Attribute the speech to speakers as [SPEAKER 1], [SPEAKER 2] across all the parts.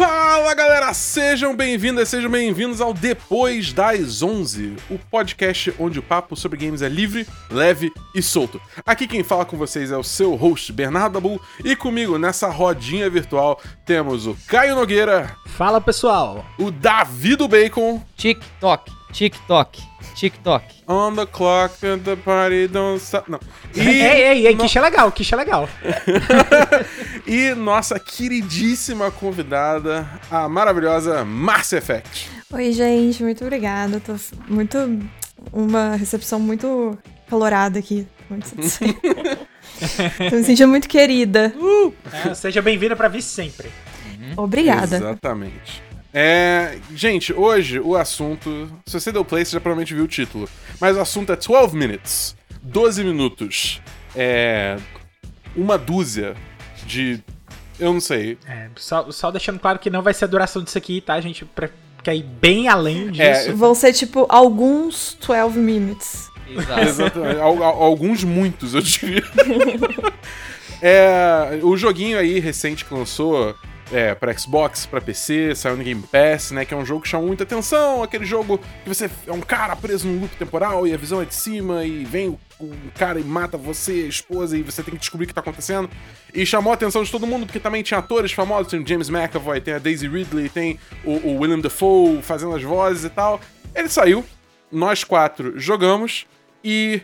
[SPEAKER 1] Fala galera, sejam bem-vindas, sejam bem-vindos ao Depois das 11, o podcast onde o papo sobre games é livre, leve e solto. Aqui quem fala com vocês é o seu host Bernardo Dabu e comigo nessa rodinha virtual temos o Caio Nogueira,
[SPEAKER 2] Fala pessoal!
[SPEAKER 1] o Davi do Bacon,
[SPEAKER 3] TikTok, TikTok, TikTok.
[SPEAKER 1] on the clock and the party don't stop. Não. E,
[SPEAKER 2] ei, ei, ei,
[SPEAKER 1] no-
[SPEAKER 2] quiche é legal, quiche é legal.
[SPEAKER 1] e nossa queridíssima convidada, a maravilhosa Marcia Effect.
[SPEAKER 4] Oi, gente, muito obrigada. Tô muito. Uma recepção muito calorada aqui. Muito satisfeita. Tô me sentindo muito querida.
[SPEAKER 2] É, seja bem-vinda pra vir sempre.
[SPEAKER 4] Obrigada.
[SPEAKER 1] Exatamente. É, gente, hoje o assunto. Se você deu play, você já provavelmente viu o título. Mas o assunto é 12 minutes. 12 minutos. É. Uma dúzia de. Eu não sei.
[SPEAKER 2] É, só, só deixando claro que não vai ser a duração disso aqui, tá? A gente pre- quer ir bem além disso.
[SPEAKER 1] É,
[SPEAKER 4] Vão ser tipo alguns 12 minutes.
[SPEAKER 3] Exato.
[SPEAKER 1] Exatamente. Al- al- alguns muitos, eu diria. é, o joguinho aí recente que lançou é, pra Xbox, pra PC, saiu no Game Pass, né? Que é um jogo que chama muita atenção. Aquele jogo que você é um cara preso num loop temporal e a visão é de cima e vem o, o cara e mata você, a esposa, e você tem que descobrir o que tá acontecendo. E chamou a atenção de todo mundo, porque também tinha atores famosos, tem o James McAvoy, tem a Daisy Ridley, tem o, o William Dafoe fazendo as vozes e tal. Ele saiu, nós quatro jogamos e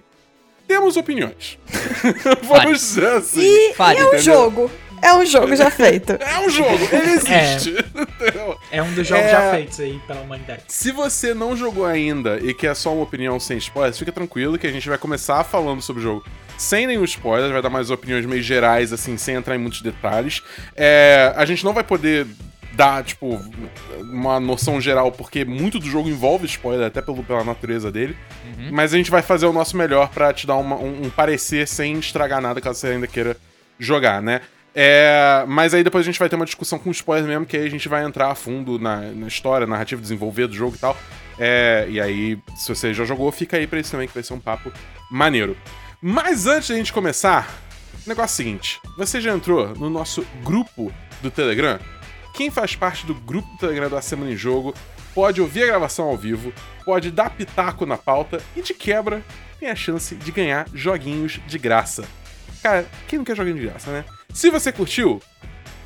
[SPEAKER 1] temos opiniões. Vamos dizer assim.
[SPEAKER 4] E,
[SPEAKER 3] Fale,
[SPEAKER 4] e é um jogo. É um jogo já feito.
[SPEAKER 1] É um jogo, ele existe. entendeu?
[SPEAKER 2] É um dos jogos
[SPEAKER 1] É.
[SPEAKER 2] já feitos aí pela humanidade.
[SPEAKER 1] Se você não jogou ainda e quer só uma opinião sem spoilers, fica tranquilo que a gente vai começar falando sobre o jogo sem nenhum spoiler, vai dar mais opiniões meio gerais, assim, sem entrar em muitos detalhes. É, a gente não vai poder dar, tipo, uma noção geral, porque muito do jogo envolve spoiler, até pelo, pela natureza dele. Mas a gente vai fazer o nosso melhor pra te dar uma- um, um parecer sem estragar nada, caso você ainda queira jogar, né? É, mas aí depois a gente vai ter uma discussão com spoiler mesmo, que aí a gente vai entrar a fundo na, na história, narrativa, desenvolver do jogo e tal. É, e aí, se você já jogou, fica aí pra isso também, que vai ser um papo maneiro. Mas antes da gente começar, o negócio é o seguinte: você já entrou no nosso grupo do Telegram? Quem faz parte do grupo do Telegram da Semana em Jogo pode ouvir a gravação ao vivo, pode dar pitaco na pauta e, de quebra, tem a chance de ganhar joguinhos de graça. Cara, quem não quer joguinho de graça, né? Se você curtiu,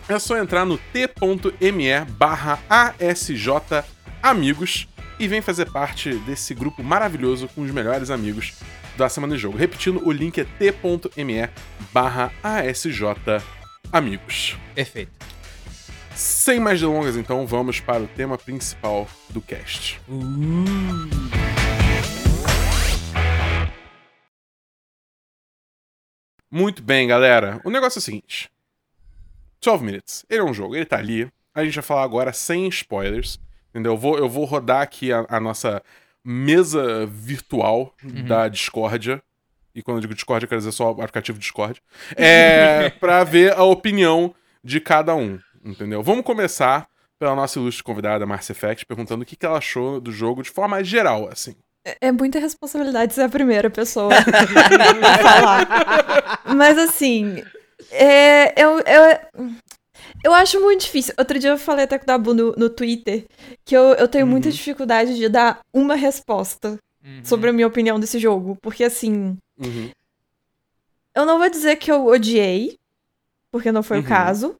[SPEAKER 1] é só entrar no t.me barra ASJ Amigos e vem fazer parte desse grupo maravilhoso com os melhores amigos da Semana de Jogo. Repetindo, o link é t.me barra ASJ Amigos.
[SPEAKER 3] Perfeito.
[SPEAKER 1] Sem mais delongas, então, vamos para o tema principal do cast. Muito bem, galera. O negócio é o seguinte: 12 Minutes. Ele é um jogo, ele tá ali. A gente vai falar agora sem spoilers. Entendeu? Eu vou, eu vou rodar aqui a, a nossa mesa virtual da Discordia. E quando eu digo Discord, eu quero dizer só o aplicativo Discord. É, pra ver a opinião de cada um. Entendeu? Vamos começar pela nossa ilustre convidada, Marcia Effect, perguntando o que, que ela achou do jogo de forma geral, assim.
[SPEAKER 4] É- É muita responsabilidade ser a primeira pessoa a falar. Mas assim, é, eu, eu, eu acho muito difícil. Outro dia eu falei até com o Dabu no, no Twitter que eu, eu tenho muita dificuldade de dar uma resposta sobre a minha opinião desse jogo. Porque assim,
[SPEAKER 1] Uhum.
[SPEAKER 4] eu não vou dizer que eu odiei, porque não foi
[SPEAKER 1] Uhum.
[SPEAKER 4] o caso.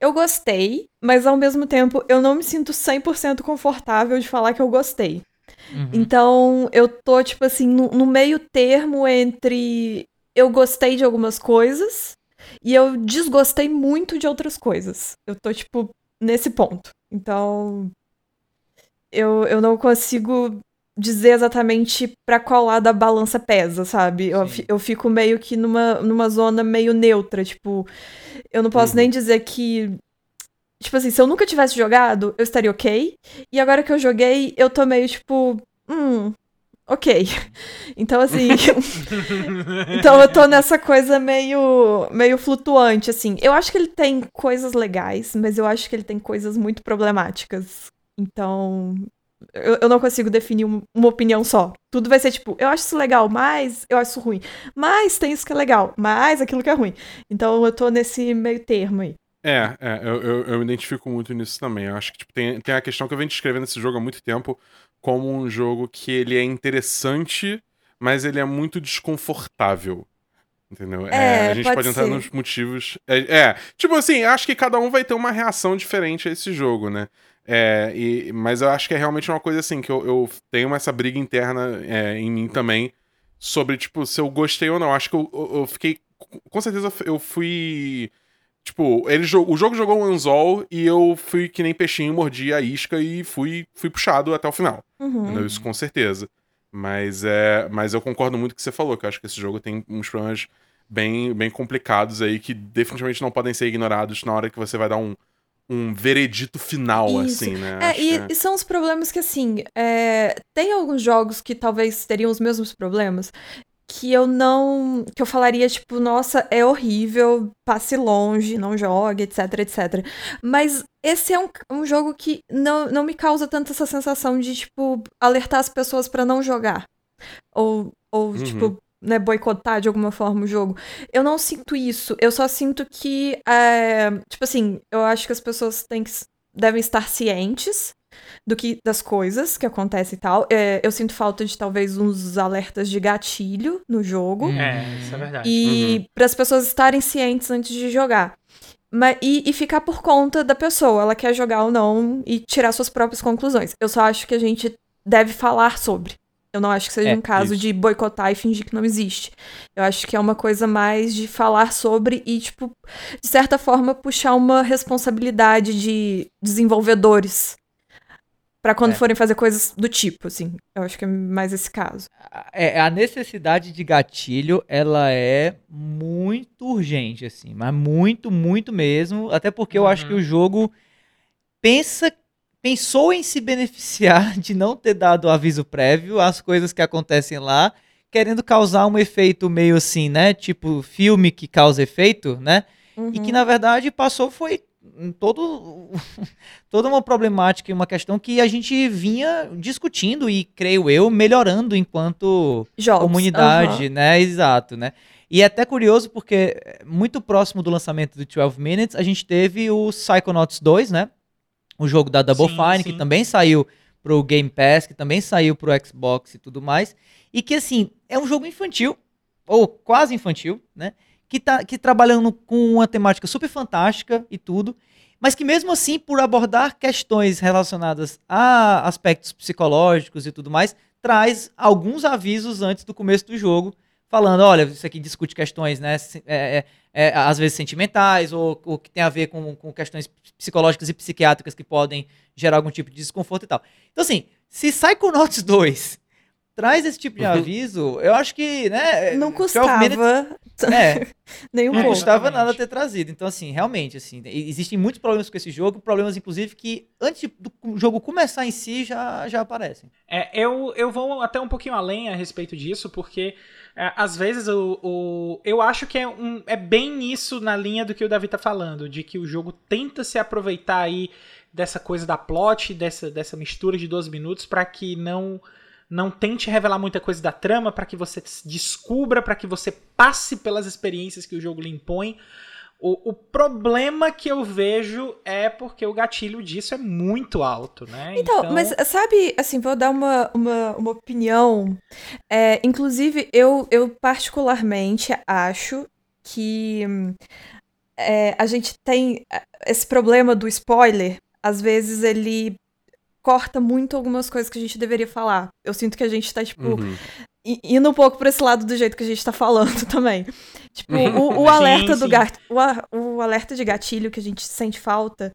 [SPEAKER 4] Eu gostei, mas ao mesmo tempo eu não me sinto 100% confortável de falar que eu gostei.
[SPEAKER 3] Uhum.
[SPEAKER 4] Então, eu tô, tipo assim, no, no meio termo entre eu gostei de algumas coisas e eu desgostei muito de outras coisas. Eu tô, tipo, nesse ponto. Então, eu, eu não consigo dizer exatamente pra qual lado a balança pesa, sabe? Eu, eu fico meio que numa, numa zona meio neutra, tipo, eu não posso
[SPEAKER 1] Uhum.
[SPEAKER 4] nem dizer que. Tipo assim, se eu nunca tivesse jogado, eu estaria ok. E agora que eu joguei, eu tô meio tipo. Hum. Ok. Então, assim. então eu tô nessa coisa meio. meio flutuante, assim. Eu acho que ele tem coisas legais, mas eu acho que ele tem coisas muito problemáticas. Então. Eu, eu não consigo definir um- uma opinião só. Tudo vai ser tipo, eu acho isso legal, mas eu acho isso ruim. Mas tem isso que é legal, mas aquilo que é ruim. Então eu tô nesse meio termo aí.
[SPEAKER 1] É, é eu, eu, eu me identifico muito nisso também. Eu acho que tipo, tem, tem a questão que eu venho descrevendo esse jogo há muito tempo como um jogo que ele é interessante, mas ele é muito desconfortável. Entendeu?
[SPEAKER 4] É,
[SPEAKER 1] a gente
[SPEAKER 4] pode
[SPEAKER 1] pode, entrar
[SPEAKER 4] ser.
[SPEAKER 1] nos motivos. É, é, tipo assim, acho que cada um vai ter uma reação diferente a esse jogo, né? É, e, mas eu acho que é realmente uma coisa assim, que eu, eu tenho essa briga interna é, em mim também sobre, tipo, se eu gostei ou não. Acho que eu, eu, eu fiquei. Com certeza eu fui. Tipo, ele, o jogo jogou um anzol e eu fui que nem peixinho, mordi a isca e fui, fui puxado até o final.
[SPEAKER 4] Uhum.
[SPEAKER 1] Isso com certeza. Mas é, mas eu concordo muito com o que você falou, que eu acho que esse jogo tem uns problemas bem, bem complicados aí que definitivamente não podem ser ignorados na hora que você vai dar um, um veredito final,
[SPEAKER 4] Isso.
[SPEAKER 1] assim, né?
[SPEAKER 4] É, e,
[SPEAKER 1] que é-
[SPEAKER 4] e são os problemas que, assim, é, tem alguns jogos que talvez teriam os mesmos problemas que eu não. que eu falaria, tipo, nossa, é horrível, passe longe, não jogue, etc, etc. Mas esse é um, um jogo que não, não me causa tanta essa sensação de, tipo, alertar as pessoas pra não jogar. Ou, ou
[SPEAKER 1] Uhum.
[SPEAKER 4] tipo, né, boicotar de alguma forma o jogo. Eu não sinto isso. Eu só sinto que, é, tipo assim, eu acho que as pessoas têm que, devem estar cientes do que das coisas que acontecem e tal. É, eu sinto falta de talvez uns alertas de gatilho no jogo.
[SPEAKER 3] Hum.
[SPEAKER 2] É, isso é verdade.
[SPEAKER 4] E para as pessoas estarem cientes antes de jogar. Mas, e, e ficar por conta da pessoa, ela quer jogar ou não e tirar suas próprias conclusões. Eu só acho que a gente deve falar sobre. Eu não acho que seja
[SPEAKER 3] É,
[SPEAKER 4] um caso
[SPEAKER 1] isso.
[SPEAKER 4] de boicotar e fingir que não existe. Eu acho que é uma coisa mais de falar sobre e, tipo, de certa forma, puxar uma responsabilidade de desenvolvedores Pra quando
[SPEAKER 3] É.
[SPEAKER 4] forem fazer coisas do tipo, assim. Eu acho que é mais esse caso.
[SPEAKER 3] É, a necessidade de gatilho, ela é muito urgente, assim, mas muito, muito mesmo. Até porque eu acho
[SPEAKER 2] Uhum.
[SPEAKER 3] que o jogo pensa, pensou em se beneficiar de não ter dado aviso prévio às coisas que acontecem lá, querendo causar um efeito meio assim, né? Tipo filme que causa efeito, né? E que na verdade passou foi todo toda uma problemática e uma questão que a gente vinha discutindo e creio eu melhorando enquanto
[SPEAKER 4] Jogos.
[SPEAKER 3] comunidade, né? Exato, né? E é até curioso porque eh, muito próximo do lançamento do 12 Minutes, a gente teve o Psychonauts 2, né? O jogo da Double
[SPEAKER 2] Sim,
[SPEAKER 3] Fine,
[SPEAKER 2] sim.
[SPEAKER 3] que também saiu pro Game Pass, que também saiu pro Xbox e tudo mais. E que, assim, é um jogo infantil, ou quase infantil, né? Que tá que trabalhando com uma temática super fantástica e tudo. Mas que mesmo assim, por abordar questões relacionadas a aspectos psicológicos e tudo mais, traz alguns avisos antes do começo do jogo, falando, olha, isso aqui discute questões, né, é, é, é, às vezes sentimentais, ou, ou que tem a ver com, com questões psicológicas e psiquiátricas que podem gerar algum tipo de desconforto e tal. Então, assim, se Psychonauts 2 traz esse tipo de
[SPEAKER 1] Uhum.
[SPEAKER 3] aviso, eu acho que, né...
[SPEAKER 4] Não
[SPEAKER 3] 12 Minutes-
[SPEAKER 4] custava
[SPEAKER 3] É,
[SPEAKER 4] nem um
[SPEAKER 2] É,
[SPEAKER 3] não
[SPEAKER 4] pouco.
[SPEAKER 3] custava nada ter trazido. Então, assim, realmente, assim, e- existem muitos problemas com esse jogo, problemas, inclusive, que antes de- do jogo começar em si já, já aparecem.
[SPEAKER 2] É, eu, eu vou até um pouquinho além a respeito disso, porque é, às vezes o, o- eu acho que é, um, é bem isso na linha do que o Davi tá falando, de que o jogo tenta se aproveitar aí dessa coisa da plot, dessa, dessa mistura de 12 minutos, pra que não não tente revelar muita coisa da trama, pra que você descubra, pra que você passe pelas experiências que o jogo lhe impõe. O, o problema que eu vejo é porque o gatilho disso é muito alto, né?
[SPEAKER 4] Então, mas sabe, assim, vou dar uma, uma, uma opinião. É, inclusive, eu, eu particularmente acho que é, a gente tem é, esse problema do spoiler. Às vezes ele corta muito algumas coisas que a gente deveria falar. Eu sinto que a gente tá, tipo,
[SPEAKER 1] Uhum.
[SPEAKER 4] indo um pouco pra esse lado do jeito que a gente tá falando também. Tipo, o, o
[SPEAKER 2] Sim,
[SPEAKER 4] alerta do
[SPEAKER 2] sim.
[SPEAKER 4] gato, o, a- o alerta de gatilho que a gente sente falta,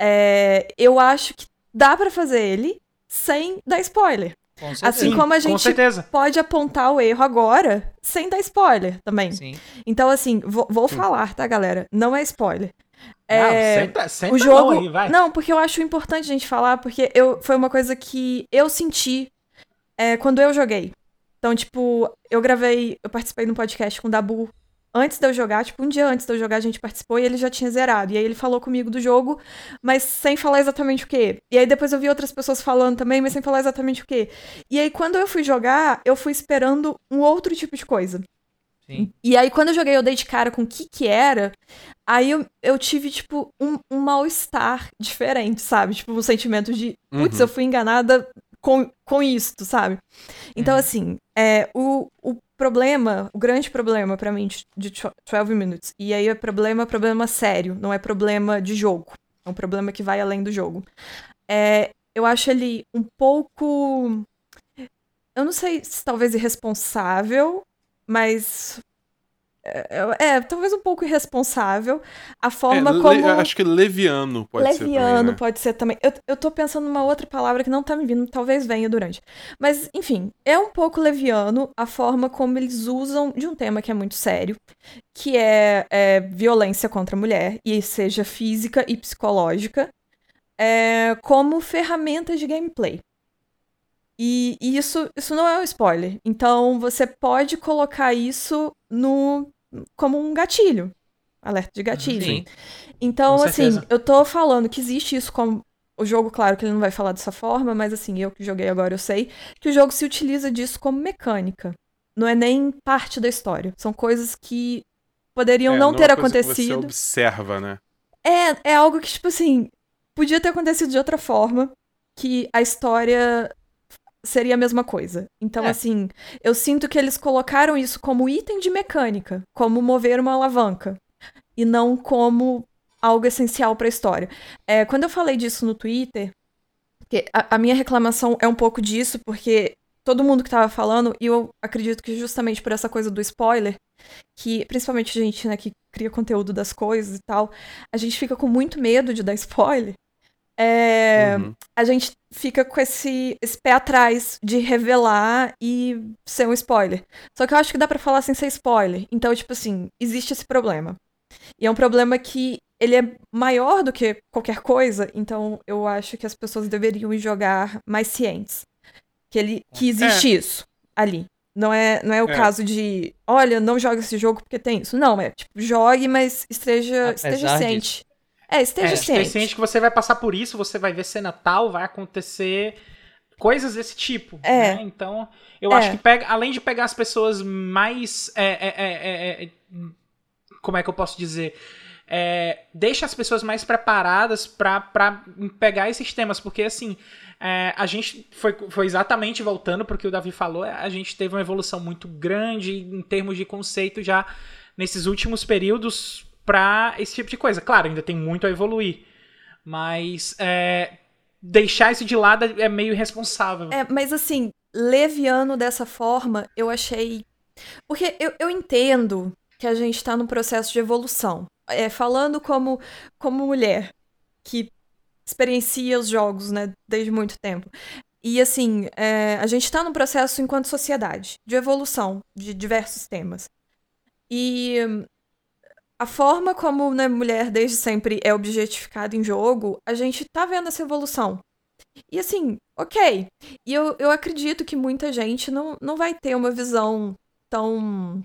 [SPEAKER 4] é, eu acho que dá pra fazer ele sem dar spoiler.
[SPEAKER 3] Com
[SPEAKER 4] Assim
[SPEAKER 2] Sim,
[SPEAKER 4] como a gente pode apontar o erro agora sem dar spoiler também.
[SPEAKER 3] Sim.
[SPEAKER 4] Então, assim, vou, vou falar, tá, galera? Não é spoiler. É,
[SPEAKER 2] Não, senta, senta
[SPEAKER 4] o jogo.
[SPEAKER 2] aí, vai.
[SPEAKER 4] Não, porque eu acho importante a gente falar, porque eu, foi uma coisa que eu senti é, quando eu joguei. Então, tipo, eu gravei, eu participei de um podcast com o Dabu antes de eu jogar, tipo, um dia antes de eu jogar, a gente participou e ele já tinha zerado. E aí ele falou comigo do jogo, mas sem falar exatamente o que. E aí depois eu vi outras pessoas falando também, mas sem falar exatamente o que. E aí quando eu fui jogar, eu fui esperando um outro tipo de coisa.
[SPEAKER 3] Sim.
[SPEAKER 4] E aí, quando eu joguei, eu dei de cara com o que que era. Aí eu, eu tive, tipo, um, um mal-estar diferente, sabe? Tipo, um sentimento de, putz,
[SPEAKER 1] Uhum.
[SPEAKER 4] eu fui enganada com, com isto, sabe? Então,
[SPEAKER 3] Uhum.
[SPEAKER 4] assim, é, o, o problema, o grande problema pra mim de, de 12 Minutes, e aí é problema, problema sério, não é problema de jogo. É um problema que vai além do jogo. É, eu acho ele um pouco. Eu não sei se talvez irresponsável, mas. É, é, talvez um pouco irresponsável a forma
[SPEAKER 1] É, le-
[SPEAKER 4] como.
[SPEAKER 1] Acho que leviano pode ser
[SPEAKER 4] Leviano
[SPEAKER 1] né?
[SPEAKER 4] pode ser também. Eu, eu tô pensando numa outra palavra que não tá me vindo, talvez venha durante. Mas, enfim, é um pouco leviano a forma como eles usam de um tema que é muito sério, que é, é violência contra a mulher, e seja física e psicológica, é, como ferramenta de gameplay. E, e isso, isso não é um spoiler. Então você pode colocar isso no como um gatilho. Alerta de gatilho.
[SPEAKER 3] Sim.
[SPEAKER 4] Então,
[SPEAKER 2] Com
[SPEAKER 4] assim,
[SPEAKER 2] certeza.
[SPEAKER 4] eu tô falando que existe isso como. O jogo, claro que ele não vai falar dessa forma, mas assim, eu que joguei agora eu sei que o jogo se utiliza disso como mecânica. Não é nem parte da história. São coisas que poderiam
[SPEAKER 1] É,
[SPEAKER 4] não
[SPEAKER 1] é
[SPEAKER 4] ter
[SPEAKER 1] uma coisa que Você
[SPEAKER 4] acontecido.
[SPEAKER 1] observa, né?
[SPEAKER 4] É, é algo que, tipo assim, podia ter acontecido de outra forma, que a história seria a mesma coisa. Então,
[SPEAKER 3] É.
[SPEAKER 4] assim, eu sinto que eles colocaram isso como item de mecânica, como mover uma alavanca, e não como algo essencial pra história. É, quando eu falei disso no Twitter, a, a minha reclamação é um pouco disso, porque todo mundo que tava falando, e eu acredito que justamente por essa coisa do spoiler, que principalmente a gente, né, que cria conteúdo das coisas e tal, a gente fica com muito medo de dar spoiler. É,
[SPEAKER 1] Uhum.
[SPEAKER 4] a gente fica com esse, esse pé atrás de revelar e ser um spoiler. Só que eu acho que dá pra falar sem ser spoiler. Então, tipo assim, existe esse problema. E é um problema que ele é maior do que qualquer coisa, então eu acho que as pessoas deveriam jogar mais cientes. Que, ele, que existe isso ali. Não é, não é o
[SPEAKER 1] É.
[SPEAKER 4] caso de, olha, não joga esse jogo porque tem isso. Não, é tipo, jogue, mas esteja,
[SPEAKER 3] Apesar
[SPEAKER 4] esteja ciente. É, esteja
[SPEAKER 2] É,
[SPEAKER 4] ciente.
[SPEAKER 2] esteja ciente que você vai passar por isso, você vai ver cena tal, vai acontecer coisas desse tipo.
[SPEAKER 4] É.
[SPEAKER 2] né? Então, eu
[SPEAKER 4] É.
[SPEAKER 2] acho que pega, além de pegar as pessoas mais. é, é, é, é, como é que eu posso dizer? Deixa as pessoas mais preparadas pra pegar esses temas, porque assim. a gente foi, foi exatamente voltando pro que o Davi falou, a gente teve uma evolução muito grande em termos de conceito já nesses últimos períodos pra esse tipo de coisa. Claro, ainda tem muito a evoluir, mas é, deixar isso de lado é meio irresponsável.
[SPEAKER 4] É, mas assim, leviano dessa forma, eu achei. Porque eu, eu entendo que a gente tá num processo de evolução. É, falando como, como mulher que experiencia os jogos, né, desde muito tempo. E assim, é, a gente tá num processo enquanto sociedade de evolução de diversos temas. E a forma como né, mulher desde sempre é objetificada em jogo, a gente tá vendo essa evolução. E assim, ok. E eu, eu acredito que muita gente não, não vai ter uma visão tão,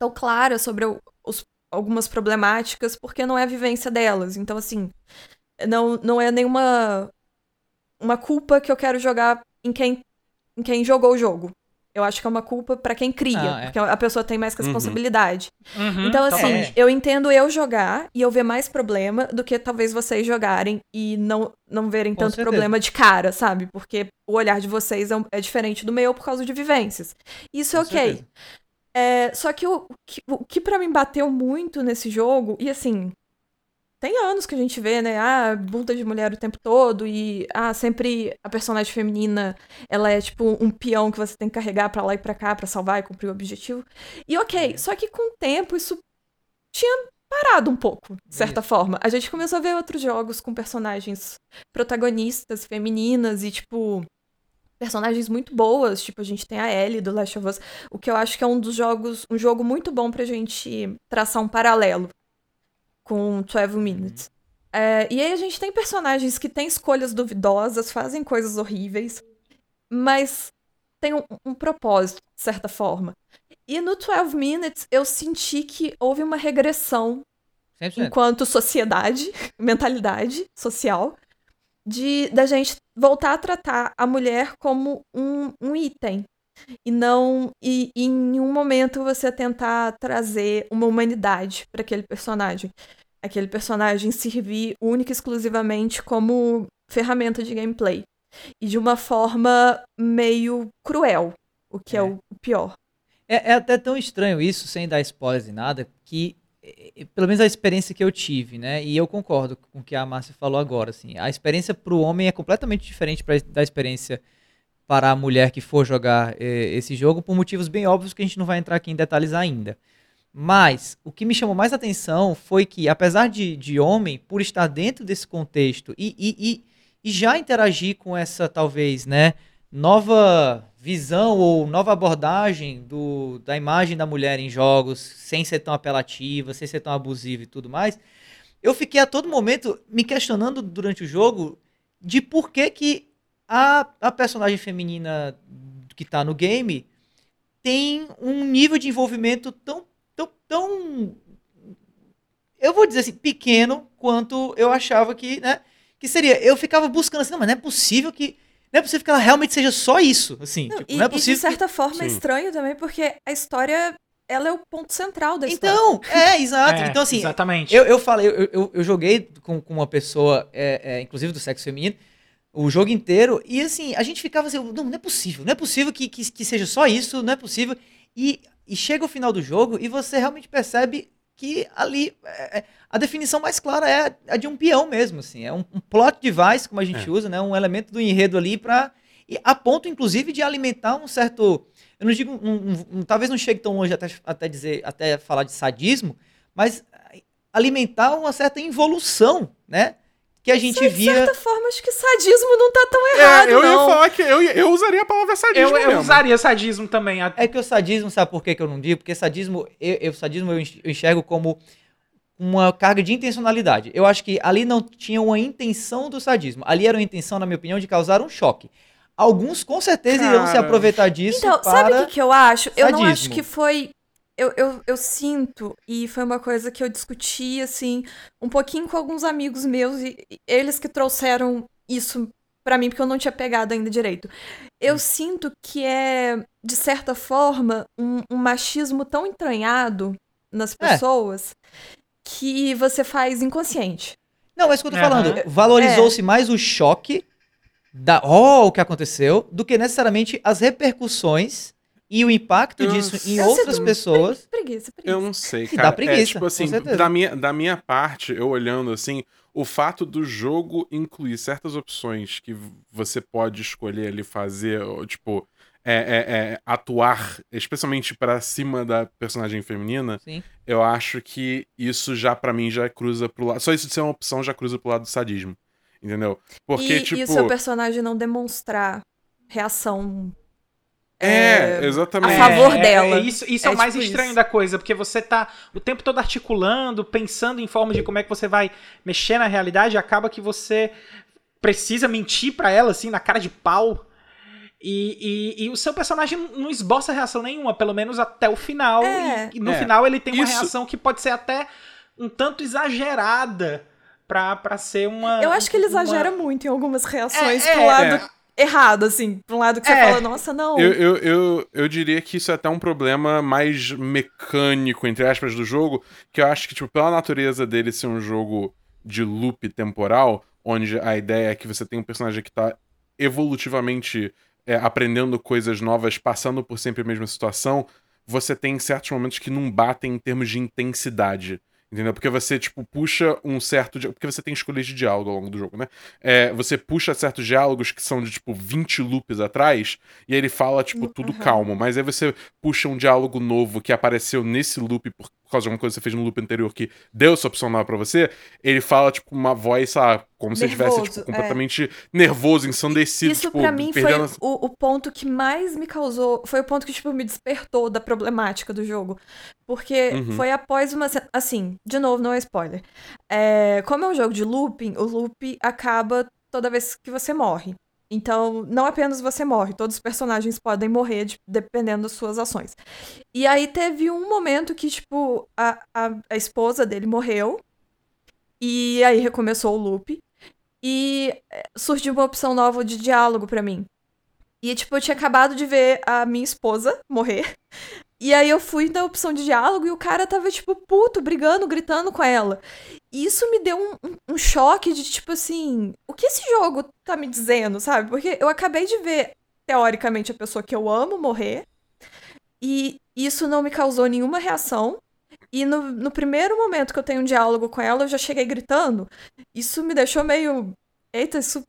[SPEAKER 4] tão clara sobre os, algumas problemáticas, porque não é a vivência delas. Então, assim, não, não é nenhuma uma culpa que eu quero jogar em quem, em quem jogou o jogo. Eu acho que é uma culpa pra quem cria,
[SPEAKER 3] Ah, é.
[SPEAKER 4] porque a pessoa tem mais responsabilidade.
[SPEAKER 2] Uhum,
[SPEAKER 4] Então, assim,
[SPEAKER 2] totalmente.
[SPEAKER 4] eu entendo eu jogar e eu ver mais problema do que talvez vocês jogarem e não, não verem
[SPEAKER 3] Com
[SPEAKER 4] tanto
[SPEAKER 3] certeza.
[SPEAKER 4] problema de cara, sabe? Porque o olhar de vocês é, um- é diferente do meu por causa de vivências. Isso é
[SPEAKER 3] Com
[SPEAKER 4] ok. É, só que o, que o que pra mim bateu muito nesse jogo, e assim, tem anos que a gente vê, né? Ah, bunda de mulher o tempo todo e ah, sempre a personagem feminina, ela é tipo um peão que você tem que carregar pra lá e pra cá pra salvar e cumprir o objetivo. E ok, só que com o tempo isso tinha parado um pouco, de certa forma. A gente começou a ver outros jogos com personagens protagonistas femininas e tipo personagens muito boas, tipo a gente tem a Ellie do Last of Us, o que eu acho que é um dos jogos, um jogo muito bom pra gente traçar um paralelo com 12 Minutes. É, e aí a gente tem personagens que têm escolhas duvidosas, fazem coisas horríveis, mas tem um, um propósito, de certa forma. E no 12 Minutes eu senti que houve uma regressão
[SPEAKER 3] 100%.
[SPEAKER 4] enquanto sociedade, mentalidade social, de da gente voltar a tratar a mulher como um, um item. E não. E, e em nenhum momento você tentar trazer uma humanidade para aquele personagem. Aquele personagem servir única e exclusivamente como ferramenta de gameplay. E de uma forma meio cruel, o que é,
[SPEAKER 3] É.
[SPEAKER 4] o pior.
[SPEAKER 3] É, é até tão estranho isso, sem dar spoilers e nada, que eh, eh, pelo menos a experiência que eu tive, né? E eu concordo com o que a Márcia falou agora, assim. A experiência para o homem é completamente diferente pra, da experiência para a mulher que for jogar eh, esse jogo, por motivos bem óbvios que a gente não vai entrar aqui em detalhes ainda. Mas o que me chamou mais atenção foi que, apesar de, de homem, por estar dentro desse contexto e, e, e, e já interagir com essa, talvez, né, nova visão ou nova abordagem do, da imagem da mulher em jogos, sem ser tão apelativa, sem ser tão abusiva e tudo mais, eu fiquei a todo momento me questionando durante o jogo de por que, que a, a personagem feminina que tá no game tem um nível de envolvimento tão, tão, tão eu vou dizer assim, pequeno quanto eu achava que, né, que seria. Eu ficava buscando assim, não, mas não é possível que não é possível que ela realmente seja só isso, assim.
[SPEAKER 4] Não,
[SPEAKER 3] tipo,
[SPEAKER 4] e,
[SPEAKER 3] não é
[SPEAKER 4] e de
[SPEAKER 3] possível. que-
[SPEAKER 4] certa forma é estranho também, porque a história, ela é o ponto central da história.
[SPEAKER 3] Então, é, exato.
[SPEAKER 2] É,
[SPEAKER 3] então, assim,
[SPEAKER 2] Exatamente.
[SPEAKER 3] eu, eu falei, eu, eu, eu joguei com, com uma pessoa, é, é, inclusive do sexo feminino, o jogo inteiro, e assim, a gente ficava assim, não, não é possível, não é possível que, que, que seja só isso, não é possível. E, e chega o final do jogo e você realmente percebe que ali é, é, a definição mais clara é a, de um peão mesmo, assim, é um, um plot device, como a gente
[SPEAKER 1] É.
[SPEAKER 3] usa, né, um elemento do enredo ali para a ponto, inclusive, de alimentar um certo. Eu não digo. um- um- talvez não chegue tão longe até, até dizer, até falar de sadismo, mas alimentar uma certa involução, né? Que a gente
[SPEAKER 4] De
[SPEAKER 3] via.
[SPEAKER 4] certa forma, acho que sadismo não tá tão errado,
[SPEAKER 1] É, eu ia
[SPEAKER 4] não.
[SPEAKER 1] falar que eu, ia- eu usaria a palavra sadismo
[SPEAKER 2] Eu, eu usaria sadismo também.
[SPEAKER 3] É que o sadismo, sabe por que, que eu não digo? Porque sadismo, eu, eu- sadismo eu enx- eu enxergo como uma carga de intencionalidade. Eu acho que ali não tinha uma intenção do sadismo. Ali era uma intenção, na minha opinião, de causar um choque. Alguns com certeza irão se
[SPEAKER 1] Cara.
[SPEAKER 3] aproveitar disso
[SPEAKER 4] Então,
[SPEAKER 3] para...
[SPEAKER 4] sabe o que, que eu acho? Eu não acho
[SPEAKER 3] sadismo.
[SPEAKER 4] que foi. Eu, eu, eu sinto, e foi uma coisa que eu discuti, assim, um pouquinho com alguns amigos meus, e, e eles que trouxeram isso pra mim, porque eu não tinha pegado ainda direito. Eu sinto que é, de certa forma, um, um machismo tão entranhado nas
[SPEAKER 3] É.
[SPEAKER 4] pessoas que você faz inconsciente.
[SPEAKER 3] Não, é isso que eu tô
[SPEAKER 2] Aham.
[SPEAKER 3] falando. Valorizou-se mais o choque da oh, o que aconteceu, do que necessariamente as repercussões e o impacto
[SPEAKER 1] Eu
[SPEAKER 3] disso em
[SPEAKER 1] sinto
[SPEAKER 3] outras pessoas.
[SPEAKER 4] Preguiça, preguiça.
[SPEAKER 1] Eu não sei,
[SPEAKER 3] Que
[SPEAKER 1] cara.
[SPEAKER 3] dá preguiça,
[SPEAKER 1] é, tipo assim, da minha, da minha parte, eu olhando assim, o fato do jogo incluir certas opções que você pode escolher ali fazer, ou, tipo, é, é- é, atuar, especialmente pra cima da personagem feminina,
[SPEAKER 3] Sim.
[SPEAKER 1] eu acho que isso já, pra mim, já cruza pro lado. Só isso de ser uma opção já cruza pro lado do sadismo. Entendeu? Porque,
[SPEAKER 4] e,
[SPEAKER 1] tipo.
[SPEAKER 4] e o seu personagem não demonstrar reação.
[SPEAKER 1] É,
[SPEAKER 4] é,
[SPEAKER 1] exatamente.
[SPEAKER 4] a favor
[SPEAKER 2] É,
[SPEAKER 4] dela.
[SPEAKER 2] é isso isso é,
[SPEAKER 4] É
[SPEAKER 2] o mais
[SPEAKER 4] tipo
[SPEAKER 2] estranho
[SPEAKER 4] isso.
[SPEAKER 2] da coisa, porque você tá o tempo todo articulando, pensando em formas de como é que você vai mexer na realidade, e acaba que você precisa mentir pra ela, assim, na cara de pau. E, e- e o seu personagem não esboça reação nenhuma, pelo menos até o final.
[SPEAKER 4] É.
[SPEAKER 2] E, e no
[SPEAKER 1] É,
[SPEAKER 2] final ele tem uma
[SPEAKER 1] isso-
[SPEAKER 2] reação que pode ser até um tanto exagerada pra, pra ser uma.
[SPEAKER 4] Eu acho que ele
[SPEAKER 2] uma-
[SPEAKER 4] exagera muito em algumas reações
[SPEAKER 2] É,
[SPEAKER 4] pro
[SPEAKER 2] é,
[SPEAKER 4] lado errado, assim. Pra um lado que você
[SPEAKER 2] É.
[SPEAKER 4] fala, nossa, não.
[SPEAKER 1] Eu, eu, eu, eu diria que isso é até um problema mais mecânico, entre aspas, do jogo, que eu acho que, tipo, pela natureza dele ser um jogo de loop temporal, onde a ideia é que você tem um personagem que tá evolutivamente é, aprendendo coisas novas, passando por sempre a mesma situação, você tem certos momentos que não batem em termos de intensidade. Entendeu? Porque você, tipo, puxa um certo. dia- Porque você tem escolhas de diálogo ao longo do jogo, né? É, você puxa certos diálogos que são de, tipo, 20 loops atrás, e aí ele fala, tipo, tudo
[SPEAKER 4] Aham.
[SPEAKER 1] calmo. Mas aí você puxa um diálogo novo que apareceu nesse loop por causa de alguma coisa que você fez no loop anterior que deu essa opção nova pra você. Ele fala, tipo, uma voz, lá, como se ele estivesse,
[SPEAKER 4] Nervoso,
[SPEAKER 1] tipo,
[SPEAKER 4] é.
[SPEAKER 1] completamente nervoso, ensandecido,
[SPEAKER 4] Isso
[SPEAKER 1] tipo,
[SPEAKER 4] pra mim foi
[SPEAKER 1] perdendo.
[SPEAKER 4] o, o ponto que mais me causou. Foi o ponto que, tipo, me despertou da problemática do jogo. Porque
[SPEAKER 1] Uhum.
[SPEAKER 4] foi após uma. Assim, de novo, não é spoiler. É, como é um jogo de looping, o loop acaba toda vez que você morre. Então, não apenas você morre, todos os personagens podem morrer de- dependendo das suas ações. E aí teve um momento que, tipo, a, a, a esposa dele morreu. E aí recomeçou o loop. E eh, surgiu uma opção nova de diálogo pra mim. E, tipo, eu tinha acabado de ver a minha esposa morrer. E aí eu fui na opção de diálogo e o cara tava, tipo, puto, brigando, gritando com ela. E isso me deu um, um- um choque de, tipo assim, o que esse jogo tá me dizendo, sabe? Porque eu acabei de ver, teoricamente, a pessoa que eu amo morrer. E isso não me causou nenhuma reação. E no, no primeiro momento que eu tenho um diálogo com ela, eu já cheguei gritando. Isso me deixou meio. Eita, isso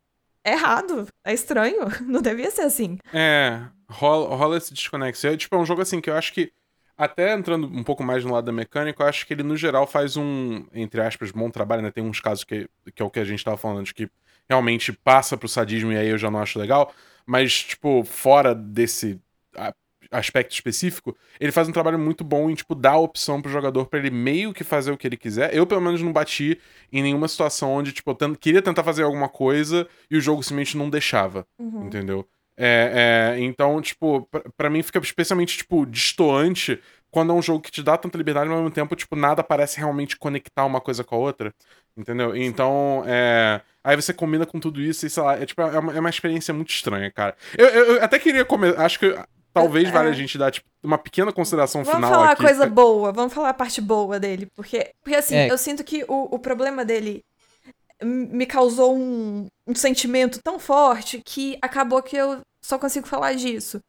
[SPEAKER 4] é errado. É estranho. Não devia ser assim.
[SPEAKER 1] É, rola, rola esse desconexo. É, tipo, é um jogo assim que eu acho que, até entrando um pouco mais no lado da mecânica, eu acho que ele, no geral, faz um, entre aspas, bom trabalho, né? Tem uns casos que, que é o que a gente tava falando, de que realmente passa pro sadismo e aí eu já não acho legal. Mas, tipo, fora desse aspecto específico, ele faz um trabalho muito bom em, tipo, dar a opção pro jogador pra ele meio que fazer o que ele quiser. Eu, pelo menos, não bati em nenhuma situação onde, tipo, eu queria tentar fazer alguma coisa e o jogo simplesmente não deixava.
[SPEAKER 4] Uhum.
[SPEAKER 1] Entendeu? É, é, então, tipo, pra, pra mim fica especialmente, tipo, distoante quando é um jogo que te dá tanta liberdade, mas ao mesmo tempo, tipo, nada parece realmente conectar uma coisa com a outra. Entendeu? Então, é. Aí você combina com tudo isso e, sei lá, é, tipo, é, uma, é uma experiência muito estranha, cara. Eu, eu- eu até queria começar. Acho que talvez
[SPEAKER 4] É.
[SPEAKER 1] valha a gente dar, tipo, uma pequena consideração
[SPEAKER 4] Vamos
[SPEAKER 1] final
[SPEAKER 4] falar
[SPEAKER 1] aqui.
[SPEAKER 4] a coisa boa, vamos falar a parte boa dele. Porque, porque assim,
[SPEAKER 3] É.
[SPEAKER 4] eu sinto que o, o problema dele me causou um, um sentimento tão forte que acabou que eu só consigo falar disso.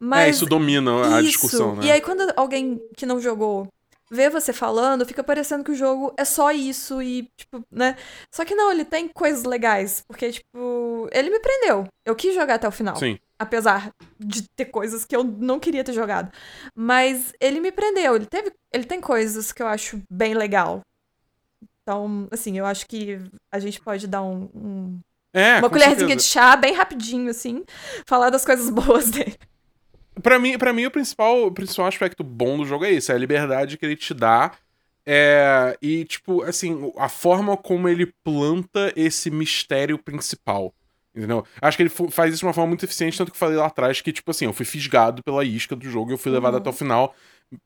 [SPEAKER 4] Mas
[SPEAKER 1] É, isso domina a
[SPEAKER 4] isso.
[SPEAKER 1] discussão, né?
[SPEAKER 4] E aí, quando alguém que não jogou vê você falando, fica parecendo que o jogo é só isso e, tipo, né? Só que não, ele tem coisas legais. Porque, tipo, ele me prendeu. Eu quis jogar até o final.
[SPEAKER 1] Sim.
[SPEAKER 4] Apesar de ter coisas que eu não queria ter jogado. Mas ele me prendeu. Ele teve. Ele tem coisas que eu acho bem legal. Então, assim, eu acho que a gente pode dar um- um,
[SPEAKER 1] É,
[SPEAKER 4] uma colherzinha
[SPEAKER 1] certeza.
[SPEAKER 4] de chá bem rapidinho, assim, falar das coisas boas dele.
[SPEAKER 1] Pra mim, pra mim o, principal, o principal aspecto bom do jogo é isso, é a liberdade que ele te dá. É, e, tipo, assim, a forma como ele planta esse mistério principal. Entendeu? Acho que ele faz isso de uma forma muito eficiente, tanto que eu falei lá atrás que, tipo assim, eu fui fisgado pela isca do jogo e eu fui levado
[SPEAKER 4] Uhum.
[SPEAKER 1] até o final.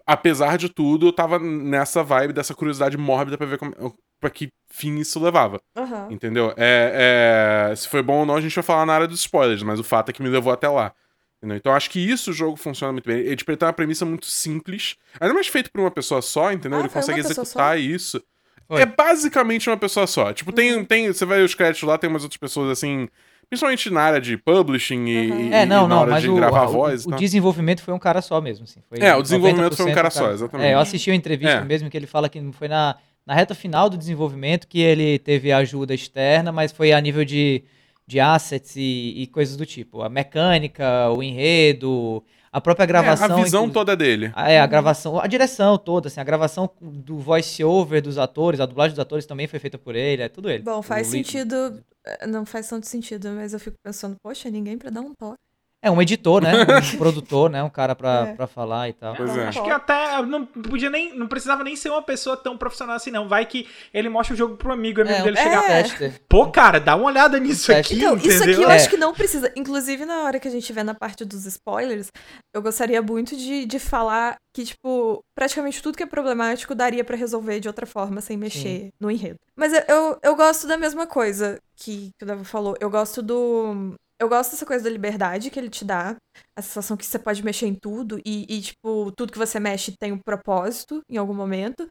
[SPEAKER 1] Apesar de tudo, eu tava nessa vibe, dessa curiosidade mórbida pra ver como, pra que fim isso levava.
[SPEAKER 4] Aham.
[SPEAKER 1] Entendeu? É, é, se foi bom ou não, a gente vai falar na área dos spoilers, mas o fato é que me levou até lá. Entendeu? Então acho que isso o jogo funciona muito bem. Ele tipo, ele tem uma premissa muito simples, ainda mais feito por uma pessoa só, entendeu?
[SPEAKER 4] Ah,
[SPEAKER 1] ele consegue executar isso.
[SPEAKER 3] Foi.
[SPEAKER 1] É basicamente uma pessoa só. Tipo,
[SPEAKER 4] Uhum.
[SPEAKER 1] tem, tem. Você vai os créditos lá, tem umas outras pessoas assim. Principalmente na área de publishing e,
[SPEAKER 4] Uhum.
[SPEAKER 1] e-
[SPEAKER 3] É,
[SPEAKER 1] e
[SPEAKER 3] não,
[SPEAKER 1] na
[SPEAKER 3] não,
[SPEAKER 1] hora
[SPEAKER 3] mas
[SPEAKER 1] de
[SPEAKER 3] o,
[SPEAKER 1] gravar a
[SPEAKER 3] o-
[SPEAKER 1] voz. e
[SPEAKER 3] o
[SPEAKER 1] tal.
[SPEAKER 3] desenvolvimento foi um cara só mesmo. Assim, foi
[SPEAKER 1] É, o desenvolvimento foi um
[SPEAKER 3] 90%
[SPEAKER 1] cara
[SPEAKER 3] do
[SPEAKER 1] só, exatamente.
[SPEAKER 3] É, eu assisti uma entrevista
[SPEAKER 1] É.
[SPEAKER 3] mesmo que ele fala que foi na, na reta final do desenvolvimento que ele teve ajuda externa, mas foi a nível de, de assets e, e coisas do tipo. A mecânica, o enredo, a própria gravação.
[SPEAKER 1] É, a visão
[SPEAKER 3] inclu-
[SPEAKER 1] toda é dele.
[SPEAKER 3] Ah, É, a gravação, a direção toda, assim, a gravação do voice-over dos atores, a dublagem dos atores também foi feita por ele, é tudo ele.
[SPEAKER 4] Bom, faz
[SPEAKER 3] O
[SPEAKER 4] sentido. eh, Não faz tanto sentido, mas eu fico pensando, poxa, ninguém pra dar um toque.
[SPEAKER 3] É, um editor, né? Um produtor, né? Um cara pra,
[SPEAKER 4] É.
[SPEAKER 3] pra falar e tal.
[SPEAKER 1] Pois é.
[SPEAKER 2] Acho que até não podia nem. Não precisava nem ser uma pessoa tão profissional assim, não. Vai que ele mostra o jogo pro amigo, o amigo
[SPEAKER 3] É,
[SPEAKER 2] dele
[SPEAKER 3] um
[SPEAKER 2] chegar.
[SPEAKER 4] É.
[SPEAKER 3] tester.
[SPEAKER 2] Pô, cara, dá uma olhada nisso aqui,
[SPEAKER 4] Então,
[SPEAKER 2] entendeu?
[SPEAKER 4] isso aqui eu
[SPEAKER 3] É.
[SPEAKER 4] acho que não precisa. Inclusive, na hora que a gente vê na parte dos spoilers, eu gostaria muito de, de falar que, tipo, praticamente tudo que é problemático daria pra resolver de outra forma, sem mexer no enredo. Mas eu, eu, eu gosto da mesma coisa que, que o Davi falou. Eu gosto do. Eu gosto dessa coisa da liberdade que ele te dá. A sensação que você pode mexer em tudo e, e, tipo, tudo que você mexe tem um propósito em algum momento.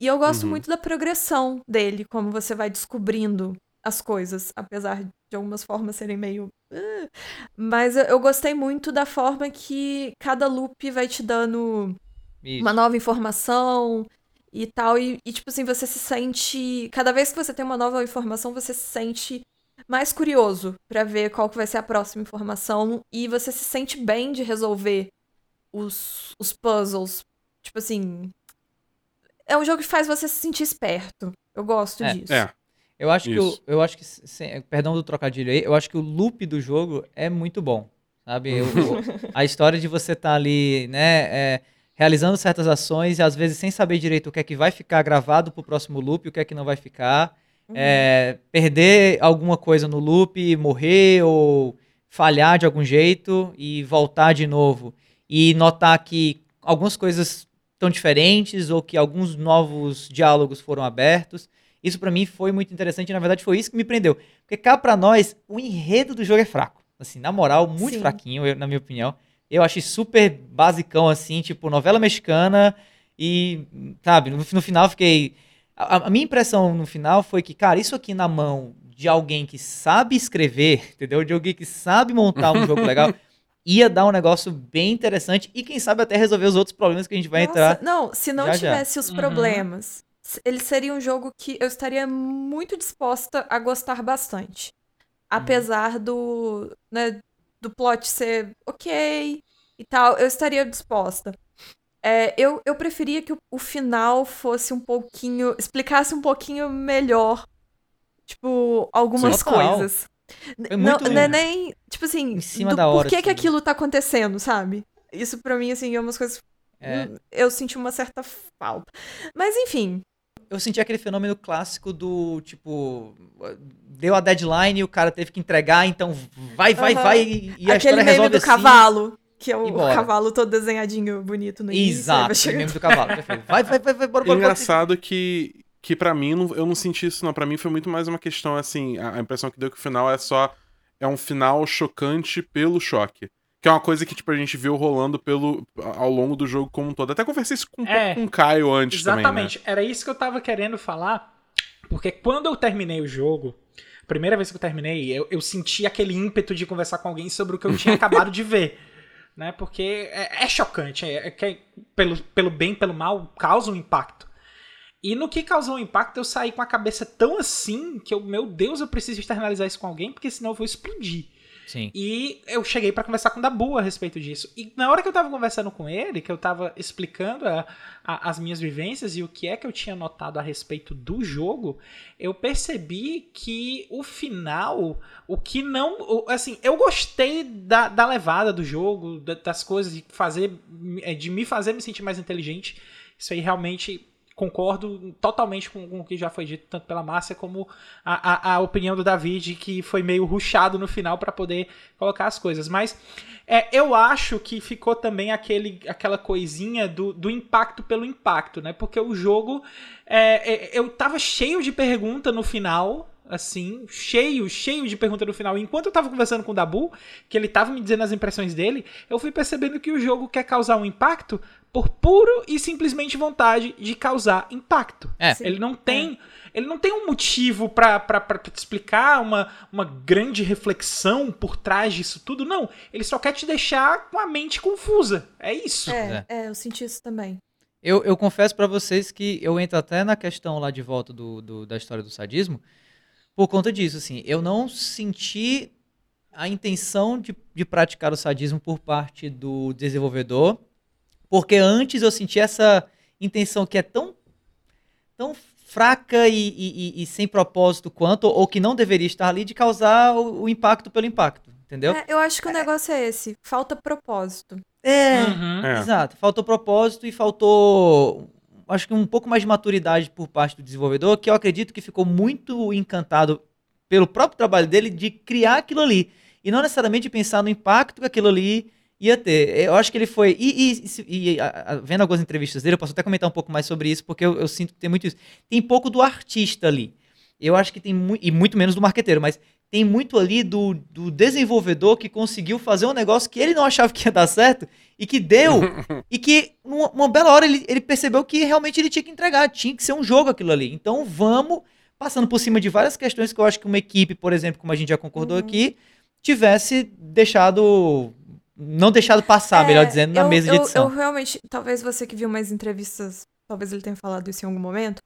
[SPEAKER 4] E eu gosto
[SPEAKER 1] Uhum.
[SPEAKER 4] muito da progressão dele, como você vai descobrindo as coisas, apesar de algumas formas serem meio. "Ah". Mas eu, eu gostei muito da forma que cada loop vai te dando
[SPEAKER 3] Isso.
[SPEAKER 4] uma nova informação e tal. E, e, tipo assim, você se sente. Cada vez que você tem uma nova informação, você se sente mais curioso pra ver qual que vai ser a próxima informação. E você se sente bem de resolver os, os puzzles. Tipo assim. É um jogo que faz você se sentir esperto. Eu gosto
[SPEAKER 3] É,
[SPEAKER 4] disso.
[SPEAKER 1] É.
[SPEAKER 3] Eu acho que o,
[SPEAKER 1] Isso.
[SPEAKER 3] eu acho que sem- perdão do trocadilho aí, eu acho que o loop do jogo é muito bom, sabe? O- a história de você estar ali, né, é, realizando certas ações e às vezes sem saber direito o que é que vai ficar gravado pro próximo loop, e o que é que não vai ficar,
[SPEAKER 4] Uhum.
[SPEAKER 3] é, perder alguma coisa no loop, morrer ou falhar de algum jeito e voltar de novo e notar que algumas coisas estão diferentes ou que alguns novos diálogos foram abertos. Isso para mim foi muito interessante, e, na verdade foi isso que me prendeu. Porque cá para nós, o enredo do jogo é fraco. Assim, na moral, muito Sim. fraquinho, eu, na minha opinião. Eu achei super basicão assim, tipo novela mexicana e, sabe, no, no final fiquei a, a minha impressão no final foi que, cara, isso aqui na mão de alguém que sabe escrever, entendeu? De alguém que sabe montar um jogo legal, ia dar um negócio bem interessante e quem sabe até resolver os outros problemas que a gente vai Nossa, entrar.
[SPEAKER 4] Não, se não já, tivesse já. os uhum. problemas, uhum. ele seria um jogo que eu estaria muito disposta a gostar bastante. Apesar uhum. do, né, do plot ser ok e tal, eu estaria disposta. É, eu, eu preferia que o, o final fosse um pouquinho. explicasse um pouquinho melhor. Tipo, algumas coisas.
[SPEAKER 3] Foi muito
[SPEAKER 4] não, não é nem. Tipo assim,
[SPEAKER 3] em cima do da hora,
[SPEAKER 4] por que, assim. que aquilo tá acontecendo, sabe? Isso para mim, assim, é umas coisas. É. Hum, eu senti uma certa falta. Mas enfim.
[SPEAKER 3] Eu senti aquele fenômeno clássico do tipo. Deu a deadline e o cara teve que entregar, então vai, vai, uhum. vai. E a
[SPEAKER 4] Aquele
[SPEAKER 3] meme
[SPEAKER 4] resolve
[SPEAKER 3] do assim.
[SPEAKER 4] cavalo. Que é o, cavalo todo desenhadinho bonito no
[SPEAKER 3] início. Exato, o meme do cavalo. Vai, vai, vai, vai, bora,
[SPEAKER 1] bora. Engraçado que que para mim eu não senti isso não, para mim foi muito mais uma questão assim, a, impressão que deu que o final é só é um final chocante pelo choque. Que é uma coisa que tipo a gente viu rolando pelo ao longo do jogo como um todo. Até conversei isso com, é, com o Caio antes
[SPEAKER 2] Exatamente.
[SPEAKER 1] Também,
[SPEAKER 2] né? Era isso que eu tava querendo falar, porque quando eu terminei o jogo, primeira vez que eu terminei, eu, eu senti aquele ímpeto de conversar com alguém sobre o que eu tinha acabado de ver. Né? Porque é, é chocante, é, é, pelo, pelo bem, pelo mal, causa um impacto. E no que causou um impacto, eu saí com a cabeça tão assim que eu, meu Deus, eu preciso externalizar isso com alguém, porque senão eu vou explodir.
[SPEAKER 3] Sim.
[SPEAKER 2] E eu cheguei para conversar com o Dabu a respeito disso. E na hora que eu tava conversando com ele, que eu tava explicando a, a, as minhas vivências e o que é que eu tinha notado a respeito do jogo, eu percebi que o final, o que não. Assim, eu gostei da, da levada do jogo, das coisas, de fazer. de me fazer me sentir mais inteligente. Isso aí realmente concordo totalmente com, com, o que já foi dito, tanto pela Márcia como a, a, a opinião do David, que foi meio ruchado no final para poder colocar as coisas. Mas é, eu acho que ficou também aquele, aquela coisinha do, do impacto pelo impacto, né? Porque o jogo. É, é, eu tava cheio de pergunta no final assim, cheio, cheio de pergunta no final. enquanto eu tava conversando com o Dabu, que ele tava me dizendo as impressões dele, eu fui percebendo que o jogo quer causar um impacto por puro e simplesmente vontade de causar impacto.
[SPEAKER 3] É.
[SPEAKER 2] Ele não tem, é. ele não tem um motivo para te explicar uma, uma grande reflexão por trás disso tudo, não. Ele só quer te deixar com a mente confusa. É isso.
[SPEAKER 4] É, é. é eu senti isso também.
[SPEAKER 3] Eu, eu confesso para vocês que eu entro até na questão lá de volta do, do, da história do sadismo, por conta disso, assim, eu não senti a intenção de, de praticar o sadismo por parte do desenvolvedor, porque antes eu senti essa intenção que é tão, tão fraca e, e, e, sem propósito quanto, ou que não deveria estar ali, de causar o, o impacto pelo impacto, entendeu?
[SPEAKER 4] É, eu acho que o negócio é esse, falta propósito.
[SPEAKER 3] É, uhum. é, exato. Faltou propósito e faltou acho que um pouco mais de maturidade por parte do desenvolvedor, que eu acredito que ficou muito encantado pelo próprio trabalho dele de criar aquilo ali. E não necessariamente pensar no impacto que aquilo ali ia ter. Eu acho que ele foi. E, e, e a, a, vendo algumas entrevistas dele, eu posso até comentar um pouco mais sobre isso, porque eu, eu, sinto que tem muito isso. Tem pouco do artista ali. Eu acho que tem muito. E muito menos do marqueteiro, mas tem muito ali do, do desenvolvedor que conseguiu fazer um negócio que ele não achava que ia dar certo e que deu. e que, numa, numa bela hora, ele, ele percebeu que realmente ele tinha que entregar, tinha que ser um jogo aquilo ali. Então vamos, passando por cima de várias questões que eu acho que uma equipe, por exemplo, como a gente já concordou uhum. aqui, tivesse deixado. Não deixado passar, é, melhor dizendo, na
[SPEAKER 4] eu,
[SPEAKER 3] mesa de edição.
[SPEAKER 4] Eu, eu realmente, talvez você que viu mais entrevistas, talvez ele tenha falado isso em algum momento,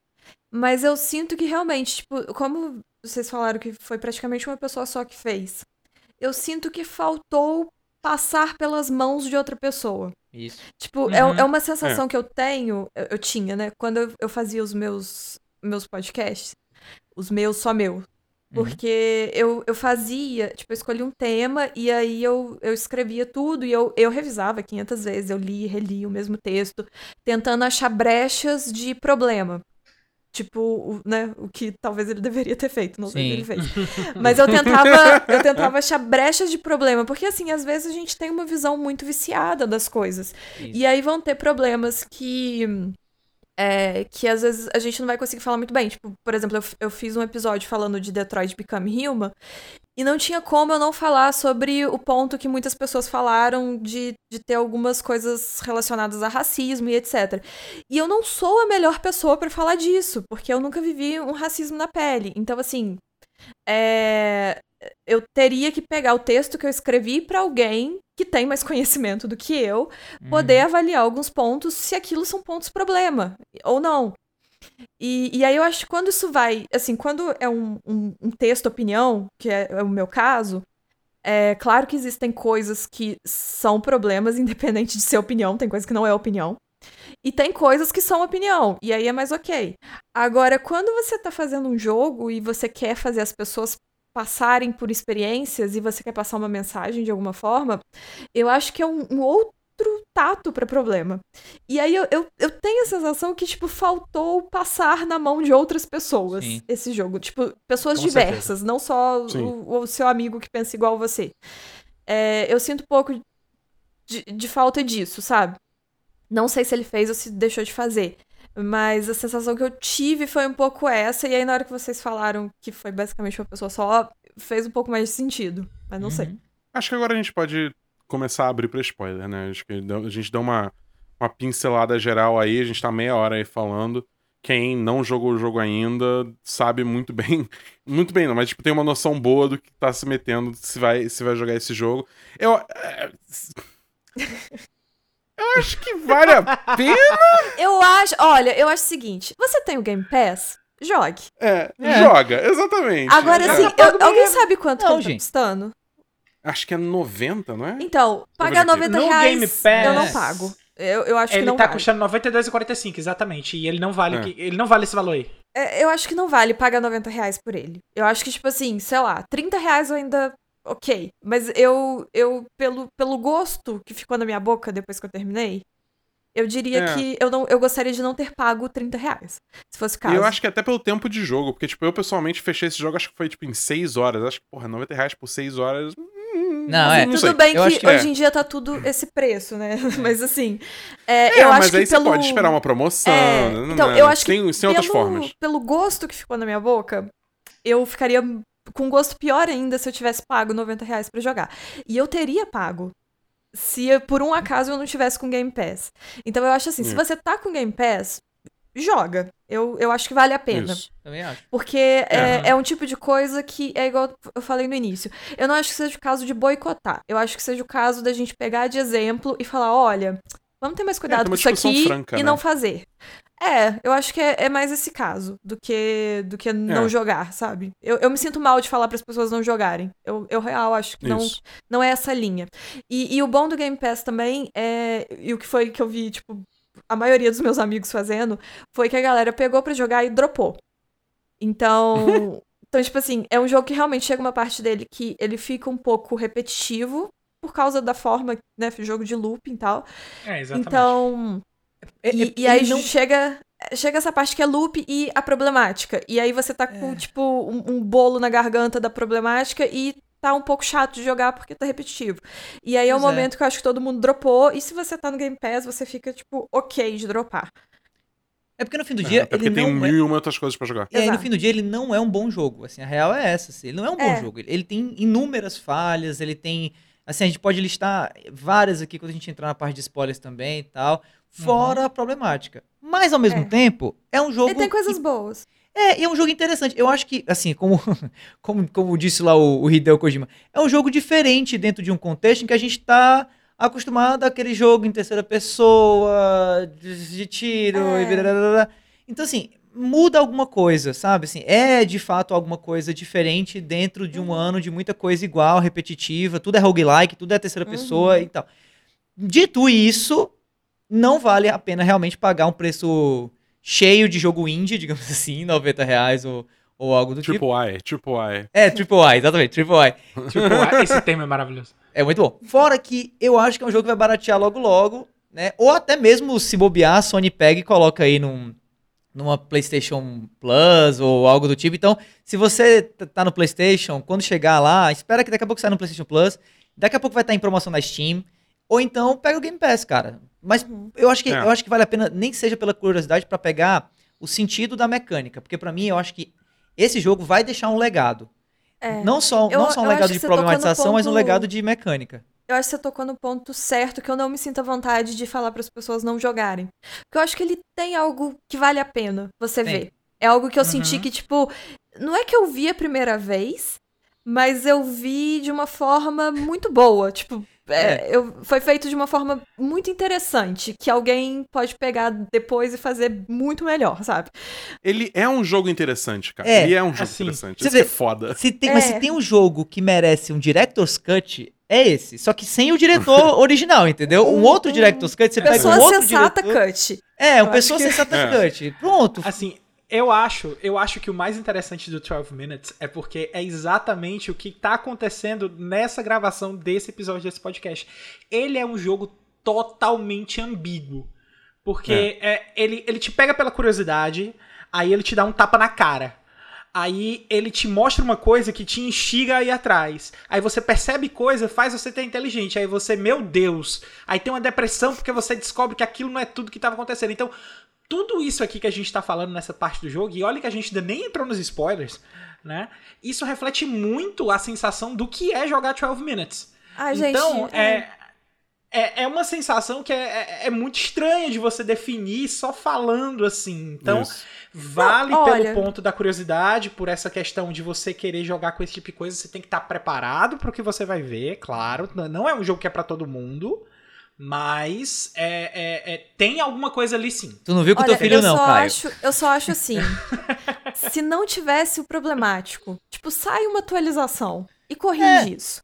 [SPEAKER 4] mas eu sinto que realmente, tipo, como vocês falaram que foi praticamente uma pessoa só que fez. Eu sinto que faltou passar pelas mãos de outra pessoa.
[SPEAKER 3] Isso.
[SPEAKER 4] Tipo, é uhum. é, é, uma sensação é. que eu tenho, eu, eu tinha, né? Quando eu, eu, fazia os meus, meus podcasts, os meus só meu. Uhum. Porque uhum. eu, eu fazia, tipo, eu escolhi um tema e aí eu, eu escrevia tudo e eu, eu revisava 500 vezes, eu li e reli o mesmo texto, tentando achar brechas de problema. Tipo, o, né, o que talvez ele deveria ter feito, não sei o que ele fez. Mas eu tentava, eu tentava achar brechas de problema, porque assim, às vezes a gente tem uma visão muito viciada das coisas.
[SPEAKER 3] Isso.
[SPEAKER 4] E aí vão ter problemas que é, que às vezes a gente não vai conseguir falar muito bem. Tipo, por exemplo, eu, eu fiz um episódio falando de Detroit Become Human e não tinha como eu não falar sobre o ponto que muitas pessoas falaram de, de ter algumas coisas relacionadas a racismo e etc. E eu não sou a melhor pessoa pra falar disso, porque eu nunca vivi um racismo na pele. Então, assim, é, eu teria que pegar o texto que eu escrevi pra alguém que tem mais conhecimento do que eu poder avaliar alguns pontos se aquilo são pontos problema ou não. E, e aí eu acho que quando isso vai, assim, quando é um, um, um texto opinião, que é, é o meu caso, é claro que existem coisas que são problemas, independente de ser opinião, tem coisa que não é opinião. E tem coisas que são opinião, e aí é mais ok. Agora, quando você tá fazendo um jogo e você quer fazer as pessoas passarem por experiências e você quer passar uma mensagem de alguma forma, eu acho que é um, um outro tato para problema. E aí eu, eu, eu tenho a sensação que, tipo, faltou passar na mão de outras pessoas
[SPEAKER 3] Sim.
[SPEAKER 4] esse jogo. Tipo, pessoas
[SPEAKER 1] Com
[SPEAKER 4] diversas, não só o, o seu amigo que pensa igual você. É, eu sinto um pouco de, de falta disso, sabe? Não sei se ele fez ou se deixou de fazer. Mas a sensação que eu tive foi um pouco essa. E aí, na hora que vocês falaram que foi basicamente uma pessoa só, fez um pouco mais de sentido. Mas não sei.
[SPEAKER 3] Uhum.
[SPEAKER 1] Acho que agora a gente pode começar a abrir pra spoiler, né? Acho que a gente deu uma, uma pincelada geral aí, a gente tá meia hora aí falando. Quem não jogou o jogo ainda sabe muito bem. Muito bem, não, mas tipo, tem uma noção boa do que tá se metendo se vai, se vai jogar esse jogo. Eu. é, Eu acho que vale a pena.
[SPEAKER 4] Eu acho. Olha, eu acho o seguinte: você tem o Game Pass? Jogue.
[SPEAKER 1] É,
[SPEAKER 3] É.
[SPEAKER 1] joga, exatamente.
[SPEAKER 4] Agora,
[SPEAKER 1] É.
[SPEAKER 4] assim,
[SPEAKER 3] pago
[SPEAKER 4] eu- alguém sabe quanto
[SPEAKER 3] Não,
[SPEAKER 4] que ele tá custando?
[SPEAKER 1] Acho que é 90, não é?
[SPEAKER 4] Então, pagar
[SPEAKER 1] ver aqui.
[SPEAKER 4] 90
[SPEAKER 2] No
[SPEAKER 4] reais
[SPEAKER 2] Game Pass,
[SPEAKER 4] eu não pago. Eu, eu acho que
[SPEAKER 2] Ele
[SPEAKER 4] não
[SPEAKER 2] tá
[SPEAKER 4] vale.
[SPEAKER 2] custando 92,45, exatamente. E ele não vale,
[SPEAKER 1] É.
[SPEAKER 2] que- ele não vale esse valor aí.
[SPEAKER 4] É, eu acho que não vale pagar 90 reais por ele. Eu acho que, tipo assim, sei lá, 30 reais eu ainda. Ok. Mas eu, eu pelo, pelo gosto que ficou na minha boca depois que eu terminei, eu diria
[SPEAKER 1] É.
[SPEAKER 4] que eu, não, eu gostaria de não ter pago 30 reais. Se fosse o caso.
[SPEAKER 1] E eu acho que até pelo tempo de jogo, porque, tipo, eu pessoalmente fechei esse jogo, acho que foi, tipo, em 6 horas. Acho que, porra, 90 reais por 6 horas. hum,
[SPEAKER 3] Não, é.
[SPEAKER 1] não
[SPEAKER 4] Tudo
[SPEAKER 1] sei.
[SPEAKER 4] bem
[SPEAKER 3] Eu
[SPEAKER 4] que,
[SPEAKER 3] acho que
[SPEAKER 4] hoje
[SPEAKER 1] é.
[SPEAKER 4] em dia tá tudo esse preço, né? Mas assim. É,
[SPEAKER 1] É,
[SPEAKER 4] eu
[SPEAKER 1] mas
[SPEAKER 4] acho
[SPEAKER 1] aí
[SPEAKER 4] que
[SPEAKER 1] você
[SPEAKER 4] pelo...
[SPEAKER 1] pode esperar uma promoção.
[SPEAKER 4] É,
[SPEAKER 1] né?
[SPEAKER 4] então, eu acho que
[SPEAKER 1] tem, tem outras
[SPEAKER 4] pelo,
[SPEAKER 1] formas.
[SPEAKER 4] pelo gosto que ficou na minha boca, eu ficaria com gosto pior ainda se eu tivesse pago 90 reais pra jogar. E eu teria pago. Se eu- por um acaso eu não tivesse com Game Pass. Então eu acho assim, se
[SPEAKER 1] Hum.
[SPEAKER 4] você tá com Game Pass, joga. Eu, eu acho que vale a pena.
[SPEAKER 1] Isso.
[SPEAKER 3] Também acho.
[SPEAKER 4] Porque é, é um tipo de coisa que é igual eu falei no início. Eu não acho que seja o caso de boicotar. Eu acho que seja o caso da gente pegar de exemplo e falar: olha, vamos ter mais cuidado
[SPEAKER 1] É, ter uma
[SPEAKER 4] com isso aqui
[SPEAKER 1] franca,
[SPEAKER 4] e
[SPEAKER 1] né?
[SPEAKER 4] não fazer. É, eu acho que é, é mais esse caso do que do que não
[SPEAKER 1] É.
[SPEAKER 4] jogar, sabe? Eu, eu me sinto mal de falar para as pessoas não jogarem. Eu, eu real acho que não,
[SPEAKER 1] Isso.
[SPEAKER 4] não é essa linha. E, e o bom do Game Pass também é. E o que foi que eu vi, tipo, a maioria dos meus amigos fazendo foi que a galera pegou pra jogar e dropou. Então. então, tipo assim, é um jogo que realmente chega uma parte dele que ele fica um pouco repetitivo por causa da forma, né? Jogo de looping e tal.
[SPEAKER 2] É, exatamente.
[SPEAKER 4] Então.
[SPEAKER 3] É-
[SPEAKER 4] E,
[SPEAKER 3] é-
[SPEAKER 4] e aí
[SPEAKER 3] ele não-
[SPEAKER 4] chega. Chega essa parte que é loop e a problemática. E aí você tá com, tipo, um, um bolo na garganta da problemática e tá um pouco chato de jogar porque tá repetitivo. E aí é o
[SPEAKER 3] Pois é.
[SPEAKER 4] momento que eu acho que todo mundo dropou. E se você tá no Game Pass, você fica, tipo, ok de dropar.
[SPEAKER 3] É porque no fim do
[SPEAKER 1] É,
[SPEAKER 3] dia
[SPEAKER 1] até
[SPEAKER 3] ele
[SPEAKER 1] porque tem
[SPEAKER 3] não é...
[SPEAKER 1] mil e uma outras coisas pra jogar.
[SPEAKER 3] E aí, no fim do dia, ele não é um bom jogo. Assim, a real é essa. assim, ele não é um bom
[SPEAKER 4] É.
[SPEAKER 3] jogo. Ele, ele tem inúmeras falhas, ele tem. Assim, a gente pode listar várias aqui quando a gente entrar na parte de spoilers também e tal. Fora a problemática. Mas, ao mesmo
[SPEAKER 4] É.
[SPEAKER 3] tempo, é um jogo.
[SPEAKER 4] Ele tem coisas
[SPEAKER 3] que-
[SPEAKER 4] boas.
[SPEAKER 3] É, e é um jogo interessante. Eu acho que, assim, como, como, como disse lá o, o Hideo Kojima, é um jogo diferente dentro de um contexto em que a gente tá acostumado àquele jogo em terceira pessoa, de, de tiro
[SPEAKER 4] É.
[SPEAKER 3] e blá. Então, assim, muda alguma coisa, sabe? Assim, é de fato alguma coisa diferente dentro de um
[SPEAKER 4] Uhum.
[SPEAKER 3] ano de muita coisa igual, repetitiva, tudo é roguelike, tudo é terceira
[SPEAKER 4] Uhum.
[SPEAKER 3] pessoa e tal. Dito isso, não vale a pena realmente pagar um preço cheio de jogo indie, digamos assim, 90 reais ou, ou algo do tipo.
[SPEAKER 1] Triple I, Triple I.
[SPEAKER 3] É, Triple I, exatamente, Triple I.
[SPEAKER 2] Tipo, esse termo é maravilhoso.
[SPEAKER 3] É muito bom. Fora que eu acho que é um jogo que vai baratear logo logo, né? Ou até mesmo se bobear, a Sony pega e coloca aí num, numa PlayStation Plus ou algo do tipo. Então, se você tá no PlayStation, quando chegar lá, espera que daqui a pouco saia no PlayStation Plus. Daqui a pouco vai estar em promoção na Steam. Ou então pega o Game Pass, cara. Mas
[SPEAKER 4] Uhum.
[SPEAKER 3] eu acho que
[SPEAKER 1] É.
[SPEAKER 3] eu acho que vale a pena nem que seja pela curiosidade pra pegar o sentido da mecânica, porque pra mim eu acho que esse jogo vai deixar um legado.
[SPEAKER 4] É.
[SPEAKER 3] Não só,
[SPEAKER 4] Eu-
[SPEAKER 3] não só um legado de problematização, mas um
[SPEAKER 4] ponto-
[SPEAKER 3] legado de mecânica.
[SPEAKER 4] Eu acho que você tocou no ponto certo que eu não me sinto à vontade de falar para as pessoas não jogarem. Porque eu acho que ele tem algo que vale a pena você
[SPEAKER 3] Tem.
[SPEAKER 4] ver. É algo que eu
[SPEAKER 2] Uhum.
[SPEAKER 4] senti que, tipo, não é que eu vi a primeira vez, mas eu vi de uma forma muito boa. Tipo, é, eu, foi feito de uma forma muito interessante, que alguém pode pegar depois e fazer muito melhor, sabe?
[SPEAKER 1] Ele é um jogo interessante, cara.
[SPEAKER 3] É,
[SPEAKER 1] ele é um jogo
[SPEAKER 2] assim,
[SPEAKER 1] interessante.
[SPEAKER 3] você
[SPEAKER 1] é foda.
[SPEAKER 3] Se tem, Mas
[SPEAKER 4] É.
[SPEAKER 3] se tem um jogo que merece um Director's Cut, é esse. Só que sem o diretor original, entendeu? Um
[SPEAKER 4] Um-
[SPEAKER 3] outro
[SPEAKER 4] um
[SPEAKER 3] Director's Cut, você pega
[SPEAKER 4] Pessoa
[SPEAKER 3] um outro
[SPEAKER 4] sensata,
[SPEAKER 3] diretor...
[SPEAKER 4] cut.
[SPEAKER 3] É, um
[SPEAKER 4] Eu
[SPEAKER 3] pessoa
[SPEAKER 4] que-
[SPEAKER 3] sensata
[SPEAKER 1] É.
[SPEAKER 3] cut. Pronto.
[SPEAKER 2] Assim, eu acho, eu acho que o mais interessante do 12 Minutes é porque é exatamente o que tá acontecendo nessa gravação desse episódio desse podcast. Ele é um jogo totalmente ambíguo. Porque é, ele, ele te pega pela curiosidade, aí ele te dá um tapa na cara. Aí ele te mostra uma coisa que te instiga a ir atrás. Aí você percebe coisa, faz você ter inteligente. Aí você, meu Deus. Aí tem uma depressão porque você descobre que aquilo não é tudo que estava acontecendo. Então, tudo isso aqui que a gente tá falando nessa parte do jogo, e olha que a gente ainda nem entrou nos spoilers, né? Isso reflete muito a sensação do que é jogar 12 Minutes.
[SPEAKER 4] Ai, gente.
[SPEAKER 2] então, é, é, é uma sensação que é, é, é muito estranha de você definir só falando assim. Então,
[SPEAKER 1] Isso.
[SPEAKER 2] vale
[SPEAKER 4] Não, olha-
[SPEAKER 2] pelo ponto da curiosidade, por essa questão de você querer jogar com esse tipo de coisa, você tem que estar preparado pro que você vai ver, claro. Não é um jogo que é pra todo mundo, mas é, é- é- tem alguma coisa ali sim.
[SPEAKER 3] Tu não viu com o
[SPEAKER 4] Olha,
[SPEAKER 3] teu filho,
[SPEAKER 4] eu
[SPEAKER 3] não,
[SPEAKER 4] só
[SPEAKER 3] Caio.
[SPEAKER 4] Acho, eu só acho assim. se não tivesse o problemático, tipo, sai uma atualização e corrige
[SPEAKER 3] É.
[SPEAKER 4] isso.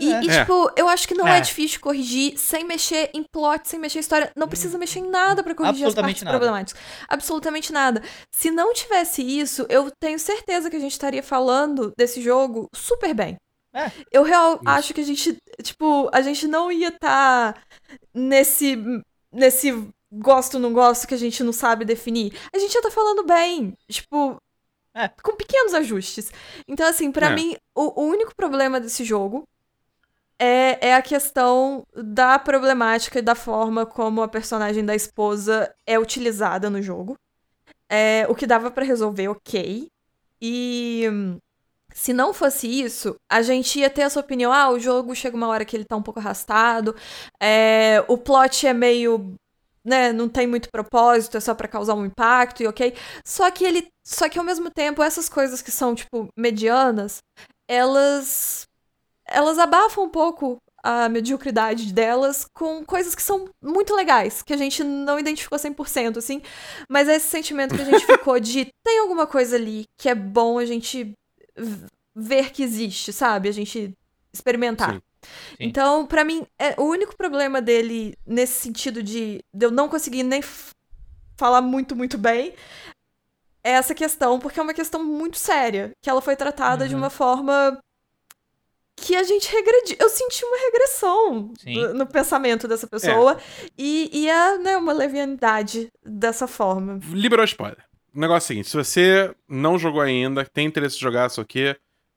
[SPEAKER 4] E,
[SPEAKER 3] é.
[SPEAKER 4] e,
[SPEAKER 1] É.
[SPEAKER 4] tipo, eu acho que não é.
[SPEAKER 2] É.
[SPEAKER 4] difícil corrigir sem mexer em plot, sem mexer em história. Não precisa mexer em nada pra corrigir as partes
[SPEAKER 3] nada.
[SPEAKER 4] problemáticas. Absolutamente nada. Se não tivesse isso, eu tenho certeza que a gente estaria falando desse jogo super bem.
[SPEAKER 3] É.
[SPEAKER 4] Eu real
[SPEAKER 1] Isso.
[SPEAKER 4] acho que a gente, tipo, a gente não ia estar nesse nesse gosto não gosto que a gente não sabe definir. A gente ia estar falando bem, tipo,
[SPEAKER 3] É.
[SPEAKER 4] com pequenos ajustes. Então, assim, pra
[SPEAKER 1] É.
[SPEAKER 4] mim, o, o único problema desse jogo é, é a questão da problemática e da forma como a personagem da esposa é utilizada no jogo. É, o que dava pra resolver, ok. E se não fosse isso, a gente ia ter essa opinião: ah, o jogo chega uma hora que ele tá um pouco arrastado, é, o plot é meio. Né, não tem muito propósito, é só pra causar um impacto e ok. Só que ele. Só que ao mesmo tempo, essas coisas que são, tipo, medianas, elas. Elas abafam um pouco a mediocridade delas com coisas que são muito legais, que a gente não identificou 100%, assim. Mas é esse sentimento que a gente ficou de tem alguma coisa ali que é bom a gente ver que existe, sabe? A gente experimentar.
[SPEAKER 1] Sim.
[SPEAKER 3] Sim.
[SPEAKER 4] Então, pra mim, é, o único problema dele nesse sentido de, de eu não conseguir nem falar muito, muito bem é essa questão, porque é uma questão muito séria, que ela foi tratada de
[SPEAKER 3] Uhum.
[SPEAKER 4] uma forma que a gente regrediu. Eu senti uma regressão do- no pensamento dessa pessoa e, e é né, uma levianidade dessa forma.
[SPEAKER 1] Liberou spoiler. O negócio é o seguinte: se você não jogou ainda, tem interesse em jogar isso aqui,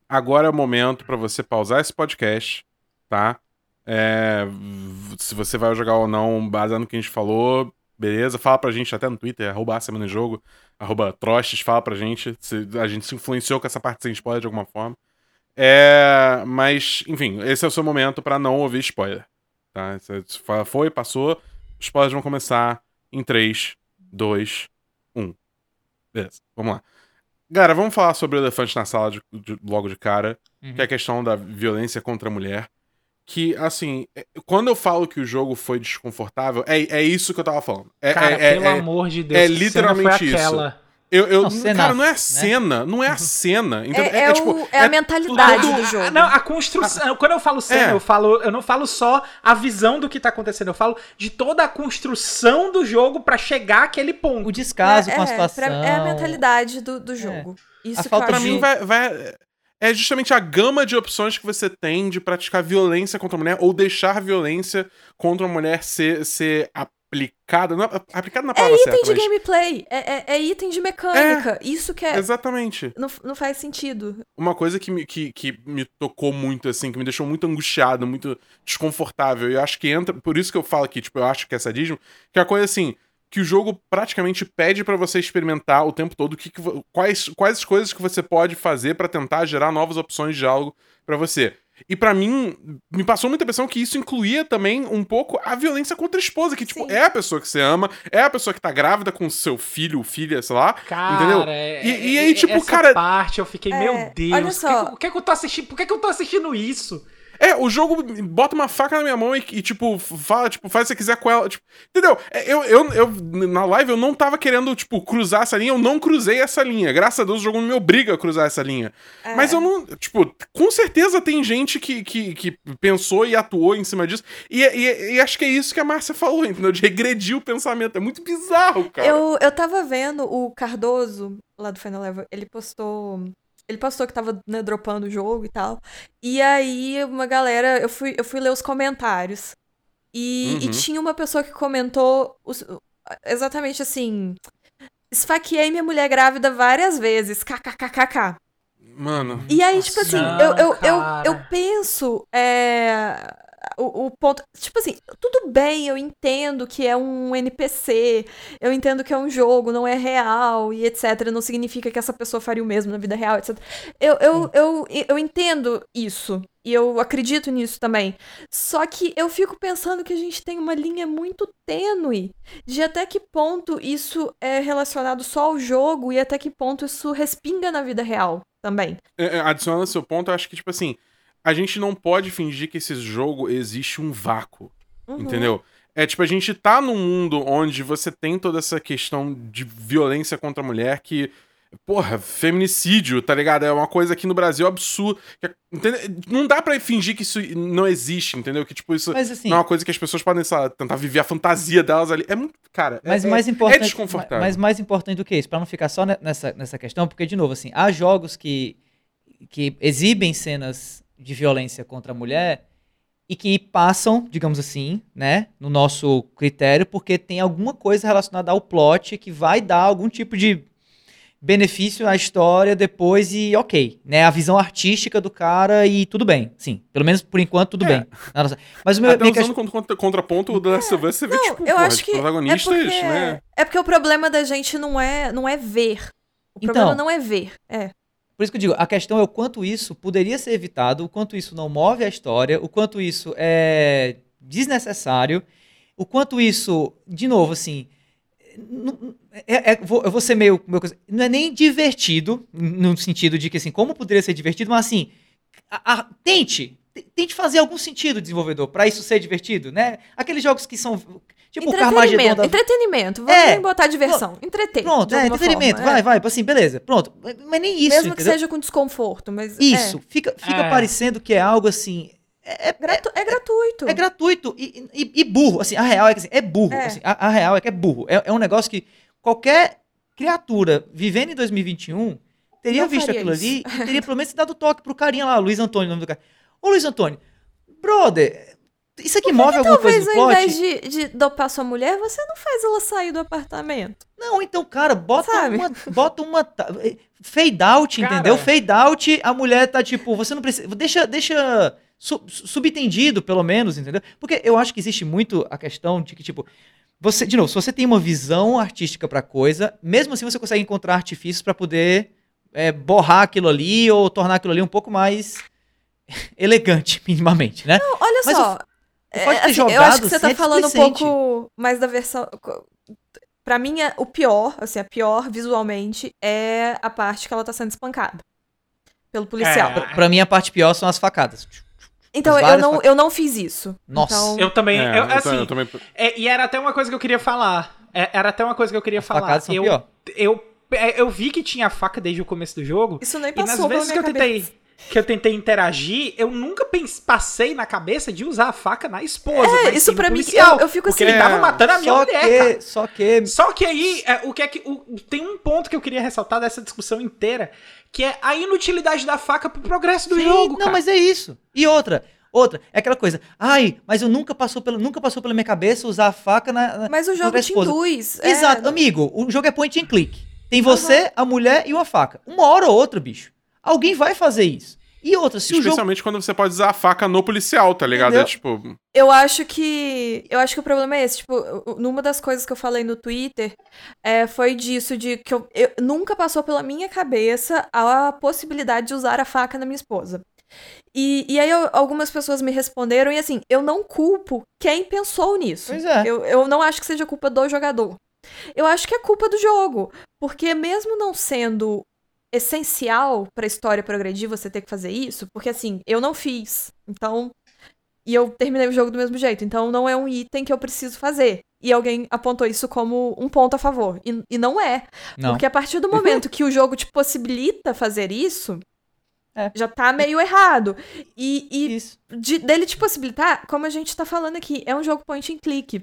[SPEAKER 1] agora é o momento pra você pausar esse podcast, tá? É, se você vai jogar ou não, baseado no que a gente falou, beleza? Fala pra gente até no Twitter, arroba semana em jogo, arroba trostes, fala pra gente se a gente se influenciou com essa parte sem spoiler de alguma forma. É, mas, enfim, esse é o seu momento pra não ouvir spoiler. Tá? Fa- Foi, passou, os spoilers vão começar em 3, 2, 1. Beleza, vamos lá. Galera, vamos falar sobre o elefante na sala de- de- logo de cara,
[SPEAKER 3] Uhum.
[SPEAKER 1] que é a questão da violência contra a mulher. Que, assim, é- quando eu falo que o jogo foi desconfortável, é, é isso que eu tava falando. É,
[SPEAKER 2] Cara,
[SPEAKER 1] é- é-
[SPEAKER 2] pelo
[SPEAKER 1] é-
[SPEAKER 2] amor de Deus,
[SPEAKER 1] é literalmente
[SPEAKER 2] foi
[SPEAKER 1] isso.
[SPEAKER 2] aquela?
[SPEAKER 1] Eu, eu,
[SPEAKER 3] Não, cena,
[SPEAKER 1] cara, não é a
[SPEAKER 3] né?
[SPEAKER 1] cena, não é a cena. entendeu?
[SPEAKER 4] É, é,
[SPEAKER 1] tipo,
[SPEAKER 4] o- é a mentalidade
[SPEAKER 1] tudo-
[SPEAKER 4] do jogo.
[SPEAKER 2] Ah, Não, a construção. Quando eu falo cena,
[SPEAKER 1] É.
[SPEAKER 2] eu falo, eu não falo só a visão do que tá acontecendo, eu falo de toda a construção do jogo pra chegar àquele ponto.
[SPEAKER 3] O descaso
[SPEAKER 4] é,
[SPEAKER 3] com a
[SPEAKER 4] é,
[SPEAKER 3] situação.
[SPEAKER 4] pra- é a mentalidade do, do jogo. Isso
[SPEAKER 3] A
[SPEAKER 4] que
[SPEAKER 3] falta
[SPEAKER 4] eu
[SPEAKER 1] Pra mim, vai, vai- é justamente a gama de opções que você tem de praticar violência contra a mulher ou deixar violência contra a mulher ser, ser a aplicada. Não, aplicada na
[SPEAKER 4] É
[SPEAKER 1] palavra
[SPEAKER 4] item
[SPEAKER 1] certa,
[SPEAKER 4] de
[SPEAKER 1] mas-
[SPEAKER 4] gameplay, é, é- é item de mecânica. Isso que é.
[SPEAKER 1] Exatamente.
[SPEAKER 4] Não, não faz sentido.
[SPEAKER 1] Uma coisa que me, que, que me tocou muito, assim, que me deixou muito angustiado, muito desconfortável. E eu acho que entra. Por isso que eu falo aqui, tipo, eu acho que é sadismo, que é a coisa assim. Que o jogo praticamente pede pra você experimentar o tempo todo o que que quais, quais as coisas que você pode fazer pra tentar gerar novas opções de diálogo pra você. E pra mim, me passou muita impressão que isso incluía também um pouco a violência contra a esposa, que, tipo,
[SPEAKER 4] Sim.
[SPEAKER 1] é a pessoa que você ama, é a pessoa que tá grávida com seu filho, filha, sei lá.
[SPEAKER 2] Cara,
[SPEAKER 1] Entendeu?
[SPEAKER 2] é-
[SPEAKER 1] E- e
[SPEAKER 2] é-
[SPEAKER 1] aí, tipo,
[SPEAKER 2] essa
[SPEAKER 1] cara-
[SPEAKER 2] parte eu fiquei,
[SPEAKER 4] É,
[SPEAKER 2] meu
[SPEAKER 4] olha
[SPEAKER 2] Deus,
[SPEAKER 4] só.
[SPEAKER 2] por que que- por que, que eu tô assistindo? Por que, que eu tô assistindo isso?
[SPEAKER 1] É, o jogo bota uma faca na minha mão e, e, tipo, fala, tipo, faz o que você quiser com ela. Tipo, entendeu? É, Eu, eu, eu, na live, eu não tava querendo, tipo, cruzar essa linha, eu não cruzei essa linha. Graças a Deus, o jogo não me obriga a cruzar essa linha.
[SPEAKER 4] É.
[SPEAKER 1] Mas eu não. Tipo, com certeza tem gente que, que, que pensou e atuou em cima disso. E, e, e acho que é isso que a Márcia falou, entendeu? De regredir o pensamento. É muito bizarro, cara.
[SPEAKER 4] Eu, eu tava vendo o Cardoso, lá do Final Level, ele postou. Ele postou que tava né, dropando o jogo e tal. E aí, uma galera. Eu fui, eu fui ler os comentários. E, e
[SPEAKER 1] Uhum.
[SPEAKER 4] tinha uma pessoa que comentou os- exatamente assim. Esfaqueei minha mulher grávida várias vezes. KKKKK.
[SPEAKER 1] Mano.
[SPEAKER 4] E aí, tipo assim,
[SPEAKER 2] Não,
[SPEAKER 4] eu, eu, eu, eu penso. é, o, o ponto. Tipo assim, tudo bem, eu entendo que é um NPC, eu entendo que é um jogo, não é real e etc. Não significa que essa pessoa faria o mesmo na vida real, etc. Eu, eu, eu, eu entendo isso. E eu acredito nisso também. Só que eu fico pensando que a gente tem uma linha muito tênue de até que ponto isso é relacionado só ao jogo e até que ponto isso respinga na vida real também.
[SPEAKER 1] É, é, adicionando seu ponto, eu acho que, tipo assim, a gente não pode fingir que esse jogo existe um vácuo.
[SPEAKER 4] Uhum.
[SPEAKER 1] Entendeu? É tipo, a gente tá num mundo onde você tem toda essa questão de violência contra a mulher que. Porra, feminicídio, tá ligado? É uma coisa aqui no Brasil absurda. que é- Não dá pra fingir que isso não existe, entendeu? Que, tipo, isso
[SPEAKER 3] Mas assim,
[SPEAKER 1] não é uma coisa que as pessoas podem, lá, tentar viver a fantasia delas ali. É muito. Cara, é-
[SPEAKER 3] Mas
[SPEAKER 1] é,
[SPEAKER 3] mais
[SPEAKER 1] é
[SPEAKER 3] importante,
[SPEAKER 1] desconfortável.
[SPEAKER 3] Mas mais importante do que isso, pra não ficar só ne- nessa, nessa questão, porque de novo assim, há jogos que que exibem cenas de violência contra a mulher e que passam, digamos assim, né, no nosso critério, porque tem alguma coisa relacionada ao plot que vai dar algum tipo de benefício à história depois e ok, né, a visão artística do cara e tudo bem, sim, pelo menos por enquanto tudo
[SPEAKER 1] É.
[SPEAKER 3] bem. Nossa, Mas o meu,
[SPEAKER 1] Até usando
[SPEAKER 3] questão-
[SPEAKER 1] contra, contra, contraponto Last of Us, você vê,
[SPEAKER 4] Não,
[SPEAKER 1] tipo,
[SPEAKER 4] eu
[SPEAKER 1] porra,
[SPEAKER 4] acho que é
[SPEAKER 1] protagonistas,
[SPEAKER 4] porque,
[SPEAKER 1] né?
[SPEAKER 4] é porque o problema da gente não é, não é ver. O
[SPEAKER 3] Então.
[SPEAKER 4] problema não é ver. É.
[SPEAKER 3] Por isso que eu digo, a questão é o quanto isso poderia ser evitado, o quanto isso não move a história, o quanto isso é desnecessário, o quanto isso, de novo, assim, não- é- é- vou- eu vou ser meio, meio não é nem divertido, no sentido de que, assim, como poderia ser divertido, mas assim, a- a- tente, te- tente fazer algum sentido, desenvolvedor, pra isso ser divertido, né? Aqueles jogos que são, tipo
[SPEAKER 4] entretenimento,
[SPEAKER 3] da
[SPEAKER 4] entretenimento. Vamos
[SPEAKER 3] É.
[SPEAKER 4] botar diversão. Entreter.
[SPEAKER 3] Pronto, é, entretenimento,
[SPEAKER 4] forma,
[SPEAKER 3] vai,
[SPEAKER 4] é.
[SPEAKER 3] vai, assim, beleza, pronto. Mas nem isso,
[SPEAKER 4] Mesmo que
[SPEAKER 3] entendeu?
[SPEAKER 4] seja com desconforto, mas.
[SPEAKER 3] Isso, fica, fica
[SPEAKER 2] É.
[SPEAKER 3] parecendo que é algo assim. É, é-
[SPEAKER 4] É, gratu- é gratuito.
[SPEAKER 3] é gratuito e, e- e burro. Assim, a real é que assim, é burro.
[SPEAKER 4] É.
[SPEAKER 3] assim, a, a real é que é burro. É, é um negócio que qualquer criatura vivendo em 2021 teria
[SPEAKER 4] Não
[SPEAKER 3] visto aquilo
[SPEAKER 4] isso.
[SPEAKER 3] ali e teria pelo menos dado toque pro carinha lá, Luiz Antônio, o nome do cara. Ô Luiz Antônio, brother, isso aqui move alguma coisa
[SPEAKER 4] Talvez
[SPEAKER 3] no
[SPEAKER 4] ao
[SPEAKER 3] plot?
[SPEAKER 4] invés de, de dopar sua mulher, você não faz ela sair do apartamento.
[SPEAKER 3] Não, então, cara, bota
[SPEAKER 4] Sabe?
[SPEAKER 3] uma. Bota uma. ta- Fade out,
[SPEAKER 2] Cara.
[SPEAKER 3] entendeu? Fade out, a mulher tá tipo, você não precisa. Deixa, deixa su- subentendido, pelo menos, entendeu? Porque eu acho que existe muito a questão de que, tipo, você, de novo, se você tem uma visão artística pra coisa, mesmo assim você consegue encontrar artifícios pra poder é, borrar aquilo ali ou tornar aquilo ali um pouco mais elegante, minimamente, né?
[SPEAKER 4] Não, olha
[SPEAKER 3] Mas
[SPEAKER 4] só. É,
[SPEAKER 3] pode ter
[SPEAKER 4] assim, eu
[SPEAKER 3] jogado
[SPEAKER 4] acho que você tá falando um pouco mais da versão. Pra mim, é- o pior, assim, a pior visualmente é a parte que ela tá sendo espancada. Pelo policial.
[SPEAKER 2] É.
[SPEAKER 3] Pra, pra mim, a parte pior são as facadas.
[SPEAKER 4] Então, eu não, eu não fiz isso.
[SPEAKER 3] Nossa.
[SPEAKER 4] Então,
[SPEAKER 2] Eu também,
[SPEAKER 1] É,
[SPEAKER 2] eu,
[SPEAKER 1] eu
[SPEAKER 2] assim,
[SPEAKER 1] eu também-
[SPEAKER 2] é, e era até uma coisa que eu queria falar. É, era até uma coisa que eu queria
[SPEAKER 3] As
[SPEAKER 2] falar.
[SPEAKER 3] facadas são
[SPEAKER 2] eu,
[SPEAKER 3] pior.
[SPEAKER 2] eu, é, eu vi que tinha faca desde o começo do jogo.
[SPEAKER 4] Isso nem
[SPEAKER 2] E nas
[SPEAKER 4] passou pela
[SPEAKER 2] vezes que
[SPEAKER 4] minha
[SPEAKER 2] eu tentei,
[SPEAKER 4] cabeça.
[SPEAKER 2] Que eu tentei interagir, eu nunca pens- passei na cabeça de usar a faca na esposa.
[SPEAKER 4] É, isso pra mim, eu- eu fico
[SPEAKER 2] porque
[SPEAKER 4] assim,
[SPEAKER 2] ele tava
[SPEAKER 1] é,
[SPEAKER 2] matando a minha
[SPEAKER 3] só
[SPEAKER 2] mulher,
[SPEAKER 3] que,
[SPEAKER 2] cara.
[SPEAKER 3] Só que.
[SPEAKER 2] Só que aí, é, o que é que. o- tem um ponto que eu queria ressaltar dessa discussão inteira, que é a inutilidade da faca pro progresso do
[SPEAKER 3] Sim,
[SPEAKER 2] jogo,
[SPEAKER 3] não,
[SPEAKER 2] cara.
[SPEAKER 3] mas é isso. E outra, Outra, é aquela coisa, ai, mas eu nunca passou pela, nunca passou pela minha cabeça usar a faca na. na
[SPEAKER 4] Mas o jogo te
[SPEAKER 3] esposa.
[SPEAKER 4] induz. é,
[SPEAKER 3] Exato, amigo, o jogo é point and click. Tem você, a mulher e uma faca. Uma hora ou outra, bicho. Alguém vai fazer isso. E outra, se o jogo.
[SPEAKER 1] Especialmente quando você pode usar a faca no policial, tá ligado? É tipo.
[SPEAKER 4] Eu acho que. Eu acho que o problema é esse. Tipo, numa das coisas que eu falei no Twitter é, foi disso, de que eu, eu- nunca passou pela minha cabeça a possibilidade de usar a faca na minha esposa. E, e aí eu- algumas pessoas me responderam, e assim, eu não culpo quem pensou nisso.
[SPEAKER 3] Pois é.
[SPEAKER 4] Eu, eu não acho que seja culpa do jogador. Eu acho que é culpa do jogo. Porque mesmo não sendo essencial pra história progredir você ter que fazer isso, porque assim, eu não fiz. Então. E eu terminei o jogo do mesmo jeito. Então não é um item que eu preciso fazer. E alguém apontou isso como um ponto a favor. E, e não é.
[SPEAKER 3] Não.
[SPEAKER 4] Porque a partir do momento que o jogo te possibilita fazer isso,
[SPEAKER 3] É.
[SPEAKER 4] já tá meio errado. E, e
[SPEAKER 3] Isso.
[SPEAKER 4] de- dele te possibilitar, como a gente tá falando aqui, é um jogo point and click.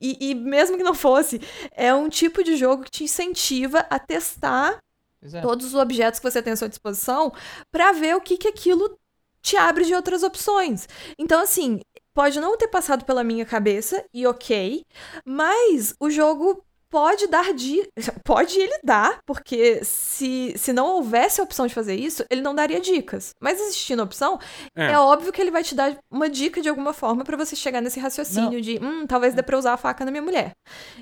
[SPEAKER 4] E, e mesmo que não fosse, é um tipo de jogo que te incentiva a testar
[SPEAKER 3] é.
[SPEAKER 4] todos os objetos que você tem à sua disposição pra ver o que, que aquilo te abre de outras opções. Então, assim, pode não ter passado pela minha cabeça, e ok, mas o jogo pode dar dicas. Pode ele dar, porque se, se não houvesse a opção de fazer isso, ele não daria dicas. Mas existindo a opção,
[SPEAKER 1] É.
[SPEAKER 4] é, óbvio que ele vai te dar uma dica de alguma forma pra você chegar nesse raciocínio de, hum, talvez dê pra usar a faca na minha mulher.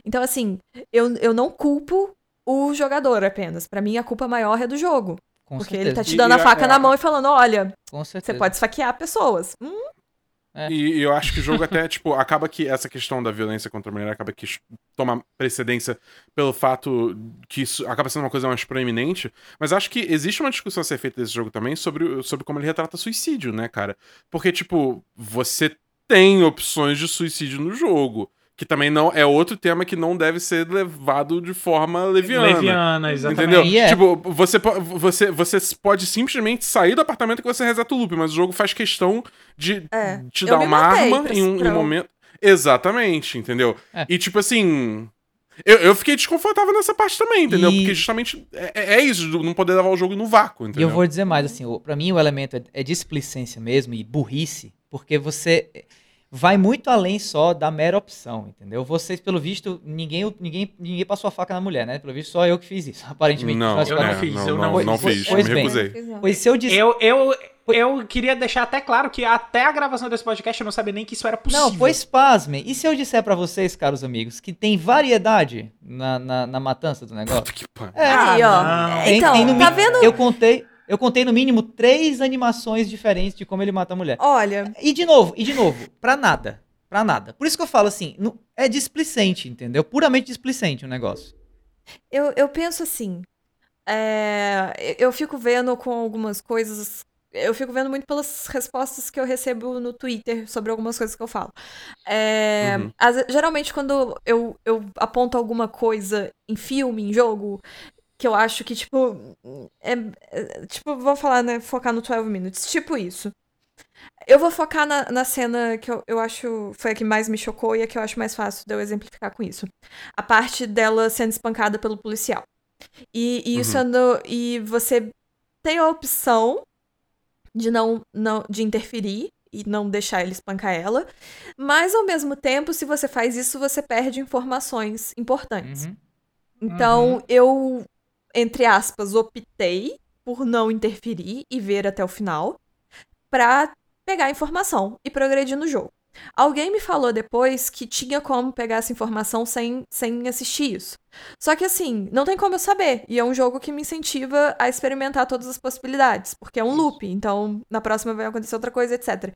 [SPEAKER 4] Então, assim, eu, eu não culpo o jogador apenas. Pra mim, a culpa maior é do jogo.
[SPEAKER 3] Com
[SPEAKER 4] porque
[SPEAKER 3] certeza.
[SPEAKER 4] ele tá te
[SPEAKER 1] E-
[SPEAKER 4] dando
[SPEAKER 1] e
[SPEAKER 4] a faca
[SPEAKER 1] é-
[SPEAKER 4] na mão e falando: olha, você pode esfaquear pessoas. Hum,
[SPEAKER 1] E, e eu acho que o jogo até, tipo, acaba que essa questão da violência contra a mulher acaba que toma precedência pelo fato que isso acaba sendo uma coisa mais proeminente. Mas acho que existe uma discussão a ser feita desse jogo também sobre, sobre como ele retrata suicídio, né, cara? Porque, tipo, você tem opções de suicídio no jogo. Que também não é outro tema que não deve ser levado de forma leviana.
[SPEAKER 2] Leviana, exatamente.
[SPEAKER 1] Entendeu?
[SPEAKER 3] E é.
[SPEAKER 1] Tipo, você, você, você pode simplesmente sair do apartamento que você reseta o loop, mas o jogo faz questão de
[SPEAKER 4] É.
[SPEAKER 1] te
[SPEAKER 4] Eu
[SPEAKER 1] dar uma arma em um, em um momento. Exatamente, entendeu?
[SPEAKER 3] É.
[SPEAKER 1] E tipo assim. Eu, eu fiquei desconfortável nessa parte também, entendeu?
[SPEAKER 3] E-
[SPEAKER 1] Porque justamente é, é- é isso, não poder levar o jogo no vácuo,
[SPEAKER 3] E
[SPEAKER 1] entendeu?
[SPEAKER 3] eu vou dizer mais, assim, pra mim o elemento é, é displicência mesmo e burrice, porque você vai muito além só da mera opção, entendeu? Vocês, pelo visto, ninguém, ninguém, ninguém passou a faca na mulher, né? Pelo visto, só eu que fiz isso, aparentemente.
[SPEAKER 1] Não,
[SPEAKER 2] eu não fiz,
[SPEAKER 1] não,
[SPEAKER 2] eu
[SPEAKER 1] não,
[SPEAKER 2] não
[SPEAKER 1] não
[SPEAKER 3] fiz.
[SPEAKER 1] fiz,
[SPEAKER 3] Pois
[SPEAKER 1] me
[SPEAKER 3] bem.
[SPEAKER 1] recusei.
[SPEAKER 3] Pois se eu disse...
[SPEAKER 2] Eu, eu, eu queria deixar até claro que até a gravação desse podcast eu não sabia nem que isso era possível.
[SPEAKER 3] Não, pois pasmem. E se eu disser pra vocês, caros amigos, que tem variedade na, na, na matança do negócio?
[SPEAKER 1] Puta que pariu.
[SPEAKER 3] É,
[SPEAKER 4] Aí, ó.
[SPEAKER 2] não.
[SPEAKER 3] Tem-
[SPEAKER 4] Então,
[SPEAKER 3] tem no
[SPEAKER 4] tá vendo?
[SPEAKER 3] Eu contei, eu contei no mínimo três animações diferentes de como ele mata a mulher.
[SPEAKER 4] Olha,
[SPEAKER 3] E de novo, e de novo, pra nada. Pra nada. Por isso que eu falo assim, é displicente, entendeu? Puramente displicente o negócio.
[SPEAKER 4] eu, eu penso assim. é, eu- fico vendo com algumas coisas. Eu fico vendo muito pelas respostas que eu recebo no Twitter sobre algumas coisas que eu falo. É,
[SPEAKER 1] Uhum.
[SPEAKER 4] às- geralmente, quando eu, eu aponto alguma coisa em filme, em jogo, que eu acho que, tipo. É, é- tipo, vou falar, né? Focar no 12 Minutes. Tipo isso. Eu vou focar na, na cena que eu, eu acho foi a que mais me chocou e a que eu acho mais fácil de eu exemplificar com isso. A parte dela sendo espancada pelo policial. E, e isso
[SPEAKER 1] Uhum.
[SPEAKER 4] é no- e você tem a opção de não, não de interferir e não deixar ele espancar ela, mas ao mesmo tempo, se você faz isso, você perde informações importantes.
[SPEAKER 3] Uhum.
[SPEAKER 4] Então, eu, entre aspas, optei por não interferir e ver até o final pra pegar a informação e progredir no jogo. Alguém me falou depois que tinha como pegar essa informação sem, sem assistir isso. Só que assim, não tem como eu saber. E é um jogo que me incentiva a experimentar todas as possibilidades. Porque é um loop, então na próxima vai acontecer outra coisa, etc.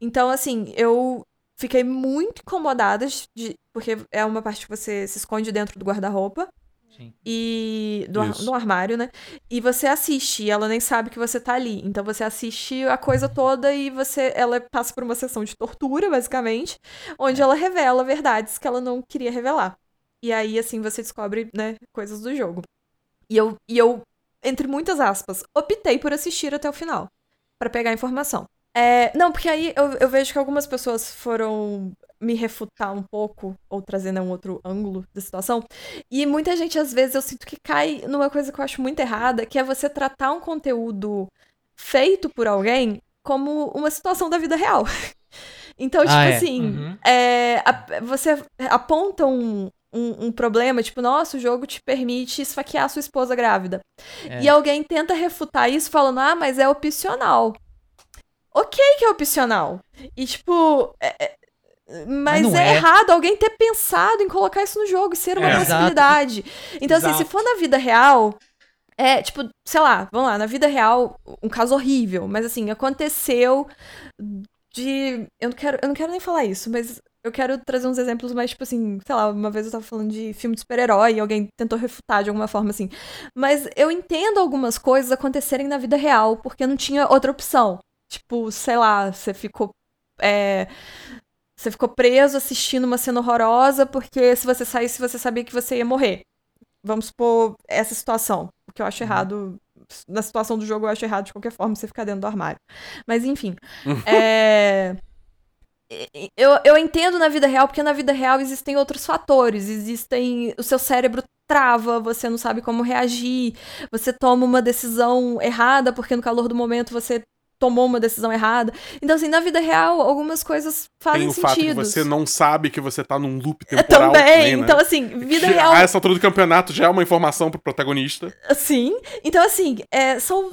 [SPEAKER 4] Então, assim, eu fiquei muito incomodada de. Porque é uma parte que você se esconde dentro do guarda-roupa
[SPEAKER 3] Sim.
[SPEAKER 4] e do, ar- do armário, né? E você assiste, e ela nem sabe que você tá ali. Então você assiste a coisa toda e você ela passa por uma sessão de tortura, basicamente, onde ela revela verdades que ela não queria revelar. E aí assim você descobre, né, coisas do jogo. E eu e eu entre muitas aspas, optei por assistir até o final pra pegar a informação. É, não, porque aí eu, eu vejo que algumas pessoas foram me refutar um pouco, ou trazendo um outro ângulo da situação. E muita gente, às vezes, eu sinto que cai numa coisa que eu acho muito errada, que é você tratar um conteúdo feito por alguém como uma situação da vida real. Então, tipo
[SPEAKER 3] Ah, é.
[SPEAKER 4] assim,
[SPEAKER 2] Uhum.
[SPEAKER 4] é, a- você aponta um, um, um problema, tipo, nossa, o jogo te permite esfaquear sua esposa grávida.
[SPEAKER 3] É.
[SPEAKER 4] E alguém tenta refutar isso falando, ah, mas é opcional. Ok que é opcional. E, tipo, é- é- mas,
[SPEAKER 3] não
[SPEAKER 4] é,
[SPEAKER 3] é.
[SPEAKER 4] errado alguém ter pensado em colocar isso no jogo, ser uma
[SPEAKER 2] É.
[SPEAKER 4] possibilidade. Então, assim, se
[SPEAKER 2] Exato.
[SPEAKER 4] for na vida real, é, tipo, sei lá, vamos lá, na vida real, um caso horrível, mas assim, aconteceu de. Eu não quero, eu não quero nem falar isso, mas eu quero trazer uns exemplos mais, tipo assim, sei lá, uma vez eu tava falando de filme de super-herói e alguém tentou refutar de alguma forma assim. Mas eu entendo algumas coisas acontecerem na vida real, porque não tinha outra opção. Tipo, sei lá, você ficou. é, você ficou preso assistindo uma cena horrorosa, porque se você saísse, você sabia que você ia morrer. Vamos supor essa situação. O que eu acho errado. Na situação do jogo, eu acho errado de qualquer forma você ficar dentro do armário. Mas enfim. é, e- Eu, eu entendo na vida real, porque na vida real existem outros fatores. Existem. O seu cérebro trava, você não sabe como reagir, você toma uma decisão errada, porque no calor do momento você tomou uma decisão errada. Então, assim, na vida real, algumas coisas fazem
[SPEAKER 1] Tem o
[SPEAKER 4] sentido.
[SPEAKER 1] fato que você não sabe que você tá num loop temporal
[SPEAKER 4] Também.
[SPEAKER 1] também, né?
[SPEAKER 4] Então, assim, vida
[SPEAKER 1] Que
[SPEAKER 4] real.
[SPEAKER 1] A essa altura do campeonato já é uma informação pro protagonista.
[SPEAKER 4] Sim. Então, assim, é, são.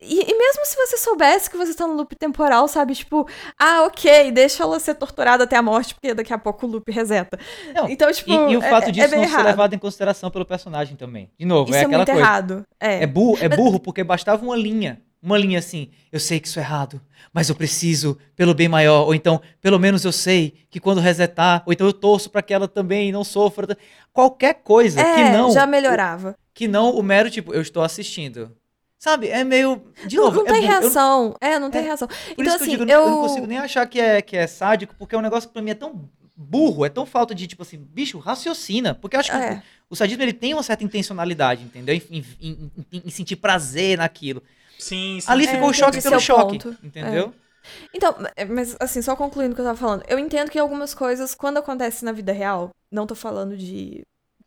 [SPEAKER 4] E, e mesmo se você soubesse que você tá no loop temporal, sabe? Tipo, ah, ok, deixa ela ser torturada até a morte, porque daqui a pouco o loop reseta.
[SPEAKER 3] Não,
[SPEAKER 4] Então, tipo.
[SPEAKER 3] E, e o
[SPEAKER 4] é-
[SPEAKER 3] fato
[SPEAKER 4] é
[SPEAKER 3] disso
[SPEAKER 4] bem
[SPEAKER 3] não ser
[SPEAKER 4] errado.
[SPEAKER 3] levado em consideração pelo personagem também. De novo,
[SPEAKER 4] Isso
[SPEAKER 3] é
[SPEAKER 4] é,
[SPEAKER 3] aquela
[SPEAKER 4] muito
[SPEAKER 3] coisa.
[SPEAKER 4] errado. É.
[SPEAKER 3] É burro, é burro porque bastava uma linha. Uma linha assim, eu sei que isso é errado, mas eu preciso pelo bem maior. Ou então, pelo menos eu sei que quando resetar, ou então eu torço pra que ela também não sofra. Qualquer coisa
[SPEAKER 4] É,
[SPEAKER 3] que não
[SPEAKER 4] já melhorava.
[SPEAKER 3] que não o mero tipo, eu estou assistindo. Sabe? É meio de
[SPEAKER 4] não
[SPEAKER 3] novo,
[SPEAKER 4] não
[SPEAKER 3] é
[SPEAKER 4] tem.
[SPEAKER 3] Eu-
[SPEAKER 4] reação. É, não tem
[SPEAKER 3] É,
[SPEAKER 4] reação. Então, assim,
[SPEAKER 3] eu,
[SPEAKER 4] eu.
[SPEAKER 3] digo, eu não consigo nem achar que é, que é sádico, porque é um negócio que pra mim é tão burro, é tão falta de, tipo assim, bicho, raciocina. Porque eu acho que
[SPEAKER 4] É.
[SPEAKER 3] o, o sadismo ele tem uma certa intencionalidade, entendeu? Em- em- em- em sentir prazer naquilo.
[SPEAKER 2] Sim, sim.
[SPEAKER 3] Ali
[SPEAKER 4] É,
[SPEAKER 3] ficou o choque pelo choque,
[SPEAKER 4] ponto.
[SPEAKER 3] entendeu?
[SPEAKER 4] Então, mas assim, só concluindo o que eu tava falando, eu entendo que algumas coisas, quando acontecem na vida real, não tô falando de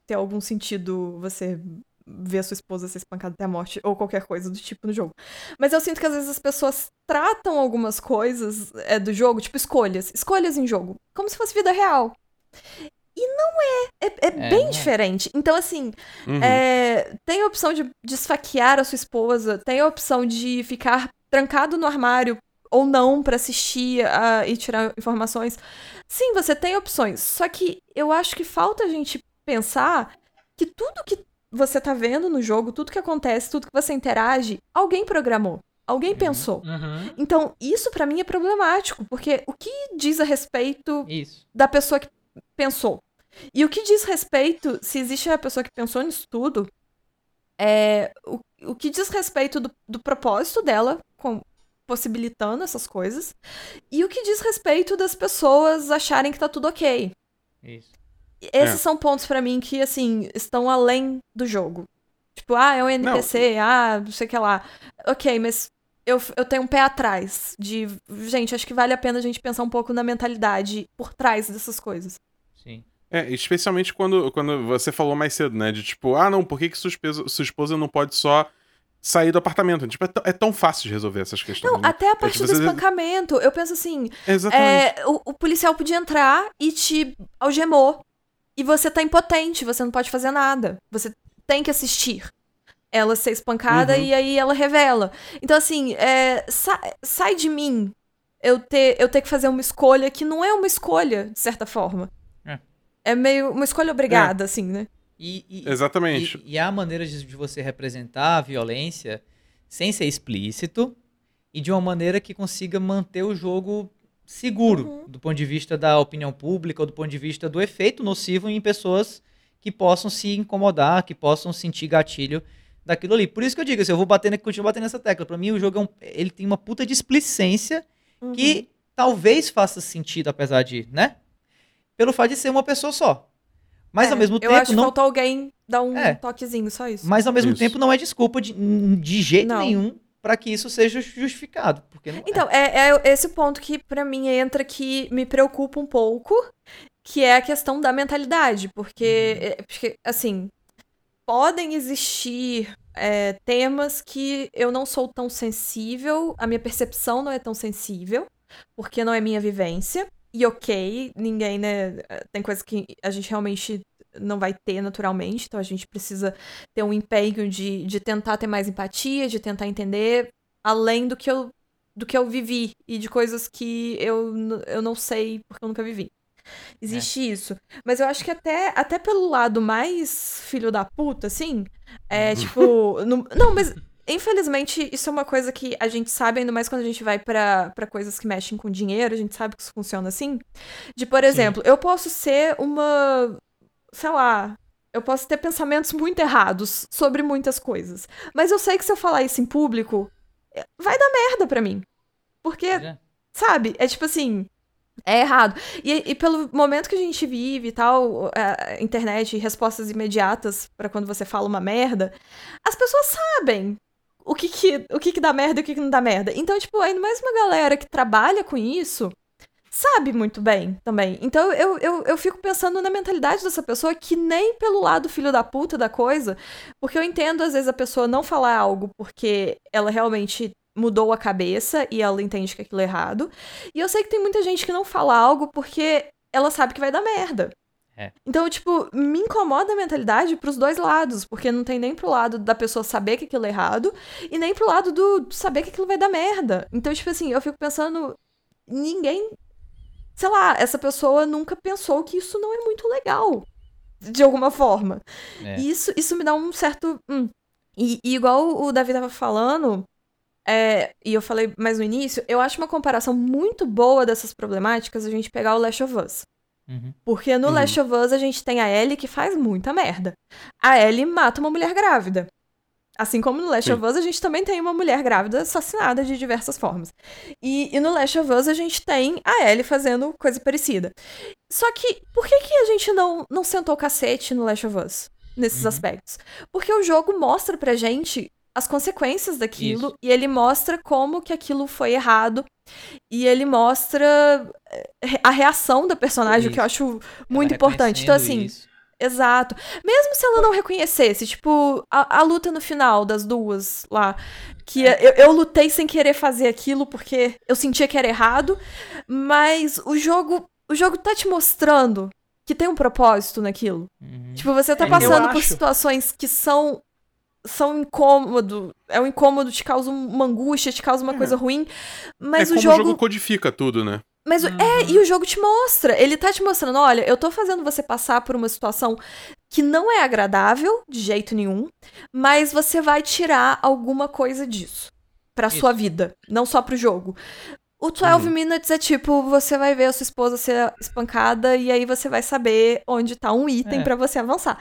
[SPEAKER 4] ter algum sentido você ver a sua esposa ser espancada até a morte ou qualquer coisa do tipo no jogo. Mas eu sinto que às vezes as pessoas tratam algumas coisas é, do jogo, tipo escolhas, escolhas em jogo, como se fosse vida real. E não é. É, é
[SPEAKER 3] É,
[SPEAKER 4] bem
[SPEAKER 3] é.
[SPEAKER 4] diferente. Então, assim,
[SPEAKER 1] Uhum.
[SPEAKER 4] é, tem a opção de, de esfaquear a sua esposa, tem a opção de ficar trancado no armário ou não pra assistir a- e tirar informações. Sim, você tem opções. Só que eu acho que falta a gente pensar que tudo que você tá vendo no jogo, tudo que acontece, tudo que você interage, alguém programou. Alguém pensou.
[SPEAKER 2] Uhum.
[SPEAKER 4] Então, isso pra mim é problemático, porque o que diz a respeito
[SPEAKER 3] Isso.
[SPEAKER 4] da pessoa que pensou. E o que diz respeito, se existe a pessoa que pensou nisso tudo, é o, o que diz respeito do, do propósito dela, com, possibilitando essas coisas, e o que diz respeito das pessoas acharem que tá tudo ok.
[SPEAKER 3] Isso.
[SPEAKER 4] Esses
[SPEAKER 1] É.
[SPEAKER 4] são pontos pra mim que, assim, estão além do jogo. Tipo, ah, é um NPC, ah, não sei o que lá. Ok, mas eu, eu tenho um pé atrás de. Gente, acho que vale a pena a gente pensar um pouco na mentalidade por trás dessas coisas.
[SPEAKER 3] Sim.
[SPEAKER 1] É, especialmente quando, quando você falou mais cedo, né? De tipo, ah, não, por que, que sua, esposa, sua esposa não pode só sair do apartamento? Tipo, é, tão- é tão fácil de resolver essas questões.
[SPEAKER 4] Não,
[SPEAKER 1] né?
[SPEAKER 4] até a parte
[SPEAKER 1] tipo,
[SPEAKER 4] do
[SPEAKER 1] você-
[SPEAKER 4] espancamento, eu penso assim:
[SPEAKER 1] Exatamente.
[SPEAKER 4] é, o, o policial podia entrar e te algemou. E você tá impotente, você não pode fazer nada. Você tem que assistir ela ser espancada
[SPEAKER 1] Uhum.
[SPEAKER 4] e aí ela revela. Então, assim, é, sa- sai de mim eu ter, eu ter que fazer uma escolha que não é uma escolha, de certa forma.
[SPEAKER 3] É.
[SPEAKER 4] É meio uma escolha obrigada, assim, né?
[SPEAKER 3] E, e-
[SPEAKER 1] Exatamente.
[SPEAKER 3] E, e há maneiras de, de você representar a violência sem ser explícito e de uma maneira que consiga manter o jogo seguro
[SPEAKER 4] Uhum.
[SPEAKER 3] do ponto de vista da opinião pública ou do ponto de vista do efeito nocivo em pessoas que possam se incomodar, que possam sentir gatilho daquilo ali. Por isso que eu digo, assim, eu vou batendo, continuo batendo nessa tecla. Pra mim o jogo é um, ele tem uma puta displicência
[SPEAKER 4] Uhum.
[SPEAKER 3] que talvez faça sentido apesar de, né? Pelo fato de ser uma pessoa só. Mas
[SPEAKER 4] É,
[SPEAKER 3] ao mesmo
[SPEAKER 4] eu
[SPEAKER 3] tempo
[SPEAKER 4] acho que
[SPEAKER 3] não
[SPEAKER 4] faltou alguém dar um
[SPEAKER 3] É.
[SPEAKER 4] toquezinho, só isso.
[SPEAKER 3] mas ao mesmo
[SPEAKER 1] Isso.
[SPEAKER 3] tempo não é desculpa de, de jeito
[SPEAKER 4] Não.
[SPEAKER 3] nenhum pra que isso seja justificado. Porque não é.
[SPEAKER 4] Então, é, é esse o ponto que pra mim entra que me preocupa um pouco, que é a questão da mentalidade, porque,
[SPEAKER 3] Uhum.
[SPEAKER 4] é, porque, assim, podem existir é, temas que eu não sou tão sensível, a minha percepção não é tão sensível, porque não é minha vivência. E ok, ninguém, né? Tem coisas que a gente realmente não vai ter naturalmente, então a gente precisa ter um empenho de, de tentar ter mais empatia, de tentar entender além do que eu, do que eu vivi e de coisas que eu, eu não sei porque eu nunca vivi. Existe é. isso. Mas eu acho que até, até pelo lado mais filho da puta, assim, é uhum. tipo. no, não, mas infelizmente isso é uma coisa que a gente sabe, ainda mais quando a gente vai para coisas que mexem com dinheiro, a gente sabe que isso funciona assim. De, por exemplo, Sim. eu posso ser uma. Sei lá. Eu posso ter pensamentos muito errados sobre muitas coisas. Mas eu sei que se eu falar isso em público, vai dar merda pra mim. Porque, é. sabe? É tipo assim. É errado. E, e, pelo momento que a gente vive e tal, a internet, respostas imediatas para quando você fala uma merda, as pessoas sabem o que que, o que que dá merda e o que que não dá merda. Então, tipo, ainda mais uma galera que trabalha com isso, sabe muito bem também. Então eu, eu, eu fico pensando na mentalidade dessa pessoa que nem pelo lado filho da puta da coisa, porque eu entendo às vezes a pessoa não falar algo porque ela realmente mudou a cabeça e ela entende que aquilo é errado. E eu sei que tem muita gente que não fala algo porque ela sabe que vai dar merda. É. Então, tipo, me incomoda a mentalidade pros dois lados, porque não tem nem pro lado da pessoa saber que aquilo é errado, e nem pro lado do saber que aquilo vai dar merda. Então, tipo assim, eu fico pensando, ninguém. Sei lá, essa pessoa nunca pensou que isso não é muito legal. De alguma forma. É. E isso, isso me dá um certo. Hum. E, e igual o Davi tava falando, é, e eu falei mais no início, eu acho uma comparação muito boa dessas problemáticas a gente pegar o Last of Us. Uhum. Porque no uhum. Last of Us a gente tem a Ellie que faz muita merda. A Ellie mata uma mulher grávida. Assim como no Last Sim. of Us a gente também tem uma mulher grávida assassinada de diversas formas. E, e, no Last of Us a gente tem a Ellie fazendo coisa parecida. Só que, por que, que a gente não, não sentou o cacete no Last of Us? Nesses uhum. aspectos? Porque o jogo mostra pra gente as consequências daquilo Isso. e ele mostra como que aquilo foi errado e ele mostra eh, a reação da personagem, Isso. que eu acho muito ela importante. Então, assim. Isso. Exato. Mesmo se ela não reconhecesse, tipo, a, a luta no final das duas lá, que é. eu, eu lutei sem querer fazer aquilo porque eu sentia que era errado, mas o jogo, o jogo tá te mostrando que tem um propósito naquilo. Uhum. Tipo, você tá é, passando por situações que são são incômodo. É um incômodo, te causa uma angústia, te causa uma é. coisa ruim. Mas é o jogo. O jogo
[SPEAKER 1] codifica tudo, né?
[SPEAKER 4] Mas uhum. é, e o jogo te mostra. Ele tá te mostrando: olha, eu tô fazendo você passar por uma situação que não é agradável, de jeito nenhum, mas você vai tirar alguma coisa disso. Pra Isso. sua vida, não só pro jogo. O 12 uhum. Minutes é tipo, você vai ver a sua esposa ser espancada e aí você vai saber onde tá um item é. para você avançar.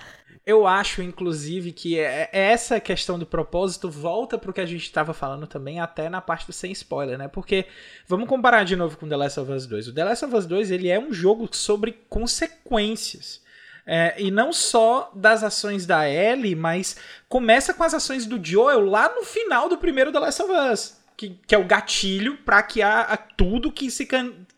[SPEAKER 2] Eu acho, inclusive, que é, é essa questão do propósito volta pro que a gente estava falando também, até na parte do sem spoiler, né? Porque, vamos comparar de novo com The Last of Us 2. O The Last of Us 2, ele é um jogo sobre consequências. É, e não só das ações da Ellie, mas começa com as ações do Joel lá no final do primeiro The Last of Us. Que, que é o gatilho para que a, a, tudo que, se,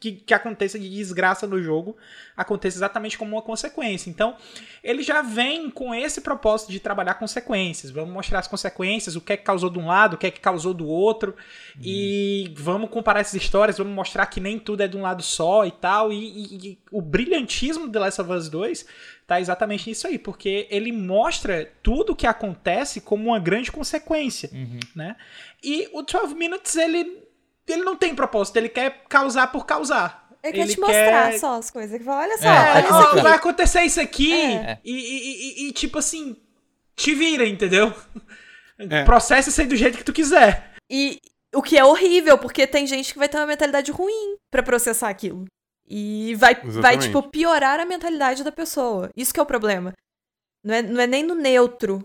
[SPEAKER 2] que, que aconteça de desgraça no jogo aconteça exatamente como uma consequência. Então, ele já vem com esse propósito de trabalhar consequências. Vamos mostrar as consequências, o que é que causou de um lado, o que é que causou do outro, uhum. e vamos comparar essas histórias, vamos mostrar que nem tudo é de um lado só e tal. E, e, e o brilhantismo de The Last of Us 2 tá exatamente nisso aí, porque ele mostra tudo o que acontece como uma grande consequência, uhum. né? E o 12 Minutes, ele, ele não tem propósito, ele quer causar por causar.
[SPEAKER 4] Ele quer te mostrar quer... só as coisas. Ele fala, olha é, só,
[SPEAKER 2] é,
[SPEAKER 4] olha
[SPEAKER 2] ó, vai acontecer isso aqui. É. E, e, e, e, tipo assim, te vira, entendeu? É. Processa isso aí do jeito que tu quiser.
[SPEAKER 4] E o que é horrível, porque tem gente que vai ter uma mentalidade ruim para processar aquilo. E vai, vai, tipo, piorar a mentalidade da pessoa. Isso que é o problema. Não é, não é nem no neutro.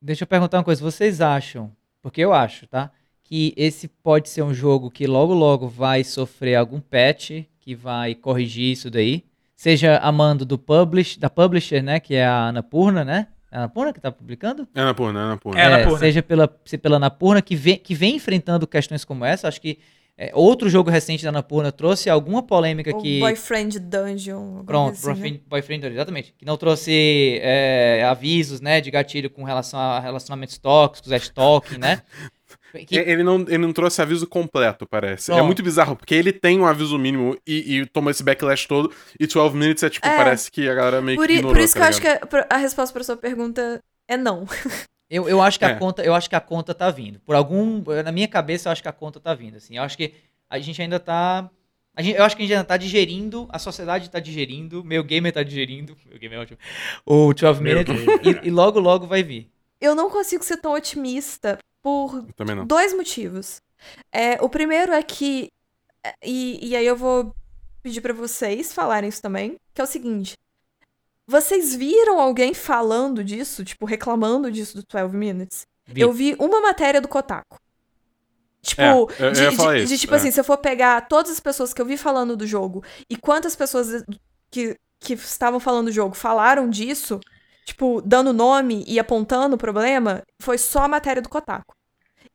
[SPEAKER 3] Deixa eu perguntar uma coisa. Vocês acham, porque eu acho, tá? Que esse pode ser um jogo que logo logo vai sofrer algum patch que vai corrigir isso daí. Seja a mando do publish, da publisher, né, que é a Anapurna, né? É a Anapurna que está publicando?
[SPEAKER 1] É a Anapurna, é a Anapurna.
[SPEAKER 3] É, é Anapurna. Seja pela, se pela Anapurna, que vem, que vem enfrentando questões como essa, acho que É, outro jogo recente da Annapurna trouxe alguma polêmica
[SPEAKER 4] O
[SPEAKER 3] que.
[SPEAKER 4] Boyfriend Dungeon.
[SPEAKER 3] Pronto,
[SPEAKER 4] assim, né?
[SPEAKER 3] boyfriend, boyfriend exatamente. Que não trouxe é, avisos, né, de gatilho com relação a relacionamentos tóxicos, stalking, né? Que-
[SPEAKER 1] Ele não, ele não trouxe aviso completo, parece. É muito bizarro, porque ele tem um aviso mínimo e, e toma esse backlash todo, e 12 Minutes é tipo,
[SPEAKER 4] É.
[SPEAKER 1] parece que a galera meio
[SPEAKER 4] Por,
[SPEAKER 1] que ignorou,
[SPEAKER 4] por isso
[SPEAKER 1] tá
[SPEAKER 4] que eu acho que a, a resposta pra sua pergunta é não.
[SPEAKER 3] Eu, eu acho que
[SPEAKER 1] É.
[SPEAKER 3] a conta, eu acho que a conta tá vindo. Por algum, na minha cabeça eu acho que a conta tá vindo, assim. Eu acho que a gente ainda tá a gente- eu acho que a gente ainda tá digerindo, a sociedade tá digerindo, meu gamer tá digerindo, meu gamer é ótimo. O 12
[SPEAKER 1] Meu
[SPEAKER 3] minutes
[SPEAKER 1] gamer.
[SPEAKER 3] e, e logo logo vai vir.
[SPEAKER 4] Eu não consigo ser tão otimista por dois motivos. É, o primeiro é que. é, E, e aí eu vou pedir pra vocês falarem isso também, que é o seguinte. Vocês viram alguém falando disso, tipo, reclamando disso do 12 Minutes?
[SPEAKER 3] Vi.
[SPEAKER 4] Eu vi uma matéria do Kotaku. Tipo,
[SPEAKER 1] É,
[SPEAKER 4] de, de- de,
[SPEAKER 1] isso,
[SPEAKER 4] tipo
[SPEAKER 1] é.
[SPEAKER 4] assim, se eu for pegar todas as pessoas que eu vi falando do jogo e quantas pessoas que, que estavam falando do jogo falaram disso, tipo, dando nome e apontando o problema, foi só a matéria do Kotaku.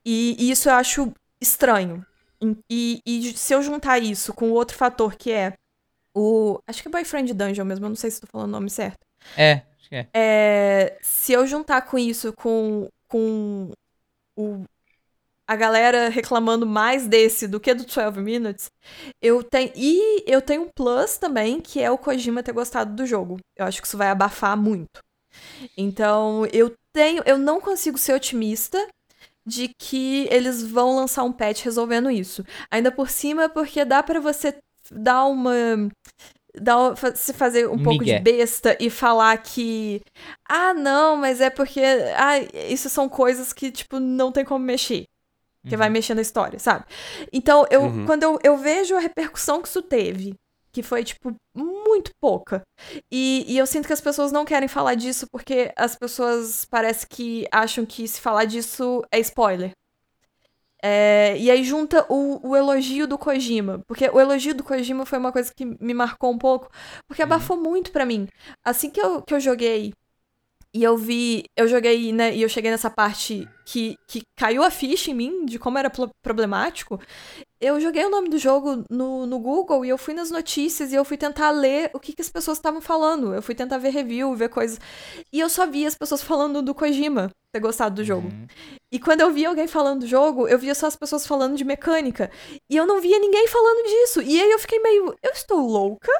[SPEAKER 4] E, e isso eu acho estranho. E, e se eu juntar isso com outro fator que é o. Acho que é Boyfriend Dungeon mesmo, eu não sei se tô falando o nome certo.
[SPEAKER 3] É, acho que é.
[SPEAKER 4] É, se eu juntar com isso com, com o, a galera reclamando mais desse do que do 12 Minutes, eu tenho. E eu tenho um plus também, que é o Kojima ter gostado do jogo. Eu acho que isso vai abafar muito. Então, eu tenho. Eu não consigo ser otimista de que eles vão lançar um patch resolvendo isso. Ainda por cima, porque dá pra você dar uma. Dar, se fazer um pouco de besta e falar que. Ah, não, mas é porque. Ah, isso são coisas que, tipo, não tem como mexer. Que vai mexer na história, sabe? Então, eu,
[SPEAKER 1] Uhum.
[SPEAKER 4] quando eu, eu vejo a repercussão que isso teve, que foi, tipo, muito pouca. E, e eu sinto que as pessoas não querem falar disso porque as pessoas parece que acham que se falar disso é spoiler. É, e aí junta o, o elogio do Kojima. Porque o elogio do Kojima foi uma coisa que me marcou um pouco. Porque abafou muito pra mim. Assim que eu, que eu joguei. E eu vi. Eu joguei, né? E eu cheguei nessa parte que, que caiu a ficha em mim de como era pro- problemático. Eu joguei o nome do jogo no, no Google e eu fui nas notícias e eu fui tentar ler o que, que as pessoas estavam falando. Eu fui tentar ver review, ver coisas. E eu só vi as pessoas falando do Kojima ter gostado do jogo.
[SPEAKER 3] Uhum.
[SPEAKER 4] E quando eu via alguém falando do jogo, eu via só as pessoas falando de mecânica. E eu não via ninguém falando disso. E aí eu fiquei meio. Eu estou louca?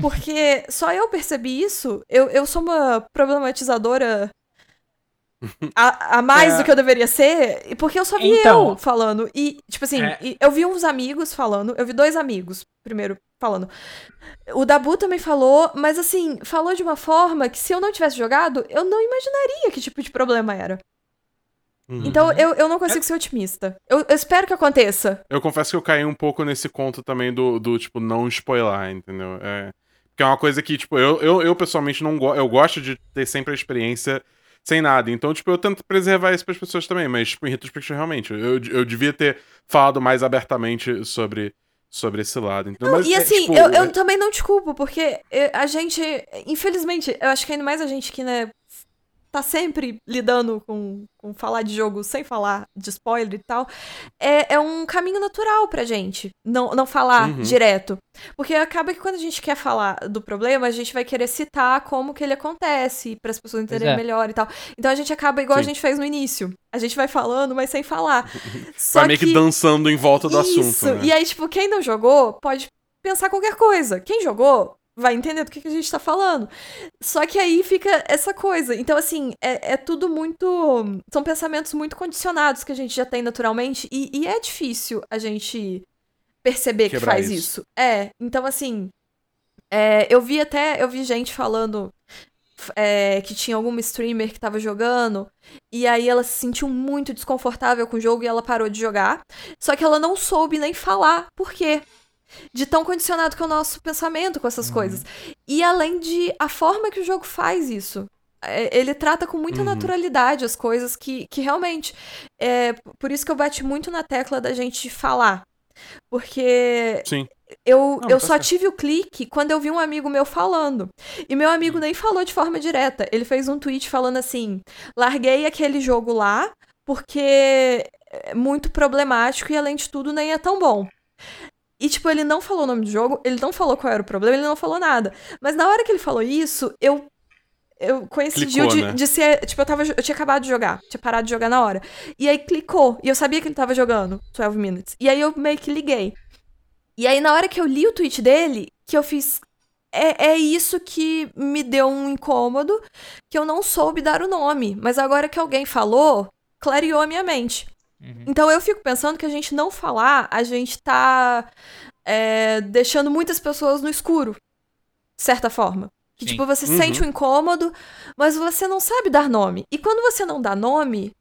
[SPEAKER 4] Porque só eu percebi isso. Eu, eu sou uma problematizadora a, a mais
[SPEAKER 1] É.
[SPEAKER 4] do que eu deveria ser. e Porque eu só vi
[SPEAKER 2] Então.
[SPEAKER 4] eu falando. E, tipo assim,
[SPEAKER 2] É.
[SPEAKER 4] eu vi uns amigos falando. Eu vi dois amigos, primeiro, falando. O Dabu também falou, mas assim, falou de uma forma que se eu não tivesse jogado, eu não imaginaria que tipo de problema era.
[SPEAKER 1] Uhum.
[SPEAKER 4] Então eu, eu não consigo ser otimista. Eu, eu espero que aconteça.
[SPEAKER 1] Eu confesso que eu caí um pouco nesse conto também do, do tipo, não spoiler, entendeu? É, porque é uma coisa que, tipo, eu, eu, eu pessoalmente não gosto. Eu gosto de ter sempre a experiência sem nada. Então, tipo, eu tento preservar isso pras pessoas também. Mas, tipo, em retrospectiva, realmente, eu, eu devia ter falado mais abertamente sobre, sobre esse lado. Então,
[SPEAKER 4] Não,
[SPEAKER 1] mas,
[SPEAKER 4] e
[SPEAKER 1] é,
[SPEAKER 4] assim,
[SPEAKER 1] tipo,
[SPEAKER 4] eu,
[SPEAKER 1] é-
[SPEAKER 4] eu também não te culpo, porque eh, a gente, infelizmente, eu acho que ainda mais a gente que, né, tá sempre lidando com, com falar de jogo sem falar de spoiler e tal, é, é um caminho natural pra gente não, não falar
[SPEAKER 1] Uhum.
[SPEAKER 4] direto. Porque acaba que quando a gente quer falar do problema, a gente vai querer citar como que ele acontece, para as pessoas entenderem
[SPEAKER 3] é.
[SPEAKER 4] melhor e tal. Então a gente acaba igual a
[SPEAKER 1] Sim.
[SPEAKER 4] gente fez no início. A gente vai falando, mas sem falar. Só
[SPEAKER 1] vai meio que dançando em volta do
[SPEAKER 4] isso.
[SPEAKER 1] assunto. Né?
[SPEAKER 4] E aí, tipo, quem não jogou pode pensar qualquer coisa. Quem jogou vai entender do que, que a gente tá falando. Só que aí fica essa coisa. Então, assim, é, é tudo muito. São pensamentos muito condicionados que a gente já tem naturalmente. E, e é difícil a gente perceber que
[SPEAKER 1] Quebrar
[SPEAKER 4] faz
[SPEAKER 1] isso.
[SPEAKER 4] isso. É. Então, assim. é, eu vi até. Eu vi gente falando. é, que tinha alguma streamer que tava jogando, e aí ela se sentiu muito desconfortável com o jogo e ela parou de jogar. Só que ela não soube nem falar por quê. De tão condicionado que é o nosso pensamento com essas coisas. E além de a forma que o jogo faz isso. É, Ele trata com muita
[SPEAKER 1] Uhum.
[SPEAKER 4] naturalidade as coisas que, que realmente. É, por isso que eu bati muito na tecla da gente falar. Porque
[SPEAKER 1] Sim.
[SPEAKER 4] eu,
[SPEAKER 1] Não,
[SPEAKER 4] eu
[SPEAKER 1] tá
[SPEAKER 4] só
[SPEAKER 1] certo.
[SPEAKER 4] tive o clique quando eu vi um amigo meu falando. E meu amigo nem falou de forma direta. Ele fez um tweet falando assim: larguei aquele jogo lá porque é muito problemático e, além de tudo, nem é tão bom. E, tipo, ele não falou o nome do jogo, ele não falou qual era o problema, ele não falou nada. Mas na hora que ele falou isso, eu. Eu coincidiu de,
[SPEAKER 1] né?
[SPEAKER 4] de ser. Tipo, eu, tava, eu tinha acabado de jogar, tinha parado de jogar na hora. E aí clicou, e eu sabia que ele tava jogando 12 Minutes. E aí eu meio que liguei. E aí, na hora que eu li o tweet dele, que eu fiz. É, é isso que me deu um incômodo, que eu não soube dar o nome. Mas agora que alguém falou, clareou a minha mente.
[SPEAKER 3] Uhum.
[SPEAKER 4] Então eu fico pensando que a gente não falar, a gente tá é, deixando muitas pessoas no escuro, de certa forma. Que,
[SPEAKER 3] Sim.
[SPEAKER 4] tipo, você
[SPEAKER 1] Uhum.
[SPEAKER 4] sente um incômodo, mas você não sabe dar nome. E quando você não dá nome,